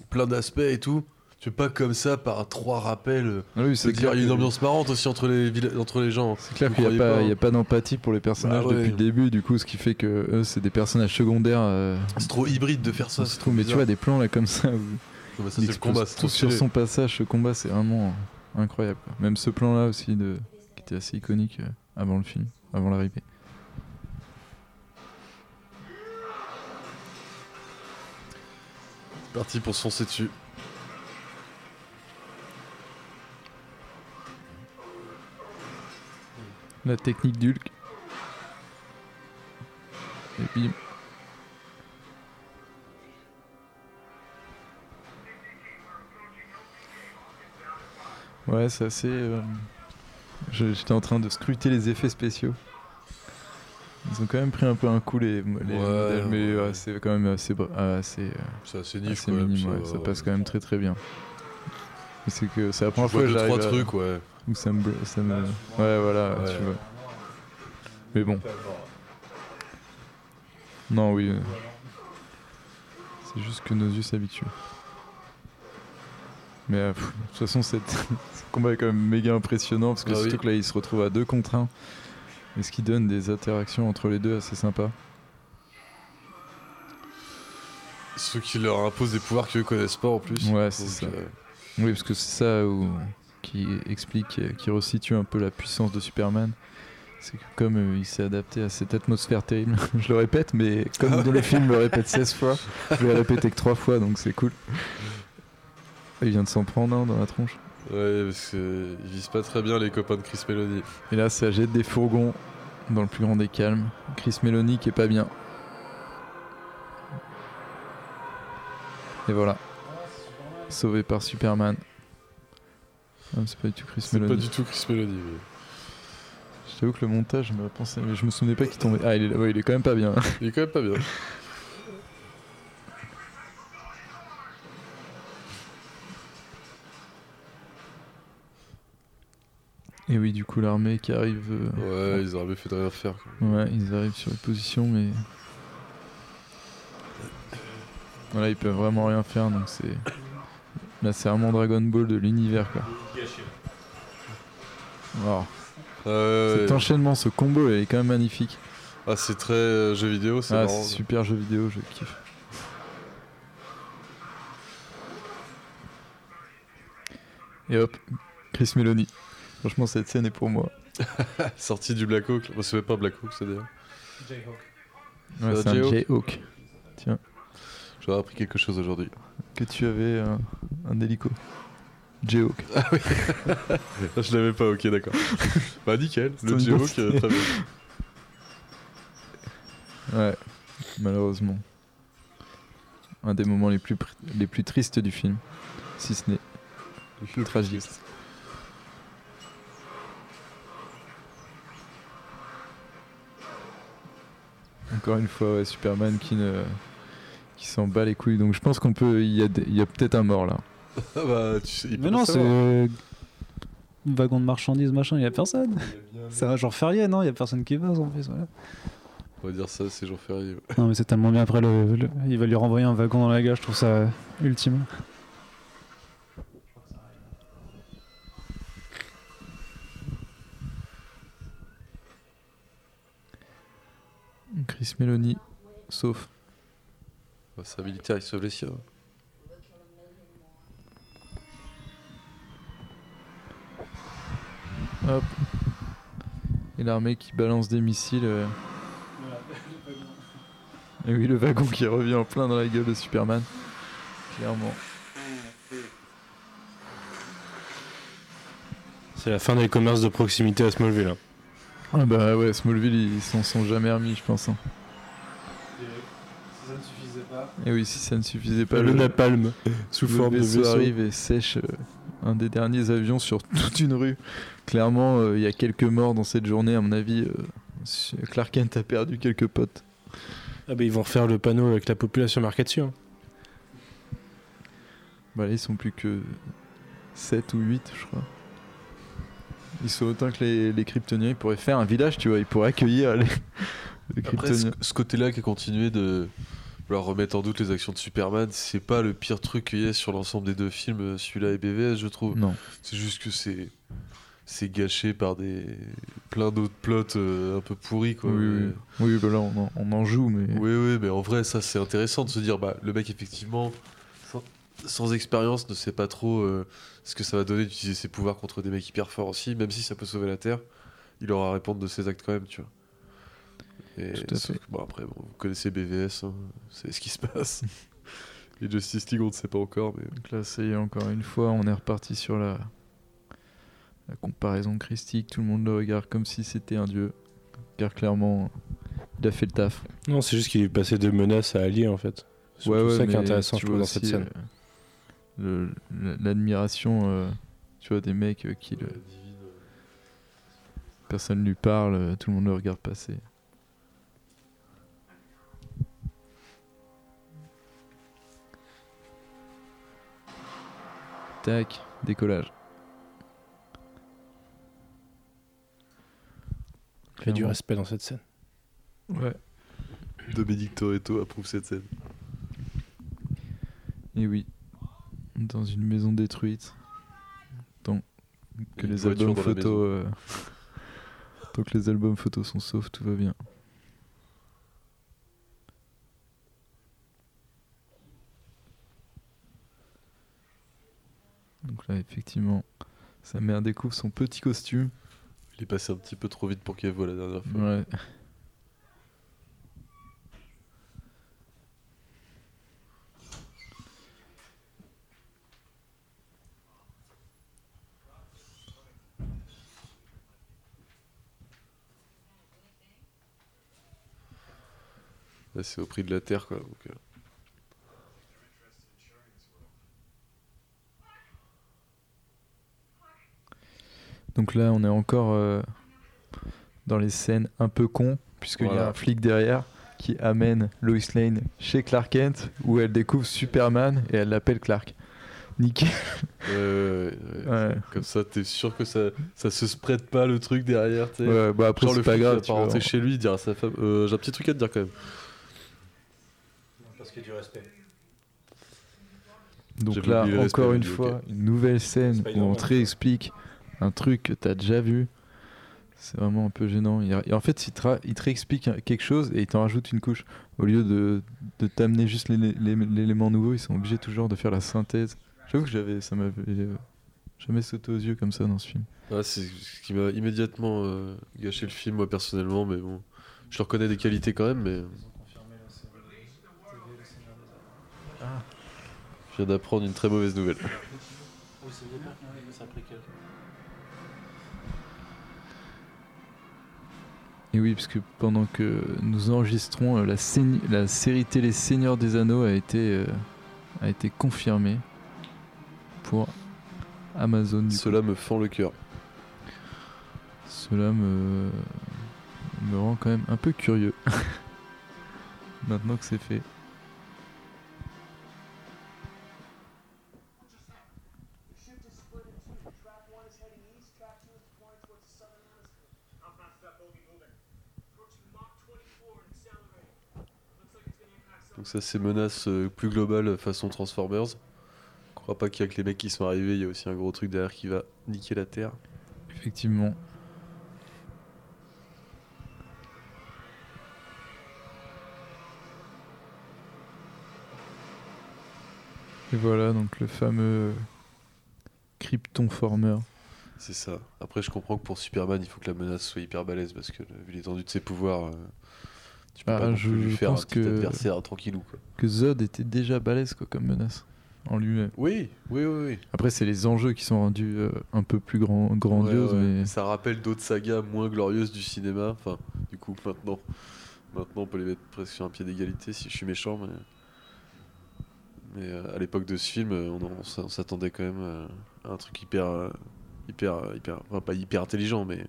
plein d'aspects et tout, tu veux pas comme ça par trois rappels. euh, Ah oui, se c'est dire, clair il y a une ambiance marrante aussi entre les, entre les gens. C'est clair qu'il n'y a, hein. pas d'empathie pour les personnages Bah ouais. depuis le début, du coup, ce qui fait que eux, c'est des personnages secondaires. euh, C'est trop hybride de faire ça. c'est c'est trop- mais tu vois, des plans là comme ça où ça, c'est le combat, tout sur son passage. Ce combat, c'est vraiment incroyable. quoi. Même ce plan là aussi, de... qui était assez iconique euh, avant le film, avant l'arrivée. Parti pour se foncer dessus. La technique d'Hulk. Et bim. Ouais, c'est assez. euh, J'étais en train de scruter les effets spéciaux. Ils ont quand même pris un peu un coup les, les Ouais, modèles, mais ouais. c'est quand même assez, assez, euh, C'est assez niche, assez minime. ça ouais, passe quand même très très bien. C'est que c'est la première fois que trois j'arrive à- trucs, ouais. Où ça me, ça me... Ouais, voilà, Ouais. tu vois. Mais bon. Non, oui. euh, C'est juste que nos yeux s'habituent. Mais euh, pff, de toute façon, [laughs] ce combat est quand même méga impressionnant parce que Ah surtout oui. que là, il se retrouve à deux contre un. Et ce qui donne des interactions entre les deux assez sympas. Ceux qui leur imposent des pouvoirs qu'eux connaissent pas en plus. Ouais, c'est ça. euh, Oui, parce que c'est ça où... qui explique, euh, qui resitue un peu la puissance de Superman. C'est que comme euh, il s'est adapté à cette atmosphère terrible, [laughs] je le répète, mais comme Ah dans le film, le répète 16 fois, je vais le répéter que 3 fois, donc c'est cool. Il vient de s'en prendre un dans la tronche. Ouais, parce qu'ils visent pas très bien les copains de Chris Meloni. Et là, ça jette des fourgons dans le plus grand des calmes. Chris Meloni qui est pas bien. Et voilà. Sauvé par Superman. Ah, c'est pas du tout Chris C'est Meloni. pas du tout Chris mais- Je t'avoue que le montage, je me pensais, mais je me souvenais pas qu'il tombait. Ah, il est ouais, il est quand même pas bien. Il est quand même pas bien. Et oui, du coup, l'armée qui arrive. euh, Ouais, ils auraient bien fait de rien faire. quoi. Ouais, ils arrivent sur les positions, mais. Voilà, ils peuvent vraiment rien faire, donc c'est. Là, c'est vraiment Dragon Ball de l'univers, quoi. Wow. Ouais, Cet enchaînement, ce combo, il est quand même magnifique. Ah, c'est très euh, jeu vidéo, c'est Ah, marrant. c'est super jeu vidéo, je kiffe. Et hop, Chris Meloni. Franchement, cette scène est pour moi. [laughs] Sorti du Black Hawk. Bon, c'est pas Black Hawk, c'est d'ailleurs. Ouais, C'est un Jayhawk. Tiens, J'aurais appris quelque chose aujourd'hui. que tu avais un, un hélico. Jayhawk. Ah oui [laughs] Je l'avais pas, ok, d'accord. bah, nickel, le grosse euh, très bien. [laughs] Ouais, malheureusement. Un des moments les plus, pr- les plus tristes du film. Si ce n'est Le tragique. Encore une fois, ouais, Superman qui ne qui s'en bat les couilles. Donc je pense qu'on peut. Il y a, des- il y a peut-être un mort là. Ah bah, tu sais, il peut Mais non, savoir. c'est. Wagon de marchandises, machin, il y a personne. C'est un jour férié, non? Il y a personne qui passe en plus. Voilà. On va dire ça, c'est jour férié. ouais. Non, mais c'est tellement bien. Après, le, le- il va lui renvoyer un wagon dans la gare, je trouve ça euh, ultime. Chris Meloni, sauf. Bah, c'est un militaire, il sauve les siens. Hop. Et l'armée qui balance des missiles. euh. Et oui, le wagon qui revient en plein dans la gueule de Superman. Clairement. C'est la fin des commerces de proximité à Smallville. hein. Ah bah ouais, Smallville, ils s'en sont jamais remis, je pense. hein. ça ne suffisait pas. Et oui, si ça ne suffisait pas, le napalm sous le forme de vaisseau vaisseau. arrive et sèche euh, un des derniers avions sur toute une rue. Clairement, euh, il y a quelques morts dans cette journée, à mon avis. euh, Clark Kent a perdu quelques potes. Ah bah ils vont refaire le panneau avec la population marquée dessus. hein. Bah là, ils sont plus que 7 ou 8, je crois. Ils sont autant que les, les Kryptoniens. Ils pourraient faire un village, tu vois. Ils pourraient accueillir les, les Après, ce, Kryptoniens. ce côté-là qui a continué de leur remettre en doute les actions de Superman, c'est pas le pire truc qu'il y a sur l'ensemble des deux films, euh, celui-là et BVS, je trouve. Non. C'est juste que c'est c'est gâché par des plein d'autres plots euh, un peu pourris quoi. Oui, oui. Mais- Oui, bah là, on en, on en joue, mais. Oui, oui, mais en vrai, ça c'est intéressant de se dire, bah, le mec, effectivement, sans, sans expérience, ne sait pas trop euh, ce que ça va donner d'utiliser ses pouvoirs contre des mecs hyper forts aussi, même si ça peut sauver la Terre, il aura à répondre de ses actes quand même, tu vois. Et Tout à sauf fait. que, bon, après, bon, vous connaissez BVS, hein, c'est ce qui se passe. [laughs] Les Justice League, on ne sait pas encore, mais. Donc là, ça y est, encore une fois, on est reparti sur la, la comparaison christique. Tout le monde le regarde comme si c'était un dieu. Car clairement, il a fait le taf. Non, c'est juste qu'il est passé de menace à allié en fait. C'est Ouais, ça qui est intéressant, tu je trouve, vois dans cette scène. euh, le- L'admiration, euh, tu vois, des mecs euh, qui le. Personne lui parle, tout le monde le regarde passer. Tac, décollage. Il y a du respect dans cette scène. Ouais. Dominique Toretto approuve cette scène. Et oui, dans une maison détruite, tant que Une les albums photos, euh, [laughs] tant que les albums photos sont saufs, tout va bien. effectivement, sa mère découvre son petit costume. Il est passé un petit peu trop vite pour qu'elle voit la dernière fois. Ouais. C'est au prix de la terre, quoi. Euh. Donc là, on est encore euh, dans les scènes un peu cons, puisqu'il y a un flic derrière qui amène Lois Lane chez Clark Kent, où elle découvre Superman et elle l'appelle Clark. Nickel. Ouais, ouais, ouais, Ouais. c'est- Comme ça, t'es sûr que ça, ça se prête pas le truc derrière, sais. Ouais, bah après, Genre c'est le pas flic, grave, tu pas vois. rentrer chez lui, dire à sa femme. Euh, J'ai un petit truc à te dire quand même. Parce qu'il y a du respect. Donc là, encore une fois, une nouvelle scène où on te réexplique un truc que t'as déjà vu. C'est vraiment un peu gênant. Il- Et en fait, il te, il te réexplique quelque chose et il t'en rajoute une couche. Au lieu de, de t'amener juste l'élé- l'é- l'élément nouveau, ils sont obligés toujours de faire la synthèse. J'avoue que j'avais, ça m'avait euh, jamais sauté aux yeux comme ça dans ce film. Ouais, c'est ce qui m'a immédiatement euh, gâché le film, moi personnellement, mais bon. Je reconnais des qualités quand même, mais. Je viens d'apprendre une très mauvaise nouvelle. [laughs] Et oui, parce que pendant que nous enregistrons, euh, la, série télé Seigneur des Anneaux a été, euh, a été confirmée pour Amazon. coup. Cela me fend le cœur. Cela me, me rend quand même un peu curieux. [laughs] Maintenant que c'est fait. Donc ça c'est menace euh, plus globale façon Transformers. Je crois pas qu'il y a que les mecs qui sont arrivés, il y a aussi un gros truc derrière qui va niquer la Terre. Effectivement. Et voilà donc le fameux Krypton Former. C'est ça. Après je comprends que pour Superman il faut que la menace soit hyper balèze parce que vu l'étendue de ses pouvoirs, euh, tu peux Ah, pas je lui faire un pense petit que- adversaire tranquillou quoi. Que Zod était déjà balèze quoi, comme menace en lui-même. Oui, oui, oui, oui. Après c'est les enjeux qui sont rendus euh, un peu plus grand, grandioses Ouais, ouais. mais Ça rappelle d'autres sagas moins glorieuses du cinéma. Enfin, du coup, maintenant, maintenant on peut les mettre presque sur un pied d'égalité si je suis méchant. Mais, mais euh, à l'époque de ce film, euh, on, on s- on s'attendait quand même euh, à un truc hyper, hyper, hyper, enfin pas hyper intelligent, mais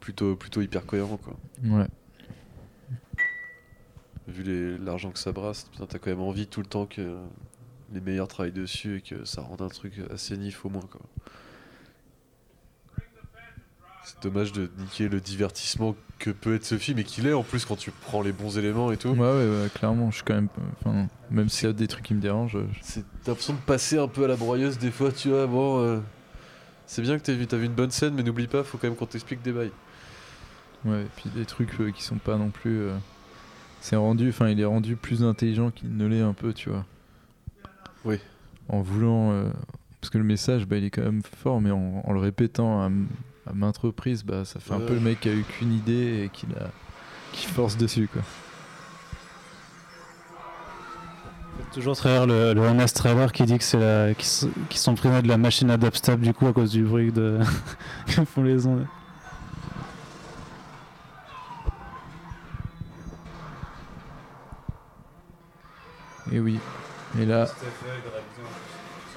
plutôt, plutôt hyper cohérent quoi. ouais. Vu l'argent que ça brasse, t'as quand même envie tout le temps que les meilleurs travaillent dessus et que ça rende un truc assez nif au moins quoi. C'est dommage de niquer le divertissement que peut être ce film et qu'il est en plus quand tu prends les bons éléments et tout. Ouais, ouais, ouais, clairement, je suis quand même. Enfin, même s'il y a des trucs qui me dérangent. je- C'est t'as l'impression de passer un peu à la broyeuse des fois, tu vois. Bon, euh, c'est bien que t'as vu, t'as vu une bonne scène, mais n'oublie pas, faut quand même qu'on t'explique des bails. Ouais, et puis des trucs euh, qui sont pas non plus. euh, C'est rendu. Enfin, il est rendu plus intelligent qu'il ne l'est un peu, tu vois. Oui. En voulant. euh, Parce que le message, bah, il est quand même fort, mais en, en le répétant à, maintes reprises, bah, ça fait un Ouais. peu le mec qui a eu qu'une idée et qui, qui force dessus, quoi. Toujours à travers le, le Honest Trailer qui dit que c'est la, qu'ils sont prisonniers de la machine à dubstep du coup à cause du bruit de [laughs] que font les ondes. Et oui. Et là,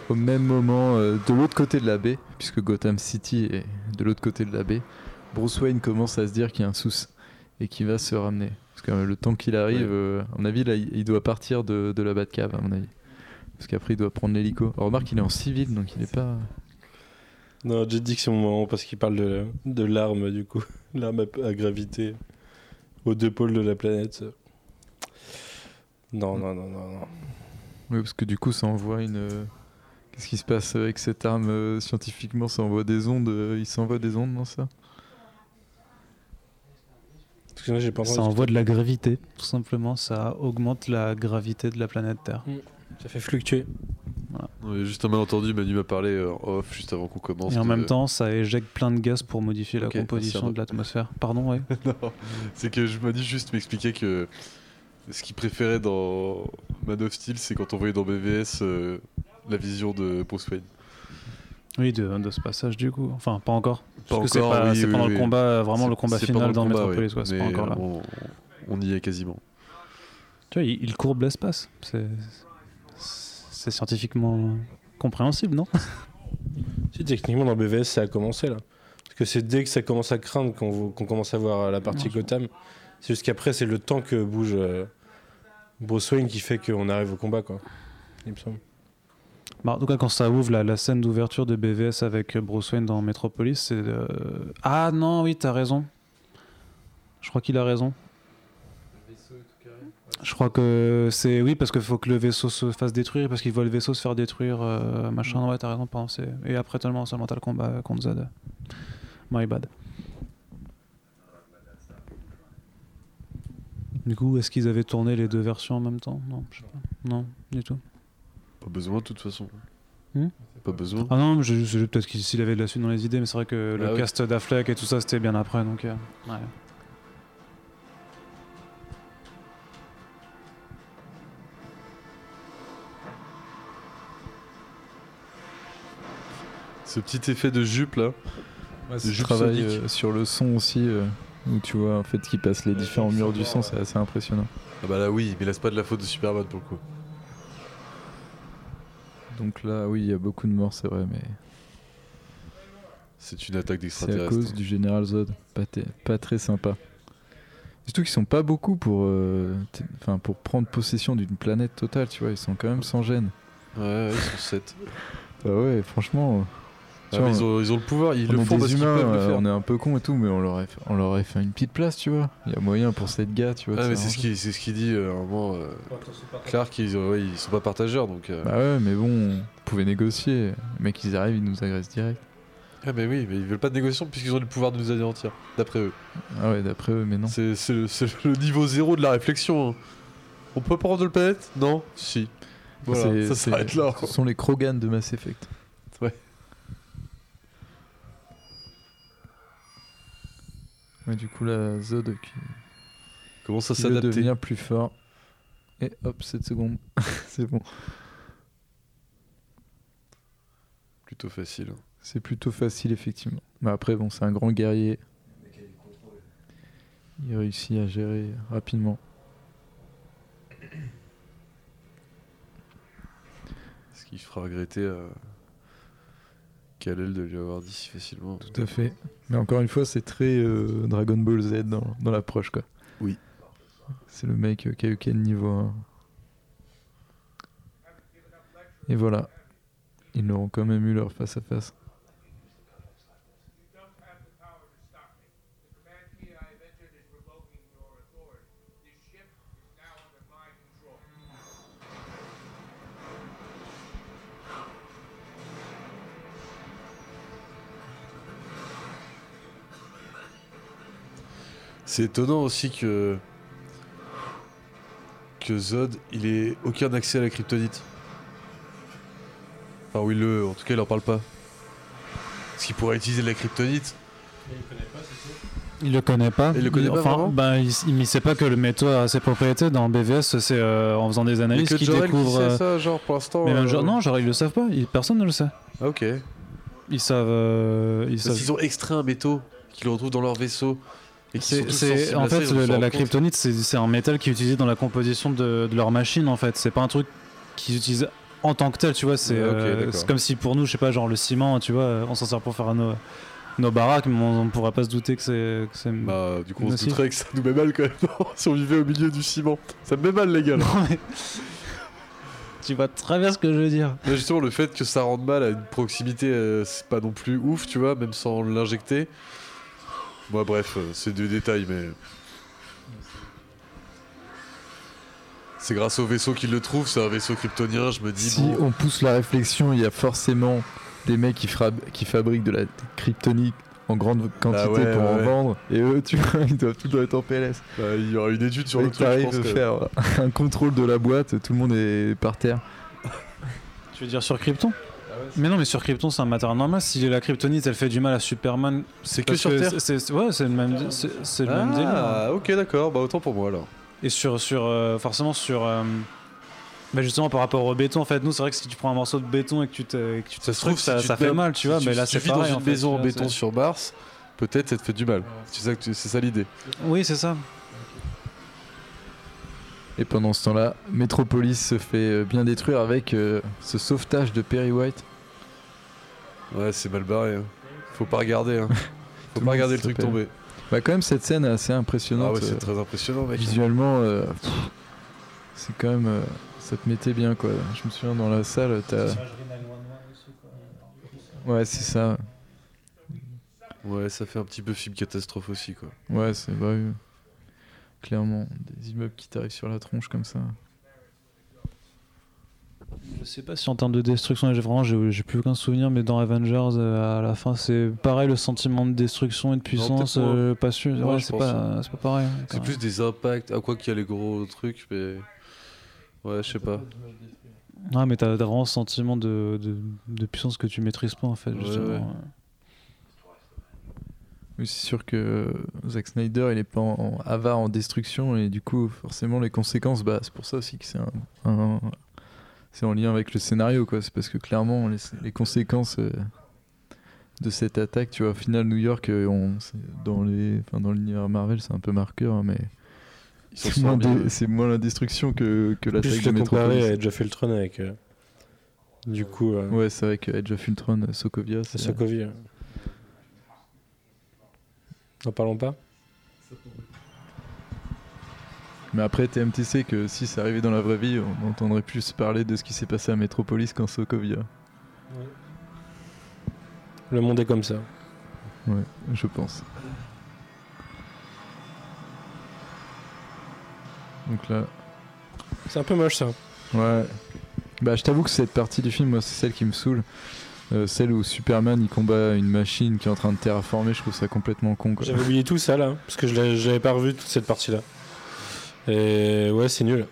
au même moment, euh, de l'autre côté de la baie, puisque Gotham City est de l'autre côté de la baie, Bruce Wayne commence à se dire qu'il y a un sous et qu'il va se ramener. Parce que euh, le temps qu'il arrive, euh, à mon avis, là, il doit partir de, de la Batcave, à mon avis. Parce qu'après, il doit prendre l'hélico. Remarque, il est en civil, donc il est pas. Non, j'ai dit que c'est mon moment parce qu'il parle de, de l'arme, du coup. [laughs] L'arme à, à gravité aux deux pôles de la planète. Non, non, non, non, non. Oui, parce que du coup, ça envoie une. euh, Qu'est-ce qui se passe avec cette arme euh, scientifiquement? Ça envoie des ondes. euh, il s'envoie des ondes dans ça? Parce que là, j'ai pas Ça envoie de la gravité, tout simplement. Ça augmente la gravité de la planète Terre. Ça fait fluctuer. Juste un malentendu, Manu m'a parlé euh, off juste avant qu'on commence. Et en de- même temps, ça éjecte plein de gaz pour modifier la composition de l'atmosphère. Pardon, ouais. [laughs] non, c'est que je Manu juste m'expliquait que ce qu'il préférait dans Man of Steel, c'est quand on voyait dans BVS euh, la vision de Bruce Wayne. Oui, de, de ce passage du coup. Enfin, pas encore. Pas Parce que encore, c'est pas- oui, c'est oui, pendant oui. le combat, vraiment C'est- le combat final le dans combat, Metropolis. C'est pas encore là. On, on y est quasiment. Tu vois, il, il courbe l'espace. C'est scientifiquement compréhensible, non? Si, techniquement, dans BVS, ça a commencé là. Parce que c'est dès que ça commence à craindre qu'on commence à voir la partie Non, je- Gotham. C'est juste qu'après, c'est le temps que bouge euh, Bruce Wayne qui fait qu'on arrive au combat, quoi. Il me semble. Bah, en tout cas, quand ça ouvre la, la scène d'ouverture de BVS avec Bruce Wayne dans Metropolis, c'est. euh, Ah non, oui, t'as raison. Je crois qu'il a raison. Je crois que c'est. Oui, parce qu'il faut que le vaisseau se fasse détruire, parce qu'il voit le vaisseau se faire détruire, euh, machin. Ouais, t'as raison, pardon. c'est- Et après, tellement seulement t'as le combat contre Zod. My bad. Du coup, est-ce qu'ils avaient tourné les deux versions en même temps? Non, je sais pas. Non, du tout. Pas besoin de toute façon. Hmm? Pas besoin. Ah non, mais je- je- peut-être qu'il avait de la suite dans les idées, mais c'est vrai que le Ah oui. cast d'Affleck et tout ça, c'était bien après, donc euh, ouais. Ce petit effet de jupe là. Ouais, de ce jupe travail sonique. euh, sur le son aussi, euh, où tu vois en fait qui passe les différents murs du son, c'est assez impressionnant. Ah bah là oui, mais là c'est pas de la faute de Superman pour le coup. Donc là, oui, il y a beaucoup de morts, c'est vrai, mais C'est une attaque c'est à d'extraterrestres. cause du général Zod. Pas, t- pas très sympa. Surtout qu'ils sont pas beaucoup pour, euh, enfin, pour prendre possession d'une planète totale, tu vois. Ils sont quand même sans gêne. Ouais, ouais, ils sont 7. Bah ouais, franchement. Tu vois, ils, ont, ils ont le pouvoir, ils on le est font des parce qu'ils humains, peuvent le euh, faire. on est un peu con et tout, mais on leur aurait fait, on leur aurait fait une petite place, tu vois. Il y a moyen pour cette gars, tu vois. Ah de mais c'est ce qu'il c'est ce qu'il dit euh, à un moment. euh, Clark, ils, ouais, ils sont pas partageurs donc. euh, Bah ouais, mais bon, on pouvait négocier. Les mecs, ils arrivent, ils nous agressent direct. Ah mais oui, mais ils veulent pas de négociation puisqu'ils ont le pouvoir de nous anéantir, d'après eux. Ah ouais, d'après eux, mais non. C'est c'est le, c'est le niveau zéro de la réflexion. hein. On peut prendre le planète? Non? Si. Voilà, C'est- ça c'est- s'arrête là. Ce sont les Krogan de Mass Effect. Du coup, la Zod qui, qui veut s'adapter devenir plus fort. Et hop, 7 secondes. [laughs] c'est bon. Plutôt facile. hein. C'est plutôt facile, effectivement. Mais après, bon, c'est un grand guerrier. Il réussit à gérer rapidement. Ce qui fera regretter à Kal-El de lui avoir dit si facilement. Tout à fait. Mais encore une fois, c'est très euh, Dragon Ball Z dans, dans l'approche, quoi. Oui. C'est le mec euh, Kaioken niveau 1. Et voilà. Ils auront quand même eu leur face à face. C'est étonnant aussi que que Zod, il ait aucun accès à la kryptonite. Enfin oui, le, en tout cas, il en parle pas. Parce qu'il pourrait utiliser la kryptonite. Il le connaît pas. Il le connaît pas enfin, bah, il, il ne sait pas que le métaux a ses propriétés. Dans BVS, c'est euh, en faisant des analyses que qu'il découvre. qui sait euh, ça, genre pour l'instant. Mais même euh, genre- non, genre ils le savent pas. Ils- personne ne le sait. Ah, ok. Ils savent. euh, ils Parce savent. qu'ils ont extrait un métaux qu'ils retrouvent dans leur vaisseau. C'est, en fait, le- la, kryptonite, c'est, un métal qui est utilisé dans la composition de, de leur machine. En fait, c'est pas un truc qu'ils utilisent en tant que tel. Tu vois, c'est, euh, comme si pour nous, je sais pas, genre le ciment, tu vois, on s'en sert pour faire nos, nos baraques, mais on, on pourrait pas se douter que c'est. Bah, du coup, on se douterait que ça nous met mal quand même, [laughs] si on vivait au milieu du ciment. Ça me met mal, les gars. là. Non, mais- tu vois très bien ce que je veux dire. Mais justement, le fait que ça rende mal à une proximité, euh, c'est pas non plus ouf, tu vois, même sans l'injecter. Moi, bref, euh, c'est des détails, mais. C'est grâce au vaisseau qu'il le trouve, c'est un vaisseau kryptonien, je me dis. Si bon, on pousse la réflexion, il y a forcément des mecs qui, fra- qui fabriquent de la kryptonique en grande quantité Ah ouais, pour en vendre. Et eux, tu vois, [laughs] ils doivent tout être en PLS. bah, il y aura une étude sur le truc, je t'arrives pense de que- faire [laughs] un contrôle de la boîte, tout le monde est par terre. Tu veux dire sur Krypton? Mais non, mais sur Krypton, c'est un matériau normal. Si la kryptonite, elle fait du mal à Superman, C'est que sur Terre c'est- Ouais, c'est le même, c'est, c'est le même délire. hein. Ah, ok, d'accord, bah autant pour moi alors. Et sur, sur euh, forcément sur. euh, bah justement par rapport au béton, en fait, nous c'est vrai que si tu prends un morceau de béton et que tu te, que tu te Ça se trouve, ça, si tu ça fait mal, tu si vois. mais là si c'est pareil. dans en une fait, maison en béton sur Mars, peut-être ça te fait du mal. Ça, c'est ça l'idée. Oui, c'est ça. Et pendant ce temps-là, Metropolis se fait euh, bien détruire avec euh, ce sauvetage de Perry White. Ouais, c'est mal barré. hein. Faut pas regarder. Hein. [laughs] Faut pas regarder le truc tomber. Bah quand même cette scène est assez impressionnante. Ah ouais, c'est euh, très impressionnant, mec. Visuellement, euh, c'est quand même... euh, ça te mettait bien quoi. Je me souviens dans la salle, t'as... Ouais, c'est ça. Ouais, ça fait un petit peu film catastrophe aussi, quoi. Ouais, c'est vrai. oui. Clairement, des immeubles qui t'arrivent sur la tronche comme ça. Je sais pas si en termes de destruction, j'ai vraiment j'ai j'ai plus aucun souvenir, mais dans Avengers, euh, à la fin, c'est pareil le sentiment de destruction et de puissance. moins. euh, pas sûr. Ouais, c'est pas, c'est pas pareil. C'est plus des impacts. À quoi qu'il y a les gros trucs, mais. Ouais, je sais pas. Ah, mais t'as vraiment ce sentiment de, de, de puissance que tu maîtrises pas en fait. Justement. ouais. Oui, c'est sûr que Zack Snyder, il est pas en, en avare en destruction et du coup, forcément, les conséquences, bah, c'est pour ça aussi que c'est un, un- c'est en lien avec le scénario, quoi. C'est parce que clairement, les, les conséquences euh, de cette attaque, tu vois, au final, New York, euh, on, dans les, enfin, dans l'univers Marvel, c'est un peu marqueur, hein, mais c'est moins, la destruction que, l'attaque de Metropolis. à Age of Ultron avec. euh, du coup. euh, Ouais, c'est vrai que Edge of Ultron, Sokovia, c'est Sokovia. N'en parlons pas Mais après, TMTC, que si ça arrivait dans la vraie vie, on entendrait plus parler de ce qui s'est passé à Metropolis qu'en Sokovia. Le monde est comme ça. Ouais, je pense. Donc là, C'est un peu moche ça. ouais. Bah, je t'avoue que cette partie du film, moi, c'est celle qui me saoule. Euh, celle où Superman il combat une machine qui est en train de terraformer, je trouve ça complètement con. J'avais oublié tout ça là, parce que je j'avais pas revu toute cette partie là. Et ouais, c'est nul.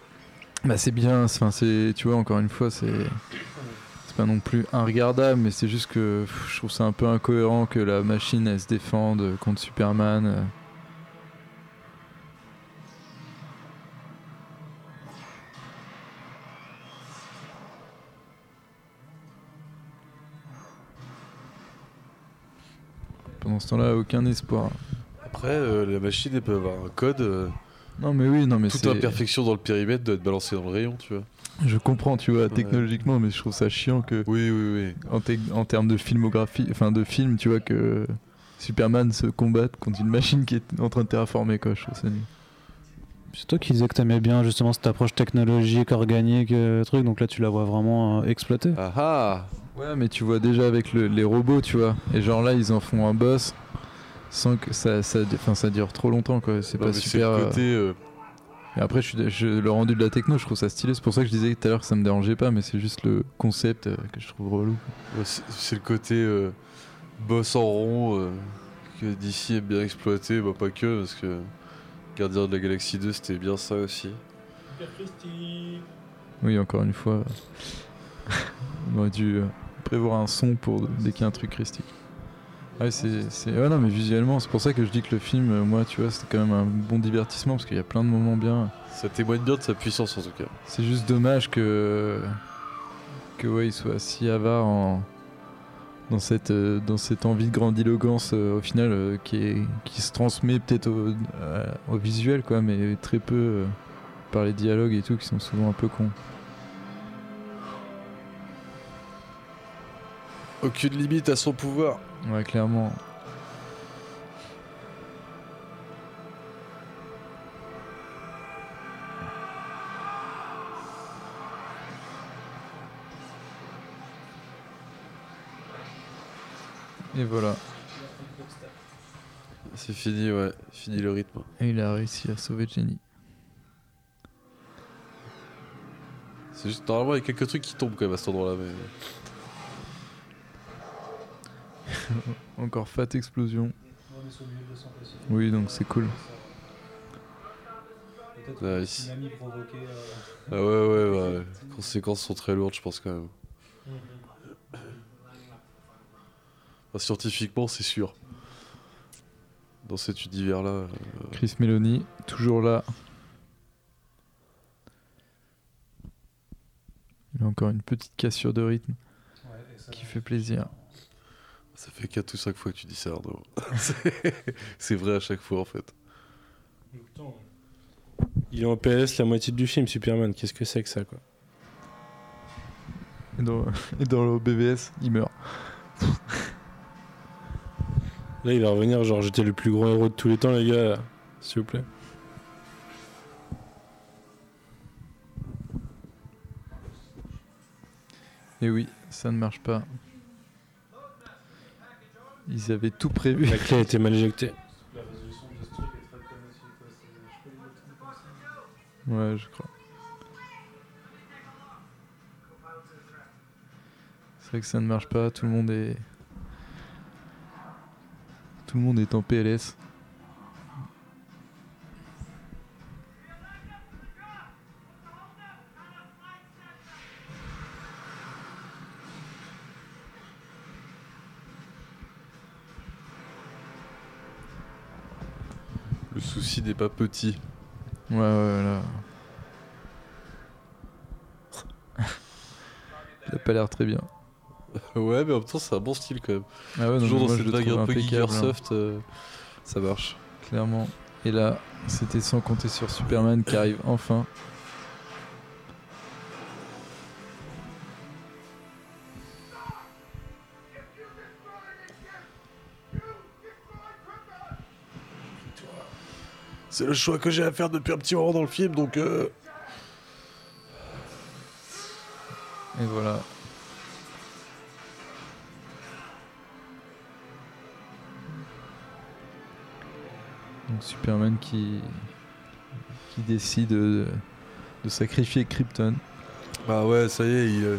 Bah, c'est bien, c'est- enfin, c'est, tu vois, encore une fois, c'est. C'est pas non plus inregardable, mais c'est juste que pff, je trouve ça un peu incohérent que la machine elle se défende contre Superman. euh. Pendant ce temps-là, aucun espoir. Après, euh, la machine, elle peut avoir un code. euh, Non, mais oui, non, mais toute imperfection dans le périmètre doit être balancée dans le rayon, tu vois. Je comprends, tu vois, technologiquement, mais je trouve ça chiant que. Oui, oui, oui. En, te- en termes de filmographie, enfin de film, tu vois, que Superman se combatte contre une machine qui est en train de terraformer, quoi. Je trouve ça nul. C'est toi qui disais que t'aimais bien justement cette approche technologique, organique, euh, truc, donc là tu la vois vraiment euh, exploiter. Ah ah Ouais, mais tu vois déjà avec le- les robots, tu vois. Et genre là, ils en font un boss sans que ça, ça, enfin, ça dure trop longtemps, quoi. C'est pas super. le euh, côté. euh, Et après, je le rendu de la techno, je trouve ça stylé. C'est pour ça que je disais tout à l'heure que ça me dérangeait pas, mais c'est juste le concept euh, que je trouve relou. ouais, c'est- le côté euh, boss en rond euh, que DC aime bien exploiter. Bah, pas que, parce que Gardien de la Galaxie 2, c'était bien ça aussi. Oui, encore une fois, [laughs] on aurait dû prévoir un son pour dès qu'il y a un truc christique. Ouais, c'est, c'est- ouais, non, mais visuellement, c'est pour ça que je dis que le film, euh, moi, tu vois, c'était quand même un bon divertissement parce qu'il y a plein de moments bien. Ça témoigne bien de sa puissance en tout cas. C'est juste dommage que que ouais, il soit si avare en dans cette euh, dans cette envie de grandiloquence euh, au final euh, qui est qui se transmet peut-être au, au visuel quoi, mais très peu par les dialogues et tout qui sont souvent un peu cons. Aucune limite à son pouvoir. Ouais, clairement. Et voilà. C'est fini, ouais. Fini le rythme. Et il a réussi à sauver Jenny. C'est juste, normalement, il y a quelques trucs qui tombent quand même à cet endroit-là. Mais... [laughs] Encore fat explosion. Oui, donc c'est cool. Nice. Ah ouais, ouais, ouais. Les conséquences sont très lourdes, je pense, quand même. Enfin, scientifiquement, c'est sûr. Dans cet univers-là. euh, Chris Meloni, toujours là. Il a encore une petite cassure de rythme qui fait plaisir. Ça fait 4 ou 5 fois que tu dis ça, Arnaud. [laughs] C'est- vrai à chaque fois, en fait. Il est en PLS la moitié du film, Superman. Qu'est-ce que c'est que ça, quoi Et dans, et dans le BVS, il meurt. Là, il va revenir, genre, j'étais le plus grand héros de tous les temps, les gars. S'il vous plaît. Et oui, ça ne marche pas. Ils avaient tout prévu. La clé a été mal éjectée. Ouais, je crois. C'est vrai que ça ne marche pas, tout le monde est. Tout le monde est en PLS. Le souci n'est pas petit. Ouais, ouais, là. [laughs] Il a pas l'air très bien. [laughs] ouais, mais en même temps, c'est un bon style quand même. Ah ouais, non, Toujours mais dans moi, cette je le vague trouve un peu impeccable, hein. Euh, ça marche. Clairement. Et là, c'était sans compter sur Superman qui arrive enfin. C'est le choix que j'ai à faire depuis un petit moment dans le film, donc euh, Et voilà. Donc Superman qui, qui décide de, de sacrifier Krypton. Bah ouais, ça y est, il, euh,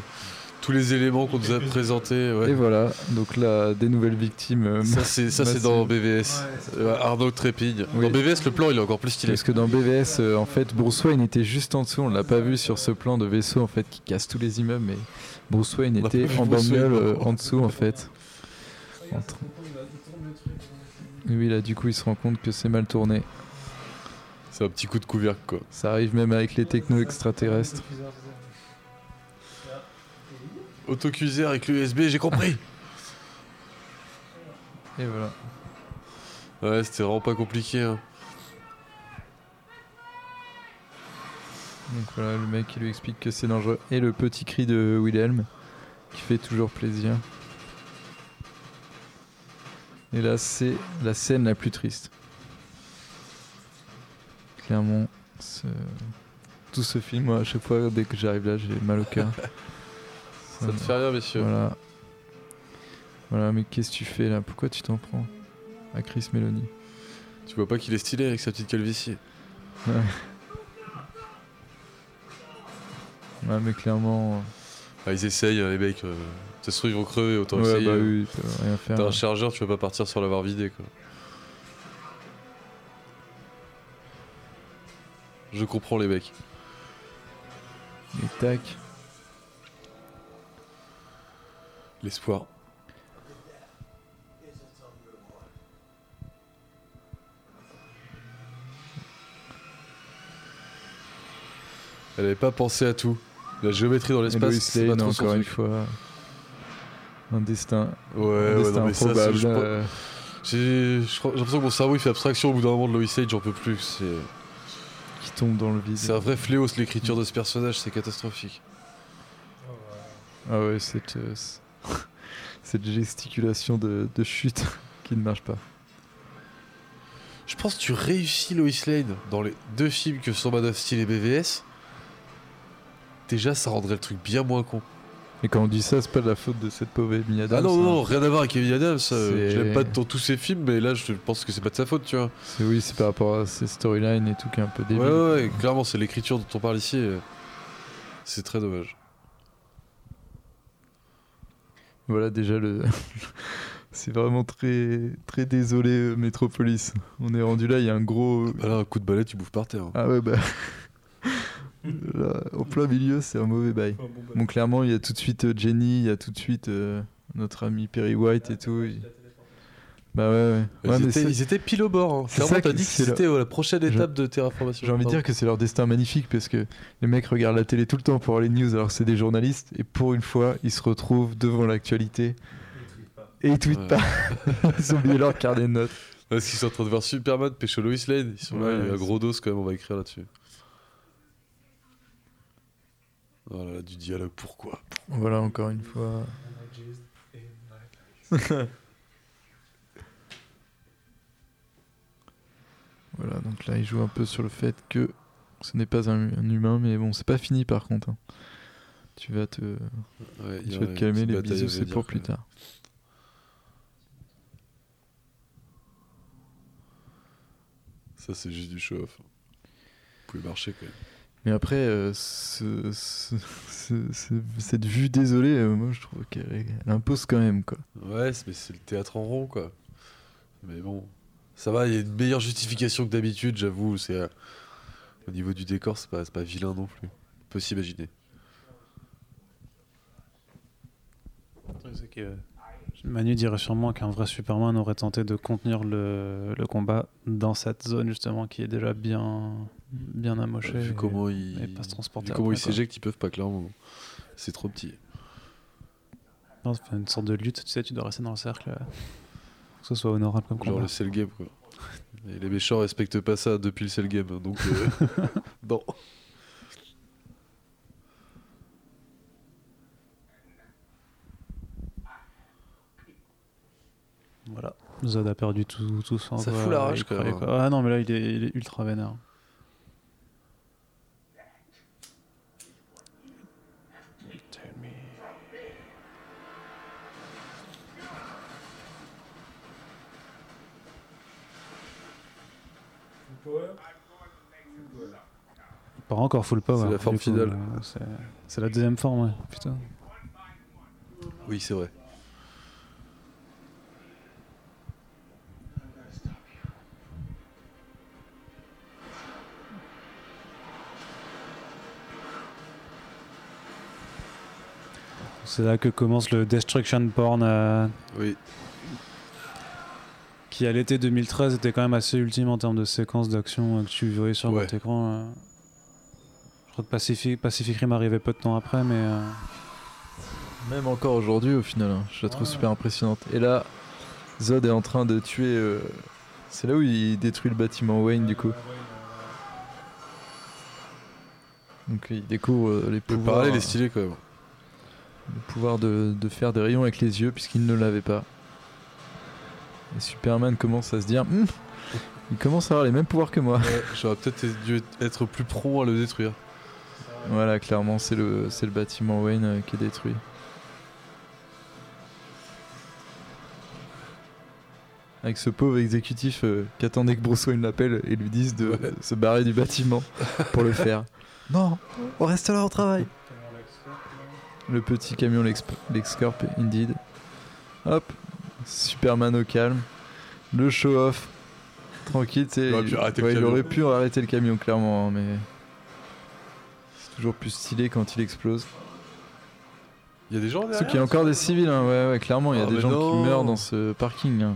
tous les éléments qu'on nous a présentés. ouais. Et voilà, donc là, des nouvelles victimes. euh, Ça c'est ça c'est massives. dans BVS. Euh, Arnaud trépigne. Oui. Dans BVS le plan il est encore plus stylé. Parce que dans BVS, euh, en fait, Bruce Wayne était juste en dessous. On l'a pas vu sur ce plan de vaisseau en fait qui casse tous les immeubles, mais Bruce Wayne était en bagnole euh, en dessous en fait. Entre- oui, là, du coup, il se rend compte que c'est mal tourné. C'est un petit coup de couvercle quoi. Ça arrive même avec les technos extraterrestres. Autocuiseur avec l'USB, j'ai compris. [laughs] Et voilà. ouais, c'était vraiment pas compliqué. hein. Donc voilà, le mec il lui explique que c'est dangereux. Et le petit cri de Wilhelm qui fait toujours plaisir. Et là, c'est la scène la plus triste. Clairement, ce- tout ce film, moi, à chaque fois, dès que j'arrive là, j'ai mal au cœur. [laughs] Ça ne fait rien messieurs. Voilà. Voilà, mais qu'est-ce que tu fais là? Pourquoi tu t'en prends à Chris Meloni? Tu vois pas qu'il est stylé avec sa petite calvitie. Ouais. Ouais, mais clairement. Ah, ils essayent hein, les mecs. euh, Ça se trouve ils vont crever autant Ouais, essayer. bah hein. oui, rien faire. T'as un chargeur, tu vas pas partir sur l'avoir vidé quoi. Je comprends les mecs. Et tac. L'espoir. Elle avait pas pensé à tout. La géométrie dans l'espace, c'est pas son encore une fois. Un destin. Ouais, un ouais, destin non, mais ça, c'est- je euh, J'ai l'impression que mon cerveau il fait abstraction au bout d'un moment de Lois Lane, j'en peux plus. C'est qui tombe dans le vide. c'est un vrai fléau, c'est l'écriture de ce personnage, c'est catastrophique. Ah ouais, cette, euh, [laughs] cette gesticulation de, de chute [laughs] qui ne marche pas. Je pense que tu réussis Lois Lane dans les deux films que sont Man of Steel et BVS. Déjà, ça rendrait le truc bien moins con. Et quand on dit ça, c'est pas de la faute de cette pauvre Amy Adams. ah non, non, hein. rien à voir avec Kevin Adams. euh, Je l'aime pas dans tous ses films, mais là, je pense que c'est pas de sa faute, tu vois. Oui, c'est par rapport à ces storylines et tout qui est un peu débile. ouais, ouais, clairement, c'est l'écriture dont on parle ici. euh, C'est très dommage. Voilà déjà le. [laughs] c'est vraiment très très désolé euh, Metropolis. On est rendu là, il y a un gros. Bah là, un coup de balai, tu bouffes par terre. hein. Ah ouais bah. [laughs] Là, au plein milieu, c'est un mauvais bail. Bon, clairement, il y a tout de suite euh, Jenny, il y a tout de suite euh, notre ami Perry White et tout. Bah ouais, ouais. Ils, Ouais, étaient, c'est- ils étaient pile au bord. Hein. c'est Clairement, ça t'as dit que c'était euh, la prochaine Je- étape de terraformation. J'ai envie de dire que c'est leur destin magnifique parce que les mecs regardent la télé tout le temps pour avoir les news alors que c'est des journalistes et pour une fois ils se retrouvent devant l'actualité et ils tweetent pas. [laughs] ils ont oublié leur carnet de notes. Parce qu'ils sont en train de voir Superman, pécho Lois Lane. Ils sont là, il y a gros dos quand même, on va écrire là-dessus. Voilà, du dialogue, pourquoi? Voilà, encore une fois. [laughs] voilà, donc là, il joue un peu sur le fait que ce n'est pas un, un humain, mais bon, c'est pas fini par contre. hein. Tu vas te, Ouais, tu vas calmer, les bisous, c'est pour plus tard. Ça, c'est juste du show-off. Vous pouvez marcher quand même. Mais après, euh, ce- ce- ce- ce- cette vue désolée, euh, moi je trouve qu'elle elle impose quand même quoi. Ouais, mais c'est le théâtre en rond, quoi. Mais bon, ça va, il y a une meilleure justification que d'habitude, j'avoue. C'est euh, Au niveau du décor, c'est pas, c'est pas vilain non plus. On peut s'imaginer. Que Manu dirait sûrement qu'un vrai Superman aurait tenté de contenir le, le combat dans cette zone justement qui est déjà bien, bien amochée. Vu et- comment il, et pas se transporter vu comment après, ils s'éjectent, ils peuvent pas clairement. C'est trop petit. Non, c'est une sorte de lutte, tu sais, tu dois rester dans le cercle. Que ce soit honorable comme Genre combat. le cell game, quoi. Et les méchants respectent pas ça depuis le cell game, hein, donc euh, [laughs] non. Voilà. Zod a perdu tout, tout son Ça fout la rage, quoi. Ah non, mais là, il est, il est ultra vénère. Power. C'est la forme du coup, finale. euh, c'est- C'est la deuxième forme, ouais. Putain. Oui, c'est vrai. C'est là que commence le Destruction Porn. euh, Oui. qui à l'été 2013 était quand même assez ultime en termes de séquences d'action euh, que tu voyais sur Ouais. votre écran. euh. Je crois que Pacific, Pacific Rim arrivait peu de temps après, mais euh, Même encore aujourd'hui au final, hein, je la trouve super impressionnante. Et là, Zod est en train de tuer. euh, C'est là où il détruit le bâtiment Wayne du coup. Donc il découvre euh, les Le pouvoirs, parallèle est stylé quand même. le pouvoir de, de faire des rayons avec les yeux puisqu'il ne l'avait pas. Et Superman commence à se dire, Hum, il commence à avoir les mêmes pouvoirs que moi. Ouais, J'aurais peut-être dû être plus prompt à le détruire. Voilà, clairement, c'est le, c'est le bâtiment Wayne euh, qui est détruit. Avec ce pauvre exécutif euh, qui attendait que Bruce Wayne l'appelle et lui dise de Ouais. se barrer du bâtiment pour le faire. [laughs] Non, on reste là au travail. Le petit camion Lex- LexCorp, indeed. Hop, Superman au calme. Le show-off. Tranquille, tu sais. Il aurait pu arrêter le ouais, il camion. aurait pu arrêter le camion, clairement, hein, mais. C'est toujours plus stylé quand il explose. Il y a des gens derrière qu'il y a encore des civils, hein, ouais, ouais, clairement, il y a Ah, des mais gens non. qui meurent dans ce parking. hein.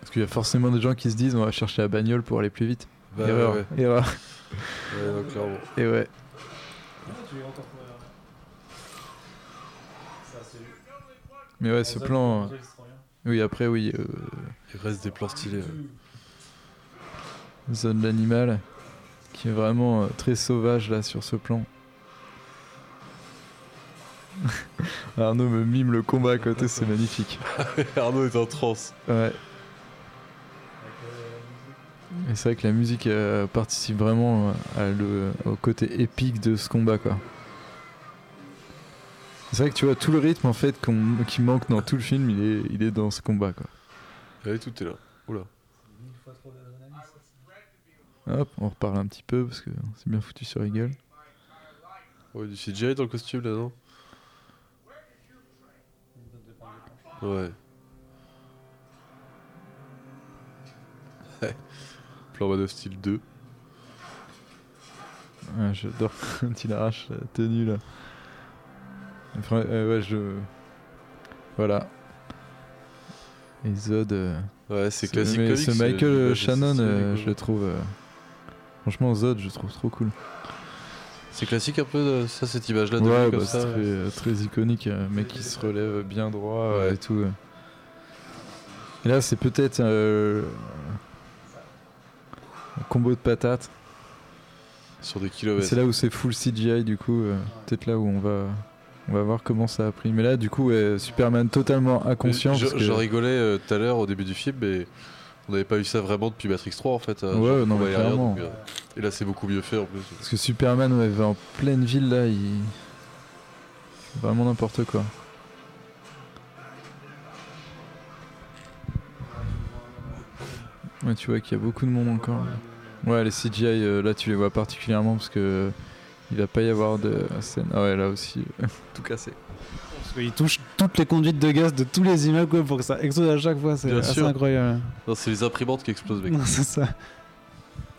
Parce qu'il y a forcément des gens qui se disent on va chercher la bagnole pour aller plus vite. Bah, Erreur, ouais, erreur. ouais, non, clairement. Et ouais. Mais ouais, ce plan. euh, Oui, après, oui. Euh, Il reste des plans stylés. ouais. zone de l'animal. Qui est vraiment euh, très sauvage là sur ce plan. [laughs] Arnaud me mime le combat à côté, c'est magnifique. [laughs] Arnaud est en transe. Ouais. Et c'est vrai que la musique euh, participe vraiment euh, à le, au côté épique de ce combat quoi. C'est vrai que tu vois tout le rythme en fait qu'on- qui manque dans tout le film, il est, il est dans ce combat quoi. Allez, tout est là. Oula. Hop, on reparle un petit peu parce que c'est bien foutu sur Eagle. Ouais, du CGI dans le costume là, non Ouais. Ouais. [laughs] Plan Man of Steel 2. Ouais, J'adore [laughs] quand il arrache la tenue là. Enfin, euh, ouais, je. Voilà. Et Zod. euh, Ouais, c'est ce- classique mais comics, Ce Michael euh, est Shannon, euh, je le trouve. Euh, Franchement, Zod, je trouve trop cool. C'est classique un peu de- ça, cette image-là de ouais, lui bah, comme ça. très, euh, très iconique. Un mec qui se relève bien droit euh, Ouais. et tout. euh. Et là, c'est peut-être euh, un combo de patates. Sur des kilomètres. C'est là où c'est full CGI, du coup, euh, peut-être là où on va, on va voir comment ça a pris. Mais là, du coup, ouais, Superman totalement inconscient. Je- parce que- J'en rigolais euh, tout à l'heure au début du film, mais on n'avait pas eu ça vraiment depuis Matrix 3 en fait. euh, Ouais, non, on mais clairement. donc, euh, et là, c'est beaucoup mieux fait en plus. Parce que Superman, ouais, va en pleine ville, là, il. Vraiment n'importe quoi. Ouais, tu vois qu'il y a beaucoup de monde encore. Ouais, les CGI, euh, là, tu les vois particulièrement parce que. Il va pas y avoir de scène. Ah ouais, là aussi, [laughs] tout cassé. Parce qu'il touche toutes les conduites de gaz de tous les immeubles quoi, pour que ça explose à chaque fois. C'est Bien assez sûr. incroyable. Non, c'est les imprimantes qui explosent, mec. Non, c'est ça.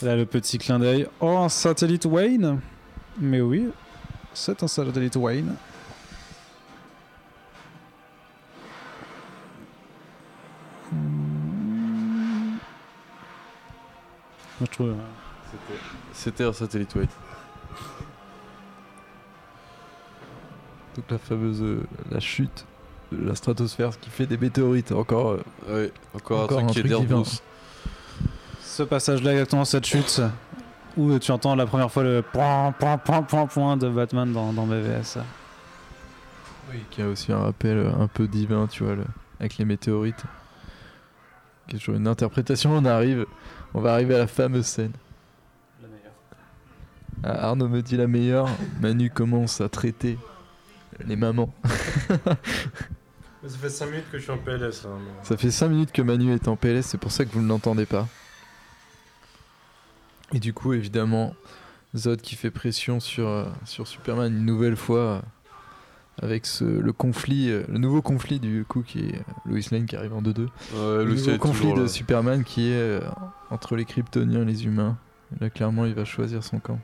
Là, le petit clin d'œil. Oh, un satellite Wayne Mais oui, c'est un satellite Wayne. Moi, je trouve. C'était un satellite, ouais. Donc la fameuse euh, la chute de la stratosphère, ce qui fait des météorites. Encore, euh, Ouais, encore, Encore un un truc qui est truc. Ce passage-là, exactement cette chute, où tu entends la première fois le point, point, point, point, point de Batman dans, dans BVS. qui a aussi un rappel euh, un peu divin, tu vois, le- avec les météorites. Qui est toujours une interprétation. On arrive, on va arriver à la fameuse scène. Ah, Arnaud me dit la meilleure. Manu commence à traiter les mamans. Ça fait 5 minutes que je suis en PLS. hein, mais- Ça fait 5 minutes que Manu est en PLS, c'est pour ça que vous ne l'entendez pas. Et du coup, évidemment, Zod qui fait pression sur, euh, sur Superman une nouvelle fois euh, avec ce, le conflit, euh, le nouveau conflit du coup qui est euh, Lois Lane qui arrive en 2-2. Ouais, le nouveau conflit de là. Superman qui est euh, entre les Kryptoniens et les humains. Là, clairement, il va choisir son camp.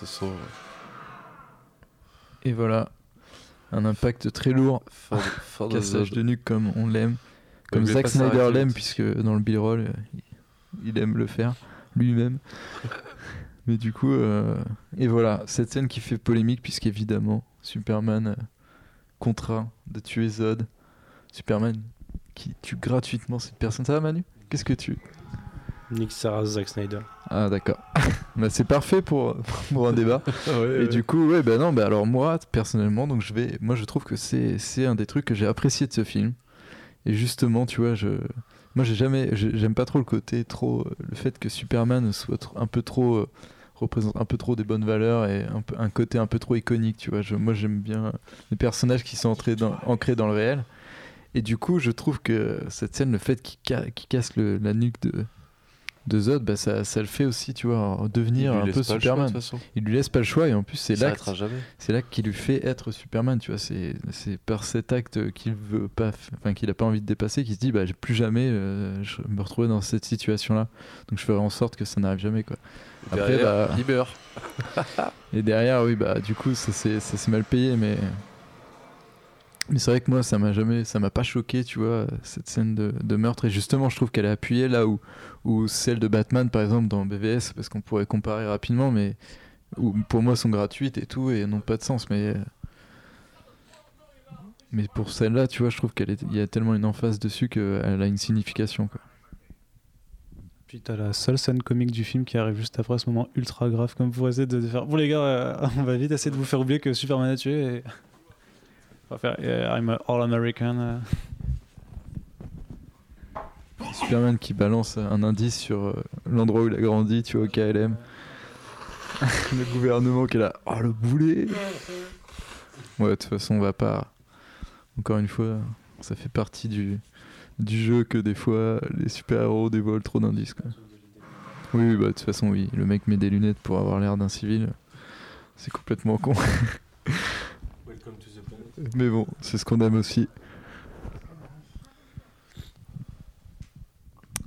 Façon, Et voilà, un impact très lourd. fin de, fin Cassage de nuque comme on l'aime. Comme Zack Snyder l'aime, puisque dans le B-roll, euh, il, il aime le faire lui-même. [laughs] Mais du coup, euh, et voilà, cette scène qui fait polémique, puisqu'évidemment, Superman euh, contraint de tuer Zod. Superman qui tue gratuitement cette personne. Ça va, Manu? Qu'est-ce que tu. Nick Sarah, Zack Snyder. Ah, d'accord. [laughs] bah, c'est parfait pour, [laughs] pour un débat. [laughs] Ouais, Et ouais. du coup, ouais, bah non, bah alors moi, personnellement, donc je vais, moi je trouve que c'est, c'est un des trucs que j'ai apprécié de ce film. Et justement, tu vois, je, moi j'ai jamais, j'ai- j'aime pas trop le côté trop, euh, le fait que Superman soit un peu trop, euh, représente un peu trop des bonnes valeurs et un, peu, un côté un peu trop iconique, tu vois. Je, moi j'aime bien les personnages qui sont entrés dans, ancrés dans le réel. Et du coup, je trouve que cette scène, le fait qu'il ca- qu'il casse le- la nuque de, de Zod, bah ça, ça le fait aussi, tu vois, devenir un peu choix, Superman. Il lui laisse pas le choix et en plus c'est l'acte, c'est l'acte qui lui fait être Superman, tu vois. C'est, c'est par cet acte qu'il veut pas, enfin qu'il a pas envie de dépasser, qu'il se dit bah j'ai plus jamais euh, je me retrouver dans cette situation-là. Donc je ferai en sorte que ça n'arrive jamais quoi. Après, Derrière, bah- il meurt. [laughs] Et derrière, oui, bah du coup, ça s'est mal payé, mais. Mais c'est vrai que moi, ça m'a jamais, ça m'a pas choqué, tu vois, cette scène de, meurtre. Et justement, je trouve qu'elle est appuyée là où, où celle de Batman, par exemple, dans BVS, parce qu'on pourrait comparer rapidement, mais où pour moi sont gratuites et tout, et n'ont pas de sens. Mais, mais pour celle-là, tu vois, je trouve qu'il y a tellement une emphase dessus qu'elle a une signification, quoi. Puis t'as la seule scène comique du film qui arrive juste après ce moment ultra grave, comme pour essayer de faire. Bon, les gars, euh, [laughs] on va vite essayer de vous faire oublier que Superman a tué. Faire euh, I'm All American. euh. Superman qui balance un indice sur euh, l'endroit où il a grandi, tu vois, au [laughs] KLM. le gouvernement qui est là, oh le boulet Ouais, de toute façon, on va pas. Encore une fois, ça fait partie du, du jeu que des fois les super-héros dévoilent trop d'indices. oui, bah de toute façon, oui. Le mec met des lunettes pour avoir l'air d'un civil. C'est complètement con. [laughs] Welcome to the planet. Mais bon, c'est ce qu'on aime aussi.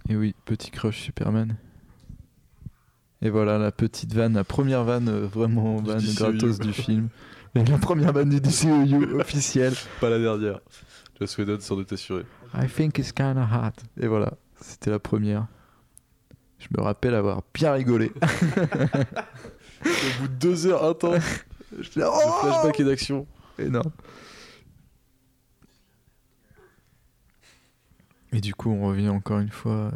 Et oui, petit crush Superman. Et voilà la petite vanne, la première vanne euh, vraiment vanne DCEU. gratos du film. Et la première vanne du DCEU officielle. [laughs] Pas la dernière. Joss Whedon s'en est assuré. I think it's kinda hot. Et voilà, c'était la première. Je me rappelle avoir bien rigolé. [laughs] Au bout de deux heures intenses, J'étais là, de oh flashback et d'action. Énorme. Et du coup, on revient encore une fois euh,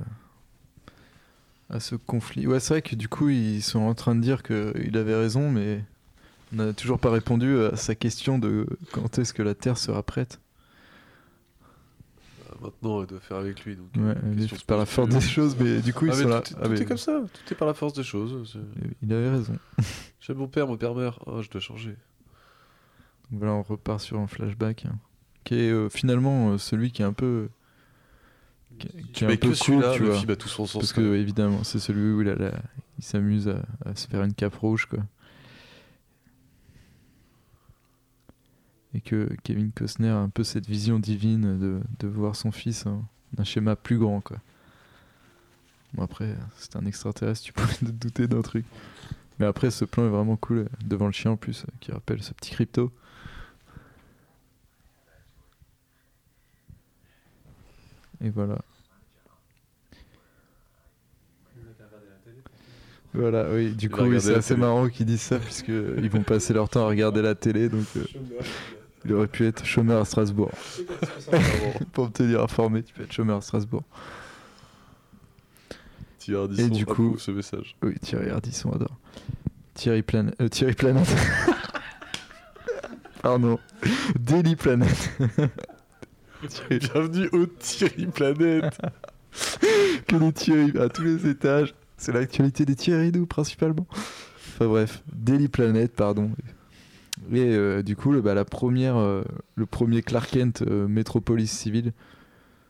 à ce conflit. Ouais, c'est vrai que du coup, ils sont en train de dire qu'il avait raison, mais on n'a toujours pas répondu à sa question de quand est-ce que la Terre sera prête. Bah, maintenant, elle doit faire avec lui. Donc, Ouais, euh, elle question est se par la force des choses, mais du coup, ils Ah, mais sont là. Tout, est- Ah, tout mais- est comme ça, tout est c'est par la force des choses. c'est- Il avait raison. J'aime mon père, mon père meurt. Ah, je dois changer. Donc Voilà, on repart sur un flashback hein, qui est euh, finalement euh, celui qui est un peu. Qui, qui Tu est mets un peu que celui-là, cool, tu vois. a tout son sens, Parce que, évidemment, c'est celui où il, a la- il s'amuse à, à se faire une cape rouge, quoi. Et que Kevin Costner a un peu cette vision divine de, de voir son fils en un schéma plus grand, quoi. Bon, après, c'est un extraterrestre, tu pourrais [laughs] te douter d'un truc. Mais après, ce plan est vraiment cool, euh, devant le chien en plus, euh, qui rappelle ce petit crypto. Et voilà. Voilà, oui, du coup, oui, c'est assez télé. marrant qu'ils disent ça, puisqu'ils vont passer leur temps à regarder la télé, donc euh, il aurait pu être chômeur à Strasbourg. [laughs] Pour me tenir informé, tu peux être chômeur à Strasbourg. Thierry Et Ardisson du coup, ce message. Oui, Thierry Ardisson adore. Thierry, Plan... euh, Thierry Planète. [laughs] Pardon. Daily Planet. [laughs] [laughs] Bienvenue au Thierry Planète. [laughs] que des Thierry à tous les étages. C'est l'actualité des Thierry, nous, principalement. Enfin bref, Daily Planet, pardon. Et euh, du coup, le, bah, la première, euh, le premier Clark Kent euh, Metropolis Civil,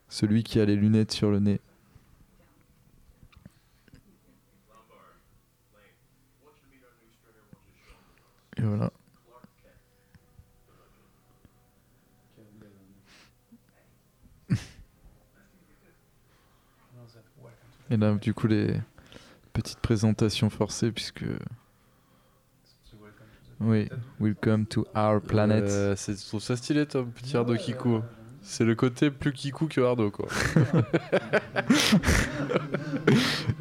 celui qui a les lunettes sur le nez. Et voilà. Et là, du coup, les petites présentations forcées, puisque. Oui, welcome to our planet. Euh, c'est- je trouve ça stylé, Tom, petit Ardo Kikou. C'est le côté plus Kikou que Ardo, quoi. [laughs]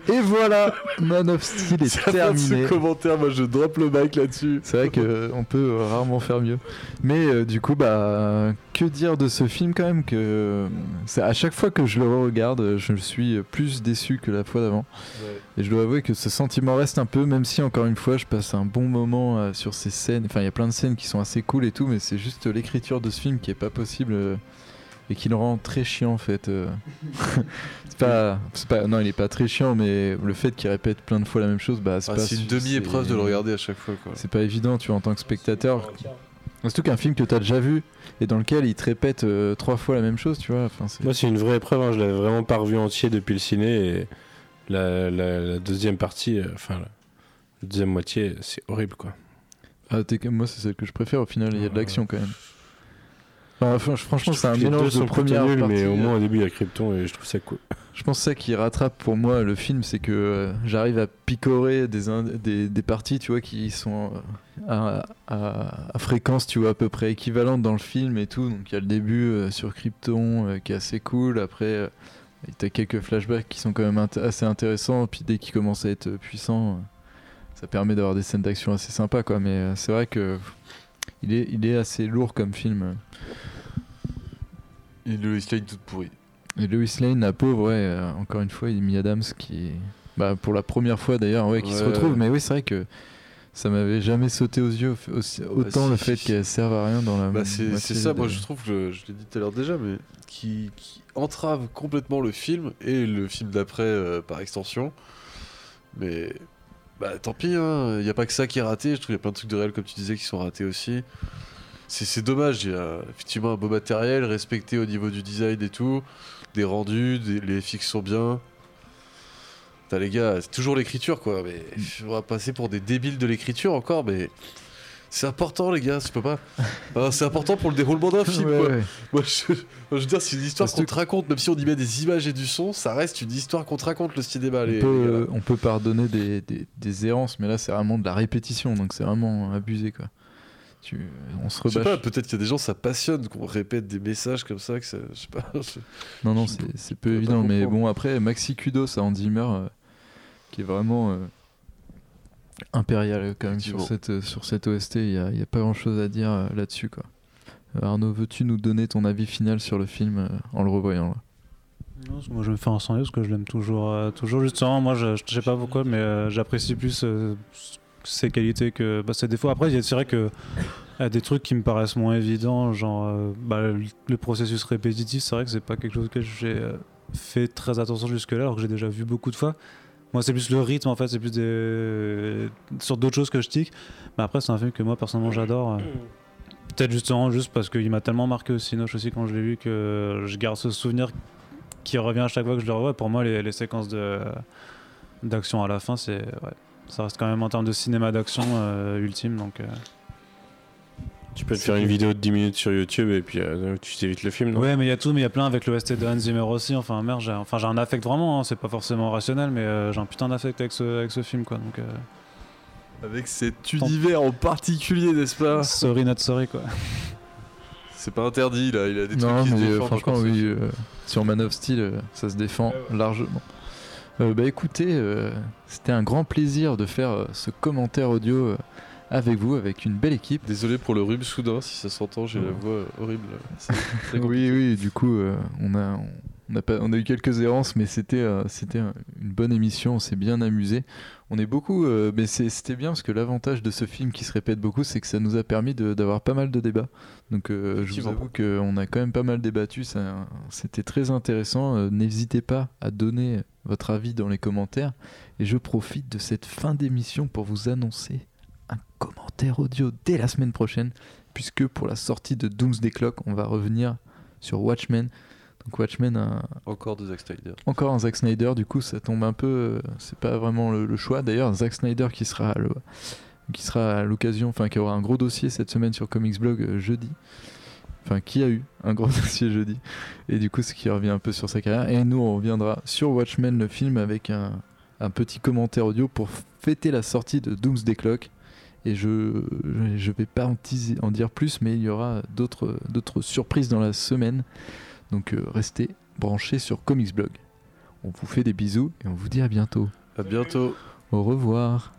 Et voilà, Man of Steel est de terminé. ce commentaire, moi je drop le mic là-dessus. C'est vrai qu'on peut euh, rarement faire mieux. Mais euh, du coup, bah, que dire de ce film quand même que c'est à chaque fois que je le regarde, je suis plus déçu que la fois d'avant. Et je dois avouer que ce sentiment reste un peu, même si encore une fois, je passe un bon moment euh, sur ces scènes. Enfin, il y a plein de scènes qui sont assez cool et tout, mais c'est juste l'écriture de ce film qui est pas possible. euh, et qui le rend très chiant en fait. euh. [laughs] c'est pas, c'est pas, non, il est pas très chiant, mais le fait qu'il répète plein de fois la même chose, bah, c'est Ah, pas c'est une demi-épreuve c'est- de le regarder à chaque fois, quoi. C'est pas évident, tu vois, en tant que spectateur. Surtout qu'un film que t'as déjà vu et dans lequel il te répète euh, trois fois la même chose, tu vois. Enfin, Moi, c'est une vraie épreuve. hein. Je l'avais vraiment pas revu entier depuis le ciné. Et la, la- la deuxième partie, euh, enfin, la deuxième moitié, c'est horrible, quoi. Ah, t'es- moi, c'est celle que je préfère. Au final, il y a de l'action quand même. Enfin, fran- franchement, c'est un mélange de première partie. mais au euh, moins au début, il y a Krypton et je trouve ça cool. [laughs] Je pense que ça qui rattrape pour moi le film, c'est que euh, j'arrive à picorer des, des, des parties, tu vois, qui sont euh, à, à- à fréquence, tu vois, à peu près équivalente dans le film et tout. Donc il y a le début euh, sur Krypton euh, qui est assez cool. Après, euh, t'as quelques flashbacks qui sont quand même int- assez intéressants. Puis dès qu'il commence à être euh, puissant, euh, ça permet d'avoir des scènes d'action assez sympas, quoi. Mais euh, c'est vrai que il est, il est assez lourd comme film. Et le Lane toute pourrie. Et Lois Lane, la pauvre, ouais, euh, encore une fois, Amy Adams qui. Bah, pour la première fois d'ailleurs, ouais, qui se retrouve. Mais oui, c'est vrai que ça m'avait jamais sauté aux yeux aussi- autant le fait qu'elle serve à rien dans la. Bah, c'est ça, moi je trouve, que je, je l'ai dit tout à l'heure déjà, mais qui, qui entrave complètement le film et le film d'après euh, par extension. Mais bah tant pis, il n'y a pas que ça qui est raté. Je trouve qu'il y a plein de trucs de réel, comme tu disais, qui sont ratés aussi. C'est dommage, il y a effectivement un beau matériel respecté au niveau du design et tout, des rendus, les FX sont bien. Putain, les gars, c'est toujours l'écriture quoi, mais on va passer pour des débiles de l'écriture encore, mais c'est important les gars, je peux pas. Enfin, c'est important pour le déroulement d'un [laughs] film Ouais, quoi. ouais. Moi, je, veux dire, c'est une histoire qu'on te raconte, même si on y met des images et du son, ça reste une histoire qu'on te raconte le cinéma. On Les, peut, les gars. euh, on peut pardonner des, des, des errances, mais là c'est vraiment de la répétition, donc c'est vraiment abusé quoi. Tu, on se Je sais rebâche. pas, peut-être qu'il y a des gens, ça passionne qu'on répète des messages comme ça, que ça, je sais pas. [laughs] je- Non, non, c'est peu évident, mais bon, après, Maxi Kudos à Hans Zimmer, euh, qui est vraiment euh, impérial quand même sur cette, euh, sur cette OST, il n'y a, il y a pas grand chose à dire euh, là-dessus. quoi. Euh, Arnaud, veux-tu nous donner ton avis final sur le film euh, en le revoyant là? Non, parce que moi je me fais incendier parce que je l'aime toujours, euh, toujours justement. Moi je, je sais pas pourquoi, mais euh, j'apprécie plus euh, ses qualités que bah, ses défauts. Après, il y a- c'est vrai que y a des trucs qui me paraissent moins évidents, genre euh, bah, le, le processus répétitif. C'est vrai que c'est pas quelque chose que j'ai euh, fait très attention jusque-là, alors que j'ai déjà vu beaucoup de fois. Moi, c'est plus le rythme en fait, c'est plus des... sur d'autres choses que je tic. Mais après, c'est un film que moi personnellement j'adore. euh. Peut-être justement juste parce qu'il m'a tellement marqué au Cinoche aussi quand je l'ai vu que je garde ce souvenir qui revient à chaque fois que je le revois. Pour moi, les, séquences de d'action à la fin, c'est ouais, ça reste quand même en termes de cinéma d'action euh, ultime. Donc euh, Tu peux te faire une vidéo de 10 minutes sur YouTube et puis euh, tu t'évites le film, non? Ouais, mais il y a tout, mais il y a plein avec l'OST de Hans Zimmer aussi. Enfin merde, j'ai enfin j'ai un affect vraiment. hein, c'est pas forcément rationnel, mais euh, j'ai un putain d'affect avec ce avec ce film quoi. Donc euh, Avec cet univers en particulier, n'est-ce pas? Sorry not sorry quoi. C'est pas interdit là, il a des Non, trucs qui se mais euh, défendent, franchement, oui, euh, sur Man of Steel, euh, ça se défend largement. Euh, bah écoutez, euh, c'était un grand plaisir de faire euh, ce commentaire audio euh, avec vous, avec une belle équipe. Désolé pour le rhume soudain, si ça s'entend, j'ai la voix euh, horrible. [laughs] Oui, oui, du coup, euh, on, a, on, a pas, on a eu quelques errances, mais c'était euh, c'était un- une bonne émission, on s'est bien amusé. On est beaucoup, euh, mais c'était bien parce que l'avantage de ce film qui se répète beaucoup, c'est que ça nous a permis d'avoir pas mal de débats. Donc euh, je vous avoue qu'on a quand même pas mal débattu, c'était très intéressant. Euh, N'hésitez pas à donner votre avis dans les commentaires. Et je profite de cette fin d'émission pour vous annoncer un commentaire audio dès la semaine prochaine, puisque pour la sortie de Doomsday Clock, on va revenir sur Watchmen. Donc Watchmen, un- Encore de Zack Snyder. encore un Zack Snyder, du coup ça tombe un peu, euh, c'est pas vraiment le, le choix. D'ailleurs, Zack Snyder qui sera le- qui sera à l'occasion, enfin qui aura un gros dossier cette semaine sur Comics Blog euh, jeudi. Enfin, qui a eu un gros [laughs] dossier jeudi. Et du coup, ce qui revient un peu sur sa carrière. Et nous, on reviendra sur Watchmen, le film, avec un, un petit commentaire audio pour fêter la sortie de Doomsday Clock. Et je je vais pas en, teaser- en dire plus, mais il y aura d'autres d'autres surprises dans la semaine. Donc euh, restez branchés sur Comics Blog. On vous fait des bisous et on vous dit à bientôt. À bientôt. Au revoir.